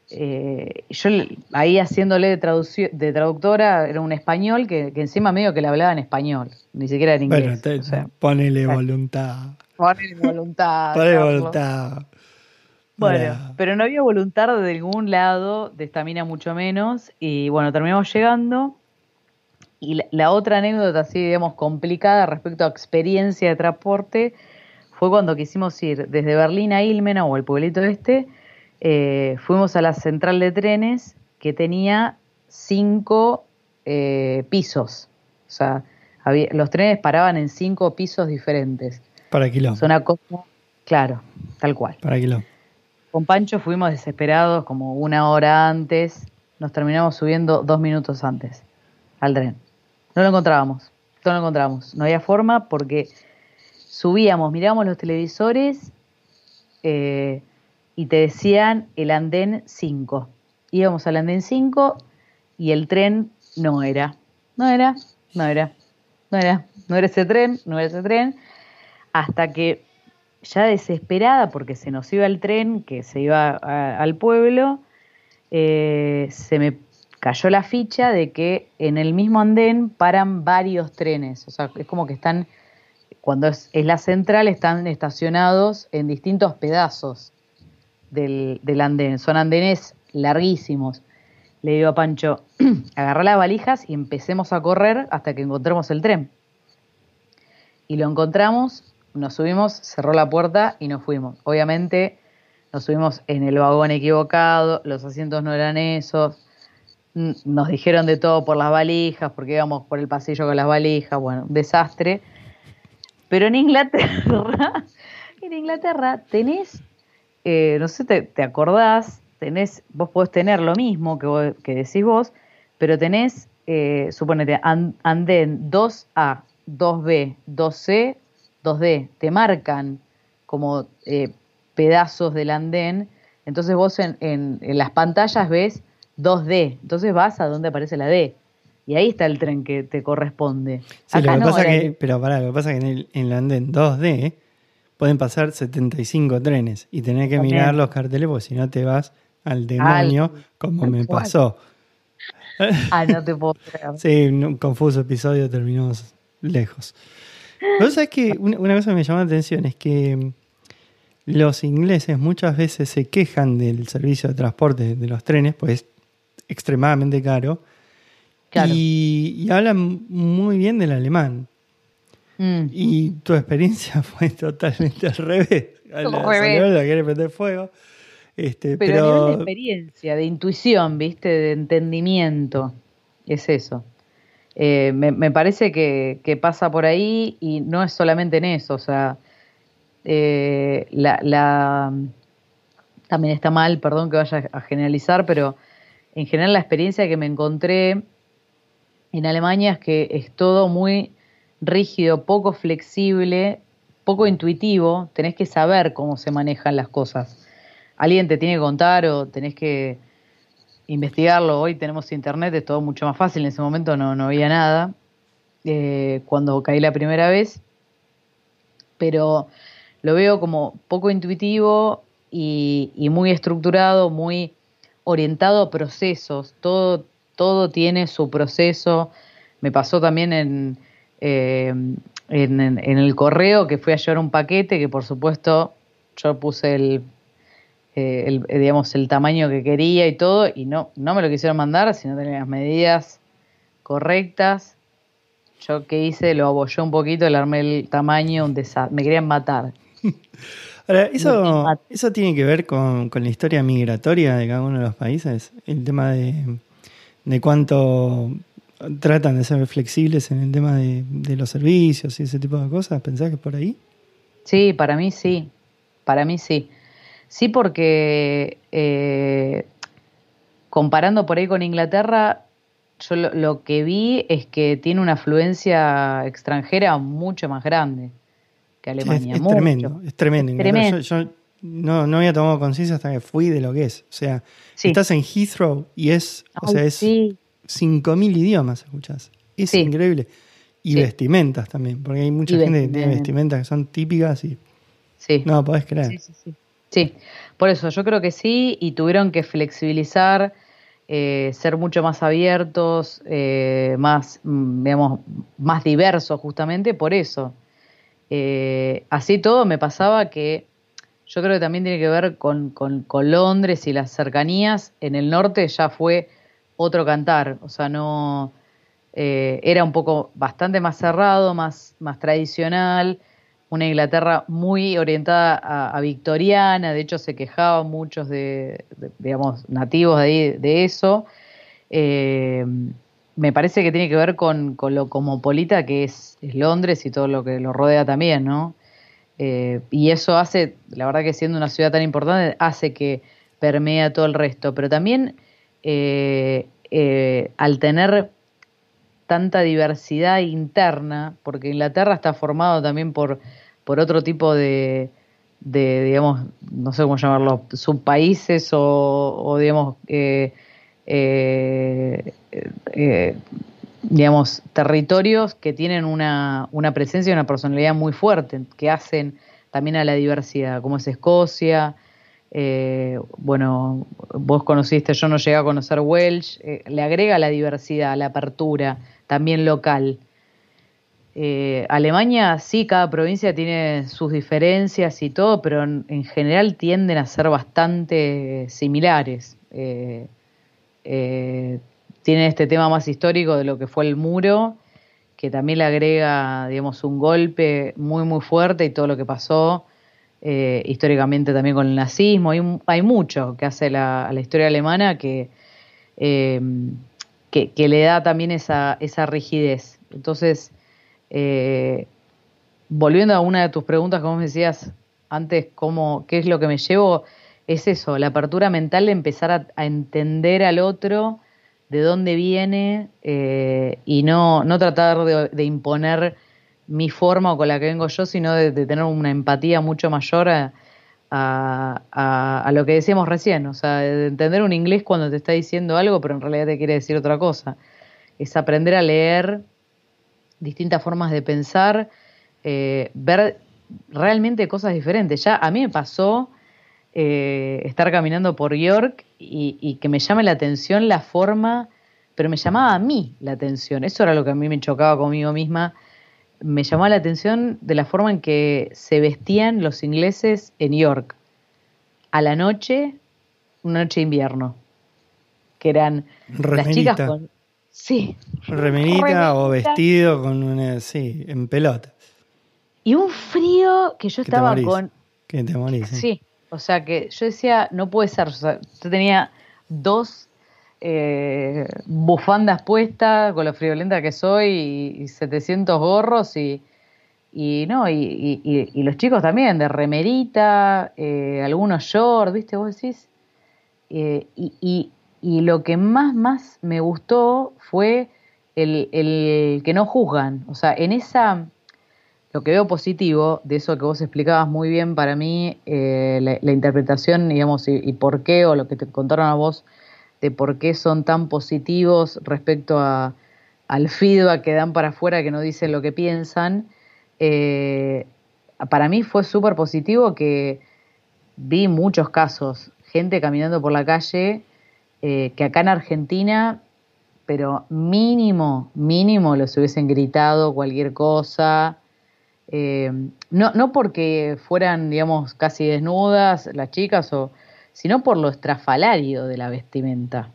Yo ahí haciéndole de, de traductora era un español que, encima medio que le hablaba en español, ni siquiera en inglés. Bueno, ponele voluntad. Ponele voluntad. ponele voluntad. Bueno, pero no había voluntad de ningún lado, de esta mina mucho menos. Y bueno, terminamos llegando. Y la, otra anécdota así, digamos, complicada respecto a experiencia de transporte fue cuando quisimos ir desde Berlín a Ilmena o el pueblito este, eh, fuimos a la central de trenes que tenía cinco eh, pisos. O sea, los trenes paraban en cinco pisos diferentes. Para kilómetros. una cosa, claro, tal cual. Para kilómetros. Con Pancho fuimos desesperados como una hora antes, nos terminamos subiendo dos minutos antes al tren. No lo encontrábamos, no lo encontrábamos. No había forma porque subíamos, mirábamos los televisores eh, y te decían el andén 5. Íbamos al andén 5 y el tren no era. No era, no era, no era, no era ese tren, no era ese tren. Hasta que ya desesperada porque se nos iba el tren que se iba al pueblo, eh, se me cayó la ficha de que en el mismo andén paran varios trenes. O sea, es como que están, cuando es, la central, están estacionados en distintos pedazos del, del andén. Son andenes larguísimos. Le digo a Pancho, agarrá las valijas y empecemos a correr hasta que encontremos el tren. Y lo encontramos nos subimos, cerró la puerta y nos fuimos. Obviamente nos subimos en el vagón equivocado, los asientos no eran esos, nos dijeron de todo por las valijas, porque íbamos por el pasillo con las valijas, bueno, desastre. Pero en Inglaterra, en Inglaterra tenés, eh, no sé, te, te, acordás, tenés, vos podés tener lo mismo que, que decís vos, pero tenés, eh, suponete, andén 2A, 2B, 2C, 2D, te marcan como eh, pedazos del andén, entonces vos en, en, las pantallas ves 2D, entonces vas a donde aparece la D. Y ahí está el tren que te corresponde. Sí, lo que pasa que, pero pará, lo que pasa es que en el, andén 2D pueden pasar 75 trenes y tener que mirar los carteles porque si no te vas al demonio, como me pasó. Ah, no te puedo creer. sí, un confuso episodio, terminamos lejos. Pero sabes que una, cosa que me llama la atención es que los ingleses muchas veces se quejan del servicio de transporte de los trenes, pues es extremadamente caro. Y, hablan muy bien del alemán. Mm. Y tu experiencia fue totalmente al revés. A la, quiere prender fuego. Este, pero, de experiencia, de intuición, ¿viste? De entendimiento. Es eso. Eh, me, parece que, pasa por ahí y no es solamente en eso, o sea, eh, la, también está mal, perdón que vaya a generalizar, pero en general la experiencia que me encontré en Alemania es que es todo muy rígido, poco flexible, poco intuitivo, tenés que saber cómo se manejan las cosas. Alguien te tiene que contar o tenés que investigarlo. Hoy tenemos internet, es todo mucho más fácil. En ese momento no, no había nada eh, cuando caí la primera vez. Pero lo veo como poco intuitivo y, muy estructurado, muy orientado a procesos. Todo, todo tiene su proceso. Me pasó también en, eh, en, en el correo que fui a llevar un paquete que por supuesto yo puse el eh, el, eh, digamos, el tamaño que quería y todo, y no, no me lo quisieron mandar si no tenía las medidas correctas. Yo que hice, lo abollé un poquito, le armé el tamaño, un me querían matar. Ahora, eso, eso tiene que ver con, la historia migratoria de cada uno de los países, el tema de, de cuánto tratan de ser flexibles en el tema de, de, los servicios y ese tipo de cosas. ¿Pensás que es por ahí? Sí, para mí sí. Para mí sí. Sí, porque eh, comparando por ahí con Inglaterra, yo lo, que vi es que tiene una afluencia extranjera mucho más grande que Alemania. Es, tremendo, es tremendo. Yo, no, no había tomado conciencia hasta que fui de lo que es. O sea, estás en Heathrow y es, o sea, es 5.000 idiomas escuchás. Es increíble. Y vestimentas también, porque hay mucha gente que tiene vestimentas que son típicas y sí. no podés creer. Sí, sí, por eso yo creo que sí y tuvieron que flexibilizar, eh, ser mucho más abiertos, eh, más, mm, digamos, más diversos justamente por eso. Eh, así todo me pasaba que yo creo que también tiene que ver con, con, Londres y las cercanías. En el norte ya fue otro cantar, o sea, no era un poco bastante más cerrado, más, más tradicional, una Inglaterra muy orientada a, victoriana, de hecho se quejaban muchos de, digamos, nativos de, de eso. Eh, me parece que tiene que ver con, con lo cosmopolita que es, es, Londres y todo lo que lo rodea también, ¿no? Eh, y eso hace, la verdad que siendo una ciudad tan importante, hace que permea todo el resto. Pero también eh, al tener tanta diversidad interna, porque Inglaterra está formado también por, por otro tipo de, digamos, no sé cómo llamarlo, subpaíses o, o digamos, eh, digamos, territorios que tienen una, una presencia y una personalidad muy fuerte, que hacen también a la diversidad, como es Escocia. Eh, bueno, vos conociste, yo no llegué a conocer Welsh, eh, le agrega la diversidad, la apertura, también local. Eh, Alemania, sí, cada provincia tiene sus diferencias y todo, pero en, general tienden a ser bastante similares tiene este tema más histórico de lo que fue el muro, que también le agrega, digamos, un golpe muy, muy fuerte y todo lo que pasó eh, históricamente también con el nazismo. Hay, hay mucho que hace la, a la historia alemana que, eh, que, le da también esa, esa rigidez. Entonces, eh, volviendo a una de tus preguntas, como decías antes, cómo, ¿qué es lo que me llevo? Es eso, la apertura mental de empezar a entender al otro de dónde viene eh, y no, no tratar de, imponer mi forma o con la que vengo yo, sino de, tener una empatía mucho mayor a, a, lo que decíamos recién, o sea, de entender un inglés cuando te está diciendo algo, pero en realidad te quiere decir otra cosa. Es aprender a leer distintas formas de pensar, eh, ver realmente cosas diferentes. Ya a mí me pasó eh, estar caminando por York y, que me llame la atención la forma, pero me llamaba a mí la atención, eso era lo que a mí me chocaba conmigo misma, me llamaba la atención de la forma en que se vestían los ingleses en York, a la noche, una noche de invierno, que eran las chicas con... Sí. Remerita, o vestido con una... Sí, en pelota. Y un frío que yo estaba con... Que te morís. Sí, o sea que yo decía, no puede ser. O sea, yo tenía dos eh, bufandas puestas con lo friolenta que soy y, 700 gorros y, y no, y, y, los chicos también, de remerita, eh, algunos shorts, ¿viste? Vos decís. Eh, y, lo que más, más me gustó fue el, el que no juzgan. O sea, en esa lo que veo positivo de eso que vos explicabas muy bien para mí, eh, la, interpretación, digamos, y, por qué, o lo que te contaron a vos, de por qué son tan positivos respecto a, al feedback que dan para afuera, que no dicen lo que piensan, eh, para mí fue súper positivo que vi muchos casos, gente caminando por la calle, eh, que acá en Argentina, pero mínimo, mínimo los hubiesen gritado cualquier cosa, eh, no, no porque fueran, digamos, casi desnudas las chicas, o, sino por lo estrafalario de la vestimenta.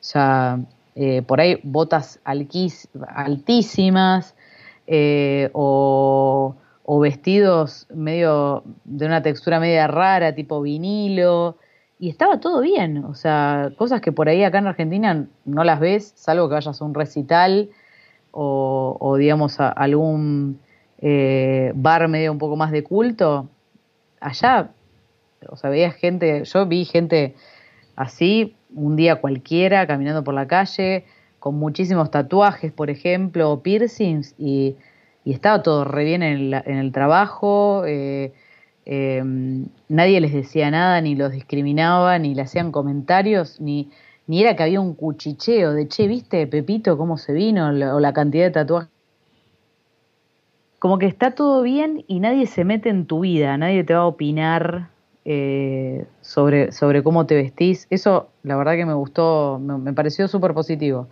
O sea, eh, por ahí botas altísimas eh, o, vestidos medio de una textura media rara, tipo vinilo, y estaba todo bien. O sea, cosas que por ahí acá en Argentina no las ves, salvo que vayas a un recital o, digamos, a algún eh, bar medio un poco más de culto, allá, o sea, veía gente, yo vi gente así, un día cualquiera, caminando por la calle, con muchísimos tatuajes, por ejemplo, piercings, y, estaba todo re bien en el, trabajo, eh, eh, nadie les decía nada, ni los discriminaba, ni le hacían comentarios, ni, ni era que había un cuchicheo de, che, ¿viste Pepito cómo se vino? o la cantidad de tatuajes. Como que está todo bien y nadie se mete en tu vida, nadie te va a opinar eh, sobre, sobre cómo te vestís. Eso, la verdad que me gustó, me, pareció súper positivo.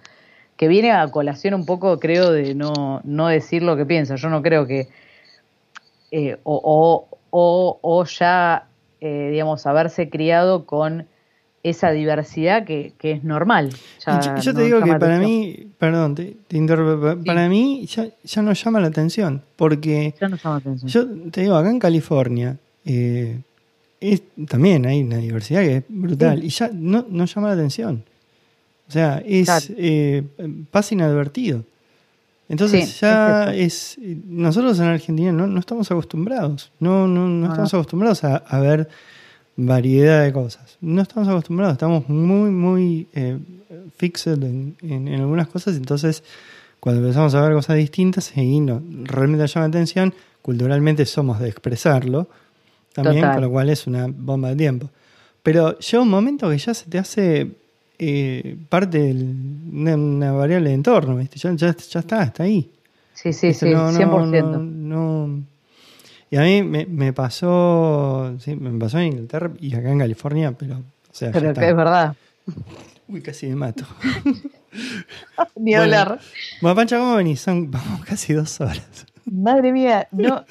Que viene a colación un poco, creo, de no, no decir lo que piensa. Yo no creo que. Eh, o, ya, eh, digamos, haberse criado con esa diversidad que, que es normal. yo, te digo que para mí, perdón, te, interrumpo, para mí ya, ya no llama la atención, porque ya no llama la atención. yo te digo, acá en California eh, es, también hay una diversidad que es brutal y ya no, no llama la atención. O sea, es eh, pasa inadvertido. Entonces ya es, nosotros en Argentina no, no estamos acostumbrados, no, no, no estamos acostumbrados a, a ver variedad de cosas. No estamos acostumbrados, estamos muy, muy eh, fixed en, en, algunas cosas, entonces cuando empezamos a ver cosas distintas y no, realmente llama atención, culturalmente somos de expresarlo, también, con lo cual es una bomba de tiempo. Pero llega un momento que ya se te hace eh, parte de una, variable de entorno, Ya, ya, ya está, está ahí. Sí, sí, sí, 100%. no y a mí me, me pasó, sí, me pasó en Inglaterra y acá en California, pero, o sea, pero que es verdad. Uy, casi me mato. Ni hablar. Bueno, Pancha, ¿cómo venís? Son vamos, casi dos horas. Madre mía, no.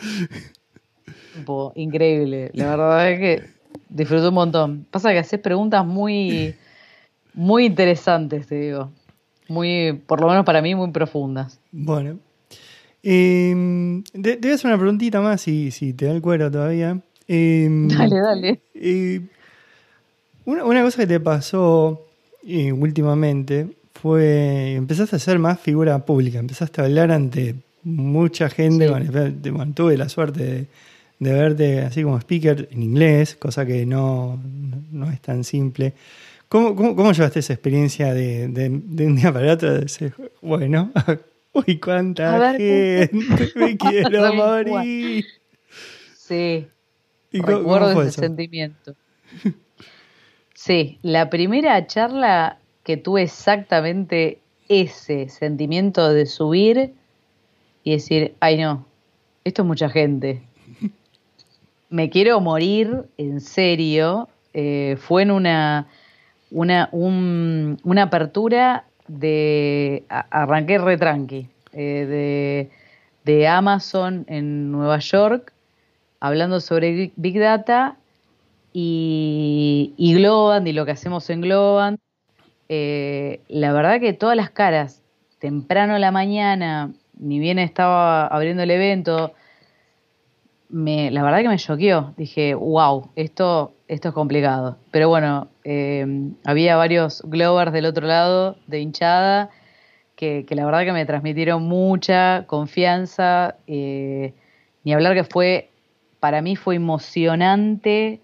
increíble. La verdad es que disfruté un montón. Pasa que haces preguntas muy, muy interesantes, te digo. Muy, por lo menos para mí, muy profundas. Bueno, eh, te, voy a hacer una preguntita más si, si te da el cuero todavía. Em, dale, dale. Eh, una, una, cosa que te pasó eh, últimamente fue, empezaste a ser más figura pública, empezaste a hablar ante mucha gente, bueno, tuve la suerte de, de, verte así como speaker en inglés, cosa que no, no, es tan simple. ¿Cómo, cómo, cómo llevaste esa experiencia de, de, de un día para otro? De decir, bueno, Uy, cuánta gente, me quiero morir. Sí, recuerdo ese sentimiento. Sí, la primera charla que tuve exactamente ese sentimiento de subir y decir, ay no, esto es mucha gente. Me quiero morir, en serio. Eh, fue en una, una, una apertura de arranqué retranqui eh, de, Amazon en Nueva York hablando sobre Big Data y, y y lo que hacemos en Globant. Eh, la verdad que todas las caras, temprano a la mañana, ni bien estaba abriendo el evento, me, la verdad que me choqueó. Dije, wow, esto, esto es complicado. Pero bueno, eh, había varios Glovers del otro lado de hinchada que, la verdad que me transmitieron mucha confianza. Eh, ni hablar que fue, para mí fue emocionante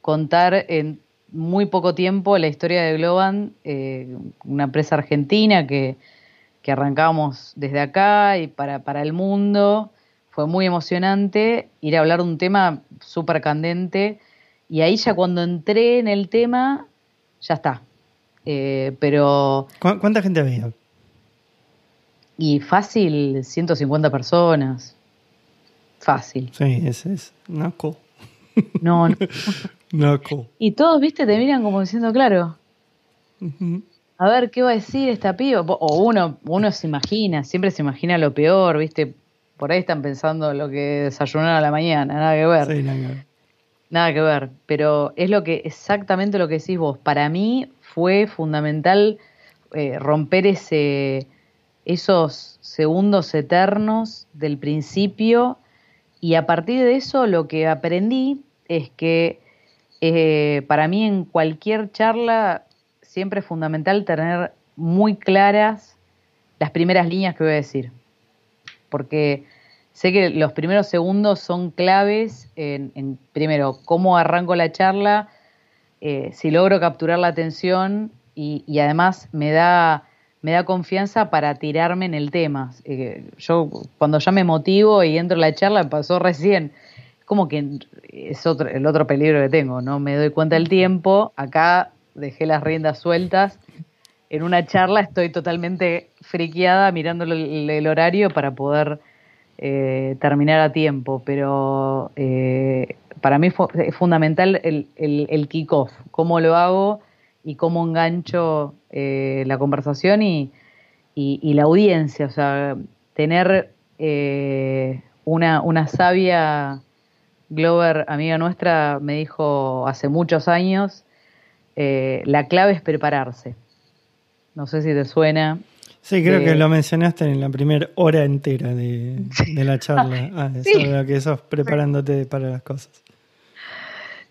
contar en muy poco tiempo la historia de Globan, eh, una empresa argentina que, que arrancamos desde acá y para, para el mundo fue muy emocionante ir a hablar de un tema súper candente y ahí ya cuando entré en el tema, ya está. Eh, pero... ¿Cuánta gente había? Y fácil, 150 personas. Fácil. Sí, ese es naco. No, no. naco. Y todos, viste, te miran como diciendo, claro. A ver, ¿qué va a decir esta piba? O uno, uno se imagina, siempre se imagina lo peor, viste, por ahí están pensando lo que desayunaron a la mañana, nada que ver. Sí, nada que ver. Nada que ver, pero es lo que exactamente lo que decís vos. Para mí fue fundamental eh, romper ese, esos segundos eternos del principio y a partir de eso lo que aprendí es que eh, para mí en cualquier charla siempre es fundamental tener muy claras las primeras líneas que voy a decir porque sé que los primeros segundos son claves en, primero, cómo arranco la charla, eh, si logro capturar la atención y, además me da, me da confianza para tirarme en el tema. Eh, yo cuando ya me motivo y entro en la charla, pasó recién, como que es otro, el otro peligro que tengo, ¿no? Me doy cuenta del tiempo, acá dejé las riendas sueltas. En una charla estoy totalmente friqueada mirando el, horario para poder eh, terminar a tiempo, pero eh, para mí es fundamental el, el, kick-off, cómo lo hago y cómo engancho eh, la conversación y, y, la audiencia, o sea, tener una, una sabia Glover, amiga nuestra, me dijo hace muchos años, eh, la clave es prepararse. No sé si te suena. Sí, creo que lo mencionaste en la primera hora entera de, la charla. Ah, eso que sos preparándote para las cosas.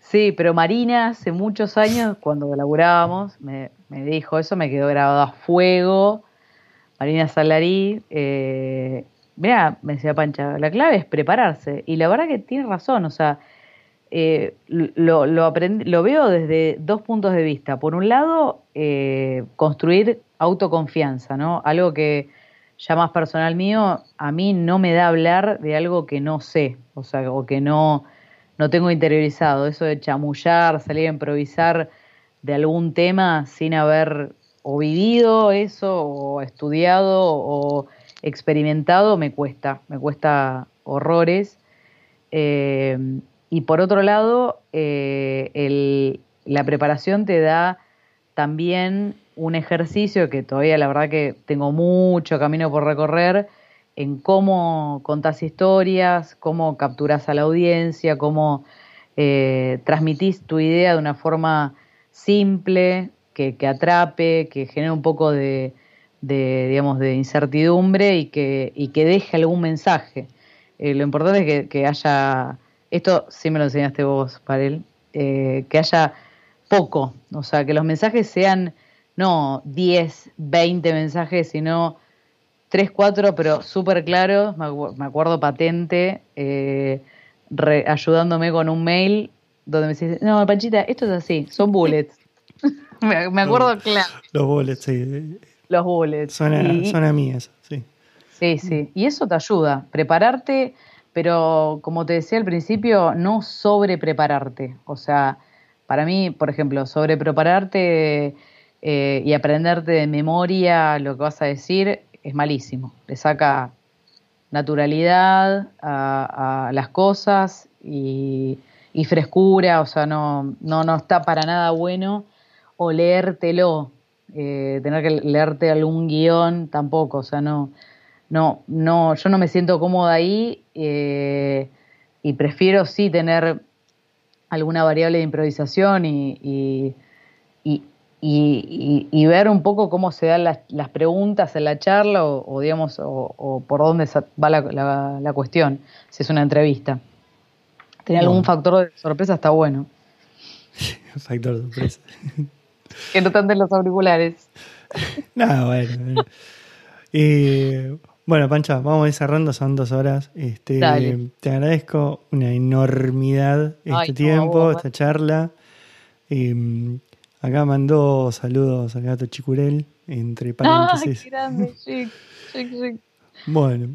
Sí, pero Marina hace muchos años, cuando laburábamos, me, me dijo, eso me quedó grabado a fuego. Marina Salarí, eh, Mira, me decía Pancha, la clave es prepararse. Y la verdad que tiene razón, o sea, eh, lo, lo, lo veo desde dos puntos de vista. Por un lado, eh, construir autoconfianza, ¿no? Algo que ya más personal mío, a mí no me da hablar de algo que no sé, o sea, o que no, no tengo interiorizado. Eso de chamullar, salir a improvisar de algún tema sin haber o vivido eso, o estudiado, o experimentado me cuesta, me cuesta horrores. Eh, y por otro lado, eh, la preparación te da también un ejercicio que todavía la verdad que tengo mucho camino por recorrer en cómo contás historias, cómo capturás a la audiencia, cómo eh, transmitís tu idea de una forma simple, que atrape, que genere un poco de, de, digamos, de incertidumbre y que, y que deje algún mensaje. Eh, lo importante es que, haya, esto sí me lo enseñaste vos, Parel, eh, que haya poco, o sea, que los mensajes sean no 10, 20 mensajes, sino 3, 4, pero súper claros, me, acuerdo patente, eh, ayudándome con un mail donde me dice, no, Panchita, esto es así, son bullets. me, acuerdo claro. Los bullets, sí los bullets. Suena, a mí eso, sí. Sí, sí. Y eso te ayuda, prepararte, pero como te decía al principio, no sobre prepararte. O sea, para mí, por ejemplo, sobre prepararte eh, y aprenderte de memoria lo que vas a decir es malísimo. Le saca naturalidad a, las cosas y, y, frescura, o sea, no, no, no está para nada bueno o leértelo eh, tener que leerte algún guion tampoco, o sea, no, no, no, yo no me siento cómoda ahí eh, y prefiero sí tener alguna variable de improvisación y, y, ver un poco cómo se dan las, las preguntas en la charla o, digamos, o, por dónde va la, la, cuestión, si es una entrevista. Tener algún factor de sorpresa está bueno. factor de sorpresa. que no están de los auriculares. no, bueno. Y, bueno, Pancha, vamos a ir cerrando, son dos horas. Este, te agradezco una enormidad este tiempo, esta charla. Mm, acá mandó saludos al gato Chicurel, entre paréntesis. Ay, grande, Bueno,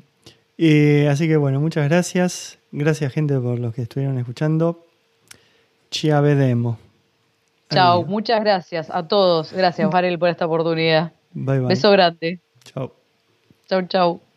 así que bueno, muchas gracias. Gracias, gente, por los que estuvieron escuchando. Chiavedemo. Chao, muchas gracias a todos. Gracias, Varel, por esta oportunidad. Bye, bye. Beso grande. Chao. Chao, chao.